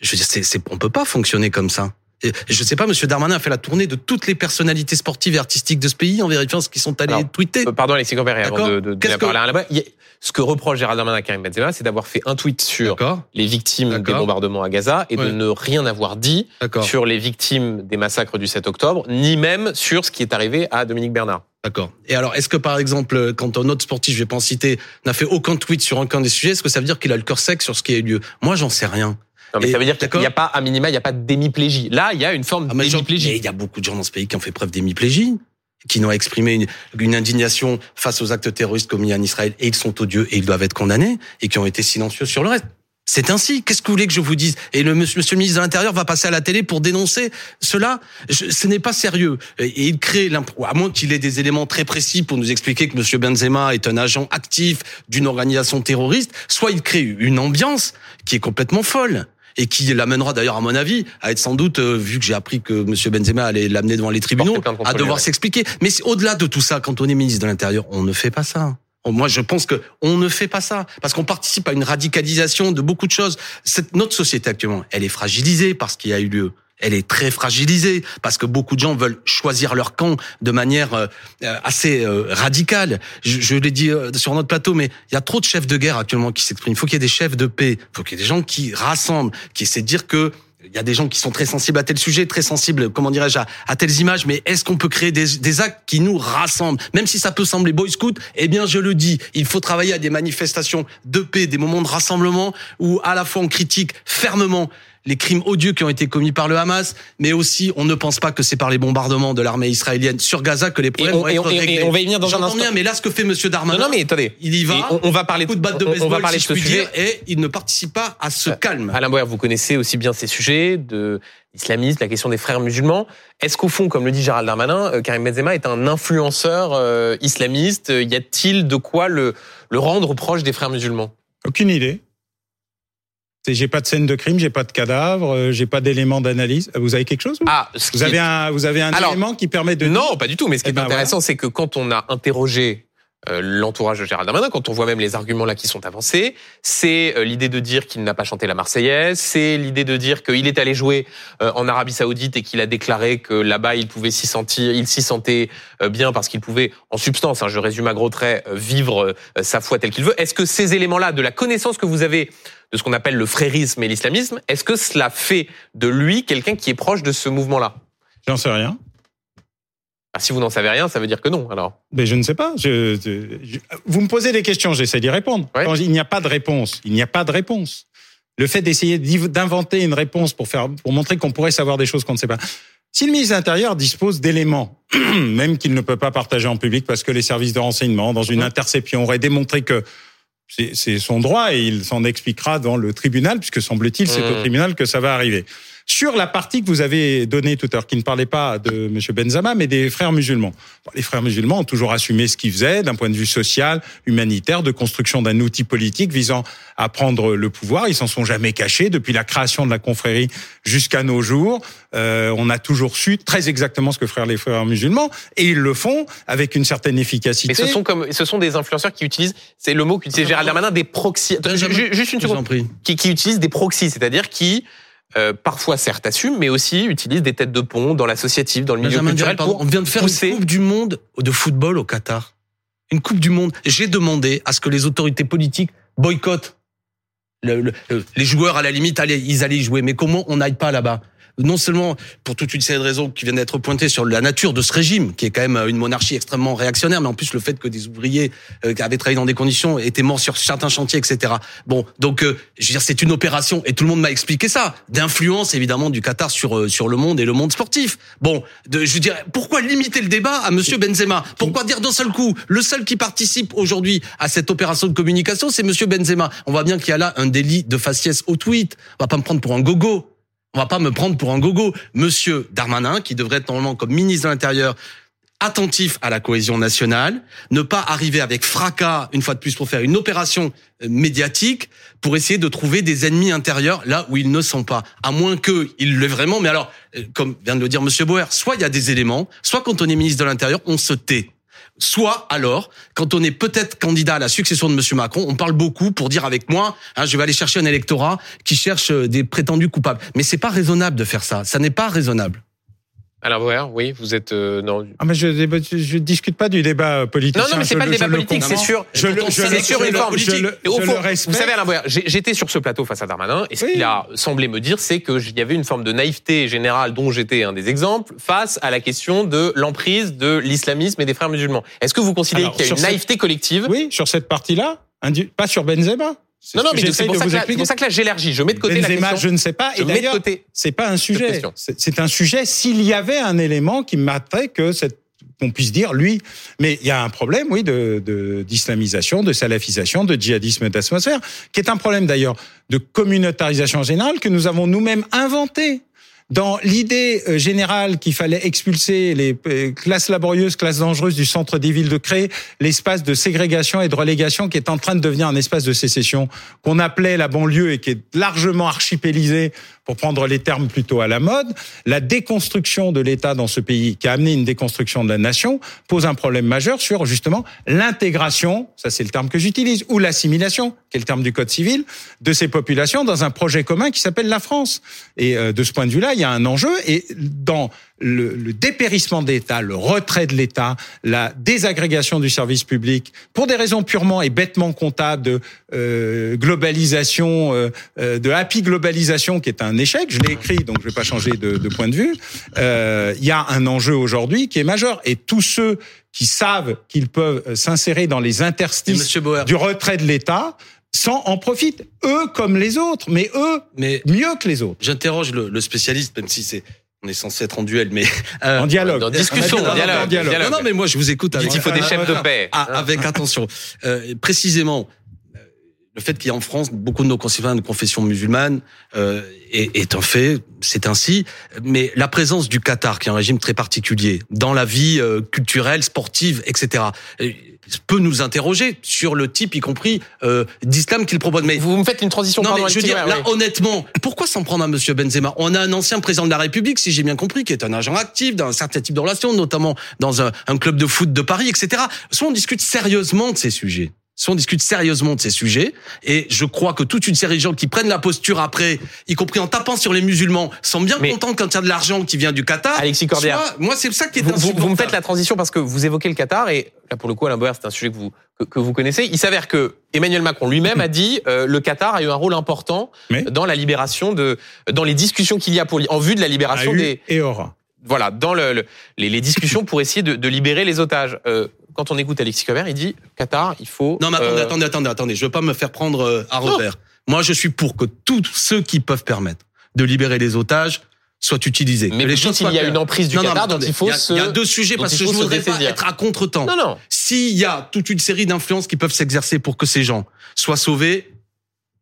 Je veux dire, c'est, c'est, on peut pas fonctionner comme ça. Et je sais pas, Monsieur Darmanin a fait la tournée de toutes les personnalités sportives et artistiques de ce pays en vérifiant ce qu'ils sont allés Alors, tweeter. Pardon, Alexis Corbière, avant de, de, de la que- parler à là-bas. Ce que reproche Gérald Darmanin à Karim Benzema, c'est d'avoir fait un tweet sur les victimes des bombardements à Gaza et de ne rien avoir dit sur les victimes des massacres du 7 octobre, ni même sur ce qui est arrivé à Dominique Bernard. D'accord. Et alors, est-ce que par exemple, quand un autre sportif, je vais pas en citer, n'a fait aucun tweet sur aucun des sujets, est-ce que ça veut dire qu'il a le cœur sec sur ce qui a eu lieu? Moi, j'en sais rien. Non, mais Et- ça veut dire qu'il n'y a pas, à minima, il n'y a pas d'émiplégie. Là, il y a une forme Ah, d'émiplégie. il y a beaucoup de gens dans ce pays qui ont fait preuve d'hémiplégie, qui n'ont exprimé une, une indignation face aux actes terroristes commis en Israël, et ils sont odieux et ils doivent être condamnés, et qui ont été silencieux sur le reste. C'est ainsi. Qu'est-ce que vous voulez que je vous dise? Et le monsieur, monsieur le ministre de l'Intérieur va passer à la télé pour dénoncer cela? Je- ce n'est pas sérieux. Et, et il crée, l'imp- à moins qu'il ait des éléments très précis pour nous expliquer que monsieur Benzema est un agent actif d'une organisation terroriste, soit il crée une ambiance qui est complètement folle et qui l'amènera d'ailleurs, à mon avis, à être sans doute, euh, vu que j'ai appris que Monsieur Benzema allait l'amener devant les tribunaux, à devoir s'expliquer. Mais au-delà de tout ça, quand on est ministre de l'Intérieur, on ne fait pas ça. Moi, je pense que on ne fait pas ça parce qu'on participe à une radicalisation de beaucoup de choses. Cette, notre société actuellement, elle est fragilisée par ce qui a eu lieu. Elle est très fragilisée parce que beaucoup de gens veulent choisir leur camp de manière euh, euh, assez euh, radicale. Je, je l'ai dit sur notre plateau, mais il y a trop de chefs de guerre actuellement qui s'expriment. Il faut qu'il y ait des chefs de paix. Il faut qu'il y ait des gens qui rassemblent, qui essaient de dire que il y a des gens qui sont très sensibles à tel sujet, très sensibles, comment dirais-je, à, à telles images, mais est-ce qu'on peut créer des, des actes qui nous rassemblent? Même si ça peut sembler boy scout, eh bien je le dis, il faut travailler à des manifestations de paix, des moments de rassemblement où à la fois on critique fermement les crimes odieux qui ont été commis par le Hamas, mais aussi on ne pense pas que c'est par les bombardements de l'armée israélienne sur Gaza que les problèmes on- vont et être et- et réglés. on va y venir dans un instant. bien, mais là ce que fait Monsieur Darmanin, Non, non, mais attendez. il y va, Et on, on va parler coup de batte de on- baseball, on va parler si de je ce puis sujet. dire, et il ne participe pas à ce calme. Alain Boer, vous connaissez aussi bien ces sujets de l'islamisme, la question des frères musulmans. Est-ce qu'au fond, comme le dit Gérald Darmanin, euh, Karim Benzema est un influenceur euh, islamiste? Y a-t-il de quoi le, le rendre proche des frères musulmans? Aucune idée. C'est- J'ai pas de scène de crime, j'ai pas de cadavre, euh, j'ai pas d'éléments d'analyse. Vous avez quelque chose vous? Ah, ce Vous qui avez est- un, vous avez un Alors, élément qui permet de Non, pas du tout. Mais ce qui Eh est ben, intéressant, c'est que quand on a interrogé euh, l'entourage de Gérald Darmanin, quand on voit même les arguments là qui sont avancés, c'est euh, l'idée de dire qu'il n'a pas chanté la Marseillaise, c'est l'idée de dire qu'il est allé jouer euh, en Arabie Saoudite et qu'il a déclaré que là-bas il pouvait s'y sentir, il s'y sentait euh, bien parce qu'il pouvait, en substance, hein, je résume à gros traits, euh, vivre euh, sa foi telle qu'il veut. Est-ce que ces éléments-là, de la connaissance que vous avez de ce qu'on appelle le frérisme et l'islamisme, est-ce que cela fait de lui quelqu'un qui est proche de ce mouvement-là? J'en sais rien. Ah, Si vous n'en savez rien, ça veut dire que non. Alors. Mais je ne sais pas. Je, je- je- vous me posez des questions, j'essaie d'y répondre. Ouais. Quand il n'y a pas de réponse, il n'y a pas de réponse. Le fait d'essayer d'inventer une réponse pour faire, pour montrer qu'on pourrait savoir des choses qu'on ne sait pas. Si le ministre de l'Intérieur dispose d'éléments, (clears throat) même qu'il ne peut pas partager en public parce que les services de renseignement, dans une interception, auraient démontré que c'est son droit et il s'en expliquera dans le tribunal, puisque semble-t-il, c'est Mmh. au tribunal que ça va arriver. Sur la partie que vous avez donnée tout à l'heure, qui ne parlait pas de M. Benzama, mais des frères musulmans. les frères musulmans ont toujours assumé ce qu'ils faisaient d'un point de vue social, humanitaire, de construction d'un outil politique visant à prendre le pouvoir. Ils s'en sont jamais cachés depuis la création de la confrérie jusqu'à nos jours. Euh, on a toujours su très exactement ce que feraient les frères musulmans et ils le font avec une certaine efficacité. Mais ce sont comme ce sont des influenceurs qui utilisent, c'est le mot qu'utilise Gérald Darmanin, des proxys. Juste une seconde. Qui, qui utilisent des proxys, c'est-à-dire qui euh, parfois certes assument, mais aussi utilisent des têtes de pont dans l'associatif, dans le milieu culturel. on vient de faire une Coupe du Monde de football au Qatar. Une Coupe du Monde. J'ai demandé à ce que les autorités politiques boycottent les joueurs à la limite, allez, ils allaient y jouer. Mais comment on n'aille pas là-bas? Non seulement pour toute une série de raisons qui viennent d'être pointées sur la nature de ce régime, qui est quand même euh, une monarchie extrêmement réactionnaire, mais en plus le fait que des ouvriers euh, qui avaient travaillé dans des conditions étaient morts sur certains chantiers, etc. Bon, donc euh, je veux dire, c'est une opération et tout le monde m'a expliqué ça, d'influence évidemment du Qatar sur sur le monde et le monde sportif. Bon, je veux dire, pourquoi limiter le débat à Monsieur Benzema? Pourquoi dire d'un seul coup le seul qui participe aujourd'hui à cette opération de communication, c'est Monsieur Benzema? On voit bien qu'il y a là un délit de faciès au tweet. On va pas me prendre pour un gogo. On va pas me prendre pour un gogo. Monsieur Darmanin, qui devrait être normalement comme ministre de l'Intérieur attentif à la cohésion nationale, ne pas arriver avec fracas, une fois de plus, pour faire une opération euh, médiatique, pour essayer de trouver des ennemis intérieurs là où ils ne sont pas. À moins qu'ils le vraiment, mais alors, euh, comme vient de le dire Monsieur Boer, soit il y a des éléments, soit quand on est ministre de l'Intérieur, on se tait. Soit alors, quand on est peut-être candidat à la succession de Monsieur Macron, on parle beaucoup pour dire avec moi, hein, je vais aller chercher un électorat qui cherche euh, des prétendus coupables. Mais c'est pas raisonnable de faire ça. Ça n'est pas raisonnable. Alors, oui, vous êtes euh, non. Ah mais je je discute pas du débat politique. Non, non, mais c'est pas le débat politique, c'est sûr. Je, c'est sur une forme politique. au fond, vous savez, Alain Boyer, j'étais sur ce plateau face à Darmanin, et ce qu'il a semblé me dire, c'est qu'il y avait une forme de naïveté générale, dont j'étais un des exemples, face à la question de l'emprise de l'islamisme et des frères musulmans. Est-ce que vous considérez qu'il y a une naïveté collective? Oui, sur cette partie-là, pas sur Benzema. Non, non, mais c'est pour, pour, ça que là, j'élargis. Je mets de côté Benzema, la question. je ne sais pas. Et d'ailleurs, c'est pas un sujet. C'est un sujet s'il y avait un élément qui m'attrait que cette qu'on puisse dire lui. Mais il y a un problème, oui, de d'islamisation, de, salafisation, de djihadisme d'atmosphère, qui est un problème d'ailleurs de communautarisation générale que nous avons nous-mêmes inventé dans l'idée euh, générale qu'il fallait expulser les euh, classes laborieuses, classes dangereuses du centre des villes, de créer l'espace de ségrégation et de relégation qui est en train de devenir un espace de sécession qu'on appelait la banlieue et qui est largement archipélisé pour prendre les termes plutôt à la mode, la déconstruction de l'État dans ce pays, qui a amené une déconstruction de la nation, pose un problème majeur sur justement l'intégration, ça c'est le terme que j'utilise, ou l'assimilation, qui est le terme du Code civil, de ces populations dans un projet commun qui s'appelle la France. Et euh, de ce point de vue-là, il y a un enjeu. Et dans le, le dépérissement de l'État, le retrait de l'État, la désagrégation du service public, pour des raisons purement et bêtement comptables de euh, globalisation, euh, euh, de happy globalisation, qui est un échec. Je l'ai écrit, donc je ne vais pas changer de, de point de vue. Euh, il y a un enjeu aujourd'hui qui est majeur, et tous ceux qui savent qu'ils peuvent s'insérer dans les interstices du retrait de l'État sans en profitent, eux comme les autres, mais eux mais mieux que les autres. J'interroge le, le spécialiste, même si c'est on est censé être en duel, mais euh, en dialogue, en discussion, en dialogue, dialogue. Non, non, mais moi je vous écoute. Avec, il faut des chefs de paix. Ah, avec attention. Euh, précisément, euh, le fait qu'il y a en France beaucoup de nos concitoyens de confession musulmane euh, est, est, un fait, c'est ainsi. Mais la présence du Qatar, qui est un régime très particulier dans la vie euh, culturelle, sportive, etc peut nous interroger sur le type, y compris euh, d'islam qu'il propose. Mais vous me faites une transition. Non, mais je veux dire, là, honnêtement, pourquoi s'en prendre à Monsieur Benzema? On a un ancien président de la République, si j'ai bien compris, qui est un agent actif d'un certain type de relations, notamment dans un, un club de foot de Paris, etc. Soit on discute sérieusement de ces sujets si on discute sérieusement de ces sujets, et je crois que toute une série de gens qui prennent la posture après, y compris en tapant sur les musulmans, sont bien contents quand il y a de l'argent qui vient du Qatar. Alexis Corbière. moi, c'est ça qui est vous, vous, me faites la transition parce que vous évoquez le Qatar, et là, pour le coup, Alain Boer, c'est un sujet que vous, que, vous connaissez. Il s'avère que Emmanuel Macron lui-même a dit euh, le Qatar a eu un rôle important dans la libération de, dans les discussions qu'il y a pour, en vue de la libération des... Et aura voilà, dans le, les, les, discussions pour essayer de, de libérer les otages. Euh, quand on écoute Alexis Cobert, il dit Qatar, il faut. Non, mais attendez, euh, attendez, attendez, attendez. Je veux pas me faire prendre euh, à revers. Moi, je suis pour que tous ceux qui peuvent permettre de libérer les otages soient utilisés. Mais les choses il y a une emprise du non, Qatar, donc il faut se... Il y a deux sujets parce que je voudrais pas être à contre-temps. Non, non. S'il y a toute une série d'influences qui peuvent s'exercer pour que ces gens soient sauvés,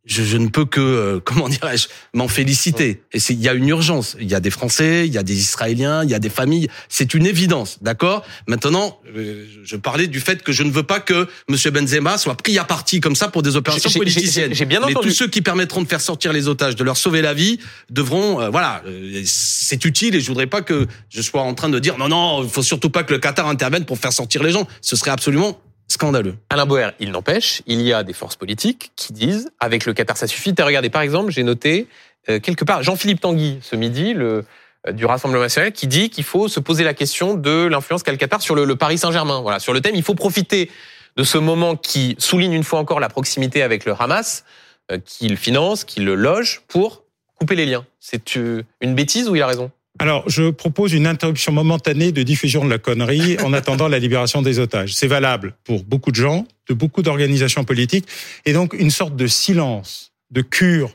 je, je, ne peux que, euh, (laughs) comment dirais-je, m'en féliciter. Et il y a une urgence. Il y a des Français, il y a des Israéliens, il y a des familles. C'est une évidence, d'accord? Maintenant, euh, je parlais du fait que je ne veux pas que M. Benzema soit pris à partie comme ça pour des opérations politiciennes. J'ai bien entendu. Mais tous ceux qui permettront de faire sortir les otages, de leur sauver la vie, devront, euh, voilà, c'est utile. Et je voudrais pas que je sois en train de dire non, non, il faut surtout pas que le Qatar intervienne pour faire sortir les gens. Ce serait absolument scandaleux. Alain Boer, il n'empêche, il y a des forces politiques qui disent avec le Qatar ça suffit. Regardez, par exemple, j'ai noté euh, quelque part Jean-Philippe Tanguy ce midi, le euh, du Rassemblement national, qui dit qu'il faut se poser la question de l'influence qu'a le Qatar sur le, Paris Saint-Germain. Voilà, sur le thème, il faut profiter de ce moment qui souligne une fois encore la proximité avec le Hamas, euh, qu'il finance, qu'il le loge, pour couper les liens. C'est une bêtise ou il a raison? Alors, je propose une interruption momentanée de diffusion de la connerie en attendant la libération des otages. C'est valable pour beaucoup de gens, de beaucoup d'organisations politiques, et donc une sorte de silence, de cure,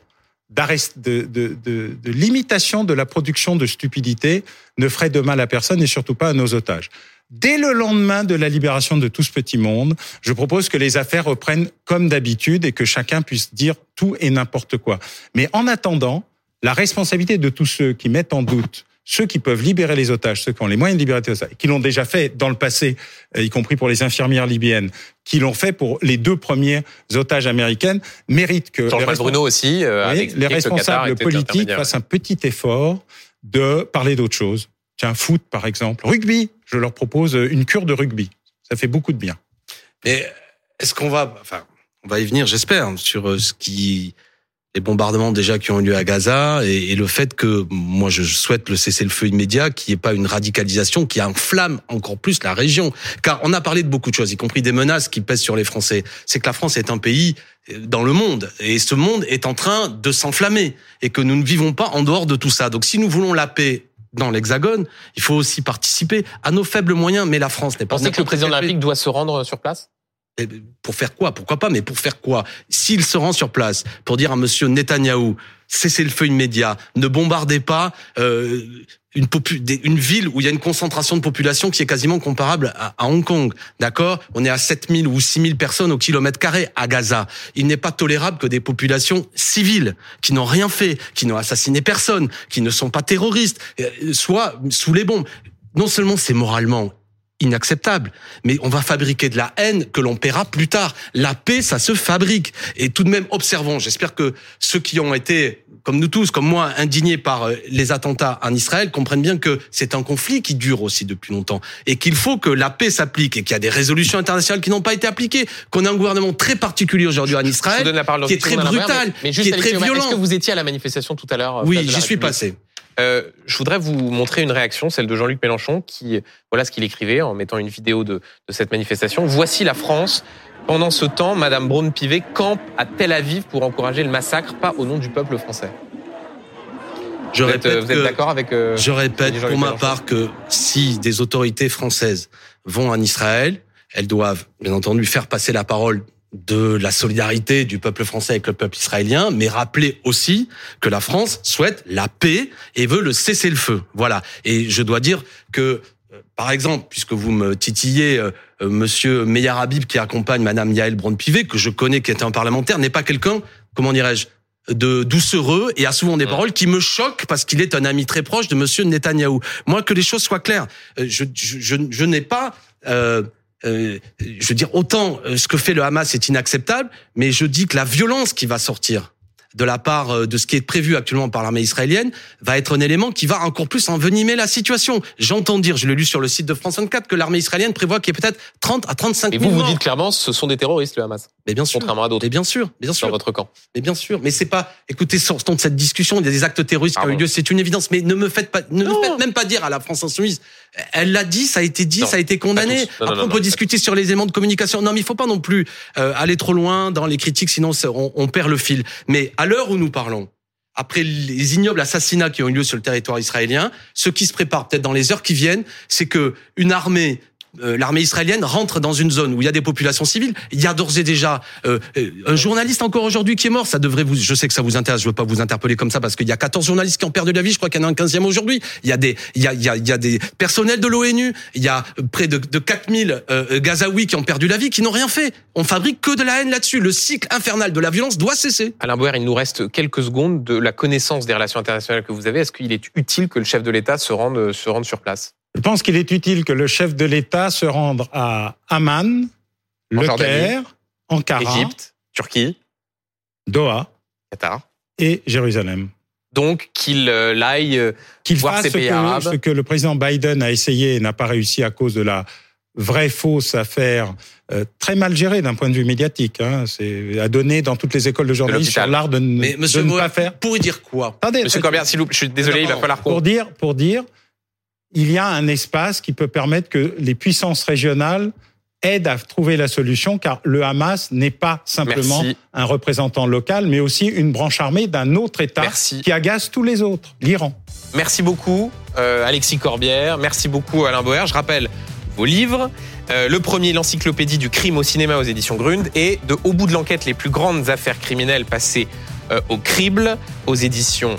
de, de, de, de, limitation de la production de stupidité ne ferait de mal à personne et surtout pas à nos otages. Dès le lendemain de la libération de tout ce petit monde, je propose que les affaires reprennent comme d'habitude et que chacun puisse dire tout et n'importe quoi. Mais en attendant, la responsabilité de tous ceux qui mettent en doute ceux qui peuvent libérer les otages, ceux qui ont les moyens de libérer les otages, qui l'ont déjà fait dans le passé, euh, y compris pour les infirmières libyennes, qui l'ont fait pour les deux premiers otages américaines, méritent que les, Bruno aussi, euh, les responsables politiques fassent un petit effort de parler d'autre chose. Tiens, foot par exemple, rugby. Je leur propose une cure de rugby. Ça fait beaucoup de bien. Mais est-ce qu'on va, enfin, on va y venir, j'espère, sur euh, ce qui les bombardements déjà qui ont eu lieu à Gaza et, le fait que moi je souhaite le cessez-le-feu immédiat, qui n'y ait pas une radicalisation qui enflamme encore plus la région. Car on a parlé de beaucoup de choses, y compris des menaces qui pèsent sur les Français. C'est que la France est un pays euh, dans le monde et ce monde est en train de s'enflammer et que nous ne vivons pas en dehors de tout ça. Donc si nous voulons la paix dans l'Hexagone, il faut aussi participer à nos faibles moyens. Mais la France n'est pas. Pensez que le président de la République doit se rendre sur place? Pour faire quoi? Pourquoi pas? Mais pour faire quoi? S'il se rend sur place pour dire à Monsieur Netanyahou, cessez le feu immédiat, ne bombardez pas euh, une, une ville où il y a une concentration de population qui est quasiment comparable à, Hong Kong, d'accord? On est à 7000 ou 6000 personnes au kilomètre carré à Gaza. Il n'est pas tolérable que des populations civiles qui n'ont rien fait, qui n'ont assassiné personne, qui ne sont pas terroristes, euh, soient sous les bombes. Non seulement c'est moralement inacceptable. Mais on va fabriquer de la haine que l'on paiera plus tard. La paix, ça se fabrique. Et tout de même, observons. J'espère que ceux qui ont été, comme nous tous, comme moi, indignés par euh, les attentats en Israël, comprennent bien que c'est un conflit qui dure aussi depuis longtemps et qu'il faut que la paix s'applique et qu'il y a des résolutions internationales qui n'ont pas été appliquées, qu'on a un gouvernement très particulier aujourd'hui en Israël, qui est très brutal, qui est très violent. Est-ce que vous étiez à la manifestation tout à l'heure euh, Oui, j'y suis passé. Euh, je voudrais vous montrer une réaction, celle de Jean-Luc Mélenchon, qui voilà ce qu'il écrivait en mettant une vidéo de, de, cette manifestation. Voici la France. Pendant ce temps, Madame Braun-Pivet campe à Tel Aviv pour encourager le massacre, pas au nom du peuple français. Je vous répète, êtes, vous êtes d'accord avec euh, Je répète pour ma part que si des autorités françaises vont en Israël, elles doivent bien entendu faire passer la parole de la solidarité du peuple français avec le peuple israélien, mais rappeler aussi que la France souhaite la paix et veut le cessez-le-feu. Voilà. Et je dois dire que, euh, par exemple, puisque vous me titillez, euh, euh, Monsieur Meir Habib qui accompagne Madame Yael Braun-Pivet, que je connais, qui est un parlementaire, n'est pas quelqu'un, comment dirais-je, de doucereux et a souvent des paroles qui me choquent parce qu'il est un ami très proche de Monsieur Netanyahou. Moi, que les choses soient claires, je, je, je, je n'ai pas euh, euh, je veux dire, autant euh, ce que fait le Hamas est inacceptable, mais je dis que la violence qui va sortir de la part euh, de ce qui est prévu actuellement par l'armée israélienne va être un élément qui va encore plus envenimer la situation. J'entends dire, je l'ai lu sur le site de France 24, que l'armée israélienne prévoit qu'il y ait peut-être 30 à 35 000 Et vous, vous dites clairement, ce sont des terroristes, le Hamas. Mais bien sûr. Contrairement à d'autres. Mais bien sûr, bien sûr. Dans votre camp. Mais bien sûr. Mais c'est pas, écoutez, sortons de cette discussion, il y a des actes terroristes qui ont eu lieu, c'est une évidence. Mais ne me faites pas, ne me faites même pas dire à la France insoumise. Elle l'a dit, ça a été dit, ça a été condamné. Après, on peut discuter sur les éléments de communication. Non, mais il faut pas non plus euh, aller trop loin dans les critiques, sinon on, on perd le fil. Mais à l'heure où nous parlons, après les ignobles assassinats qui ont eu lieu sur le territoire israélien, ce qui se prépare peut-être dans les heures qui viennent, c'est que une armée euh, l'armée israélienne rentre dans une zone où il y a des populations civiles. Il y a d'ores et déjà euh, un journaliste encore aujourd'hui qui est mort. Ça devrait vous. Je sais que ça vous intéresse. Je veux pas vous interpeller comme ça parce qu'il y a 14 journalistes qui ont perdu la vie. Je crois qu'il y en a un 15e aujourd'hui. Il y a des, il y a, il y a, il y a des personnels de l'ONU. Il y a près de, de 4000 euh, Gazaouis qui ont perdu la vie, qui n'ont rien fait. On fabrique que de la haine là-dessus. Le cycle infernal de la violence doit cesser. Alain Bauer, il nous reste quelques secondes de la connaissance des relations internationales que vous avez. Est-ce qu'il est utile que le chef de l'État se rende, se rende sur place? Je pense qu'il est utile que le chef de l'État se rende à Amman, En Le Jordanie. Caire, Ankara, Égypte, Turquie, Doha Qatar. et Jérusalem. Donc qu'il euh, aille euh, Qu'il voir fasse ces ce pays que, arabes. ce que le président Biden a essayé et n'a pas réussi à cause de la vraie fausse affaire euh, très mal gérée d'un point de vue médiatique. Hein. C'est à donner dans toutes les écoles de journalisme sur l'art de, ne- Mais de Monsieur ne Bauer, pas faire. pour y dire quoi? Attendez, Monsieur Corbett, s'il vous plaît, je suis désolé, il va falloir qu'on pour dire, pour dire, il y a un espace qui peut permettre que les puissances régionales aident à trouver la solution, car le Hamas n'est pas simplement Merci. un représentant local, mais aussi une branche armée d'un autre État Merci. qui agace tous les autres, l'Iran. Merci beaucoup, euh, Alexis Corbière. Merci beaucoup, Alain Bauer. Je rappelle vos livres. Euh, le premier, l'encyclopédie du crime au cinéma aux éditions Grund, et de Au bout de l'enquête, les plus grandes affaires criminelles passées euh, au crible aux éditions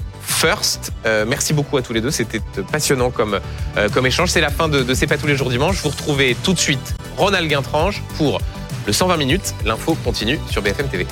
Euh, merci beaucoup à tous les deux, c'était passionnant comme, euh, comme échange. C'est la fin de, de C'est pas tous les jours dimanche. Vous retrouvez tout de suite Ronald Guintrange pour le 120 minutes. L'info continue sur BFM TV.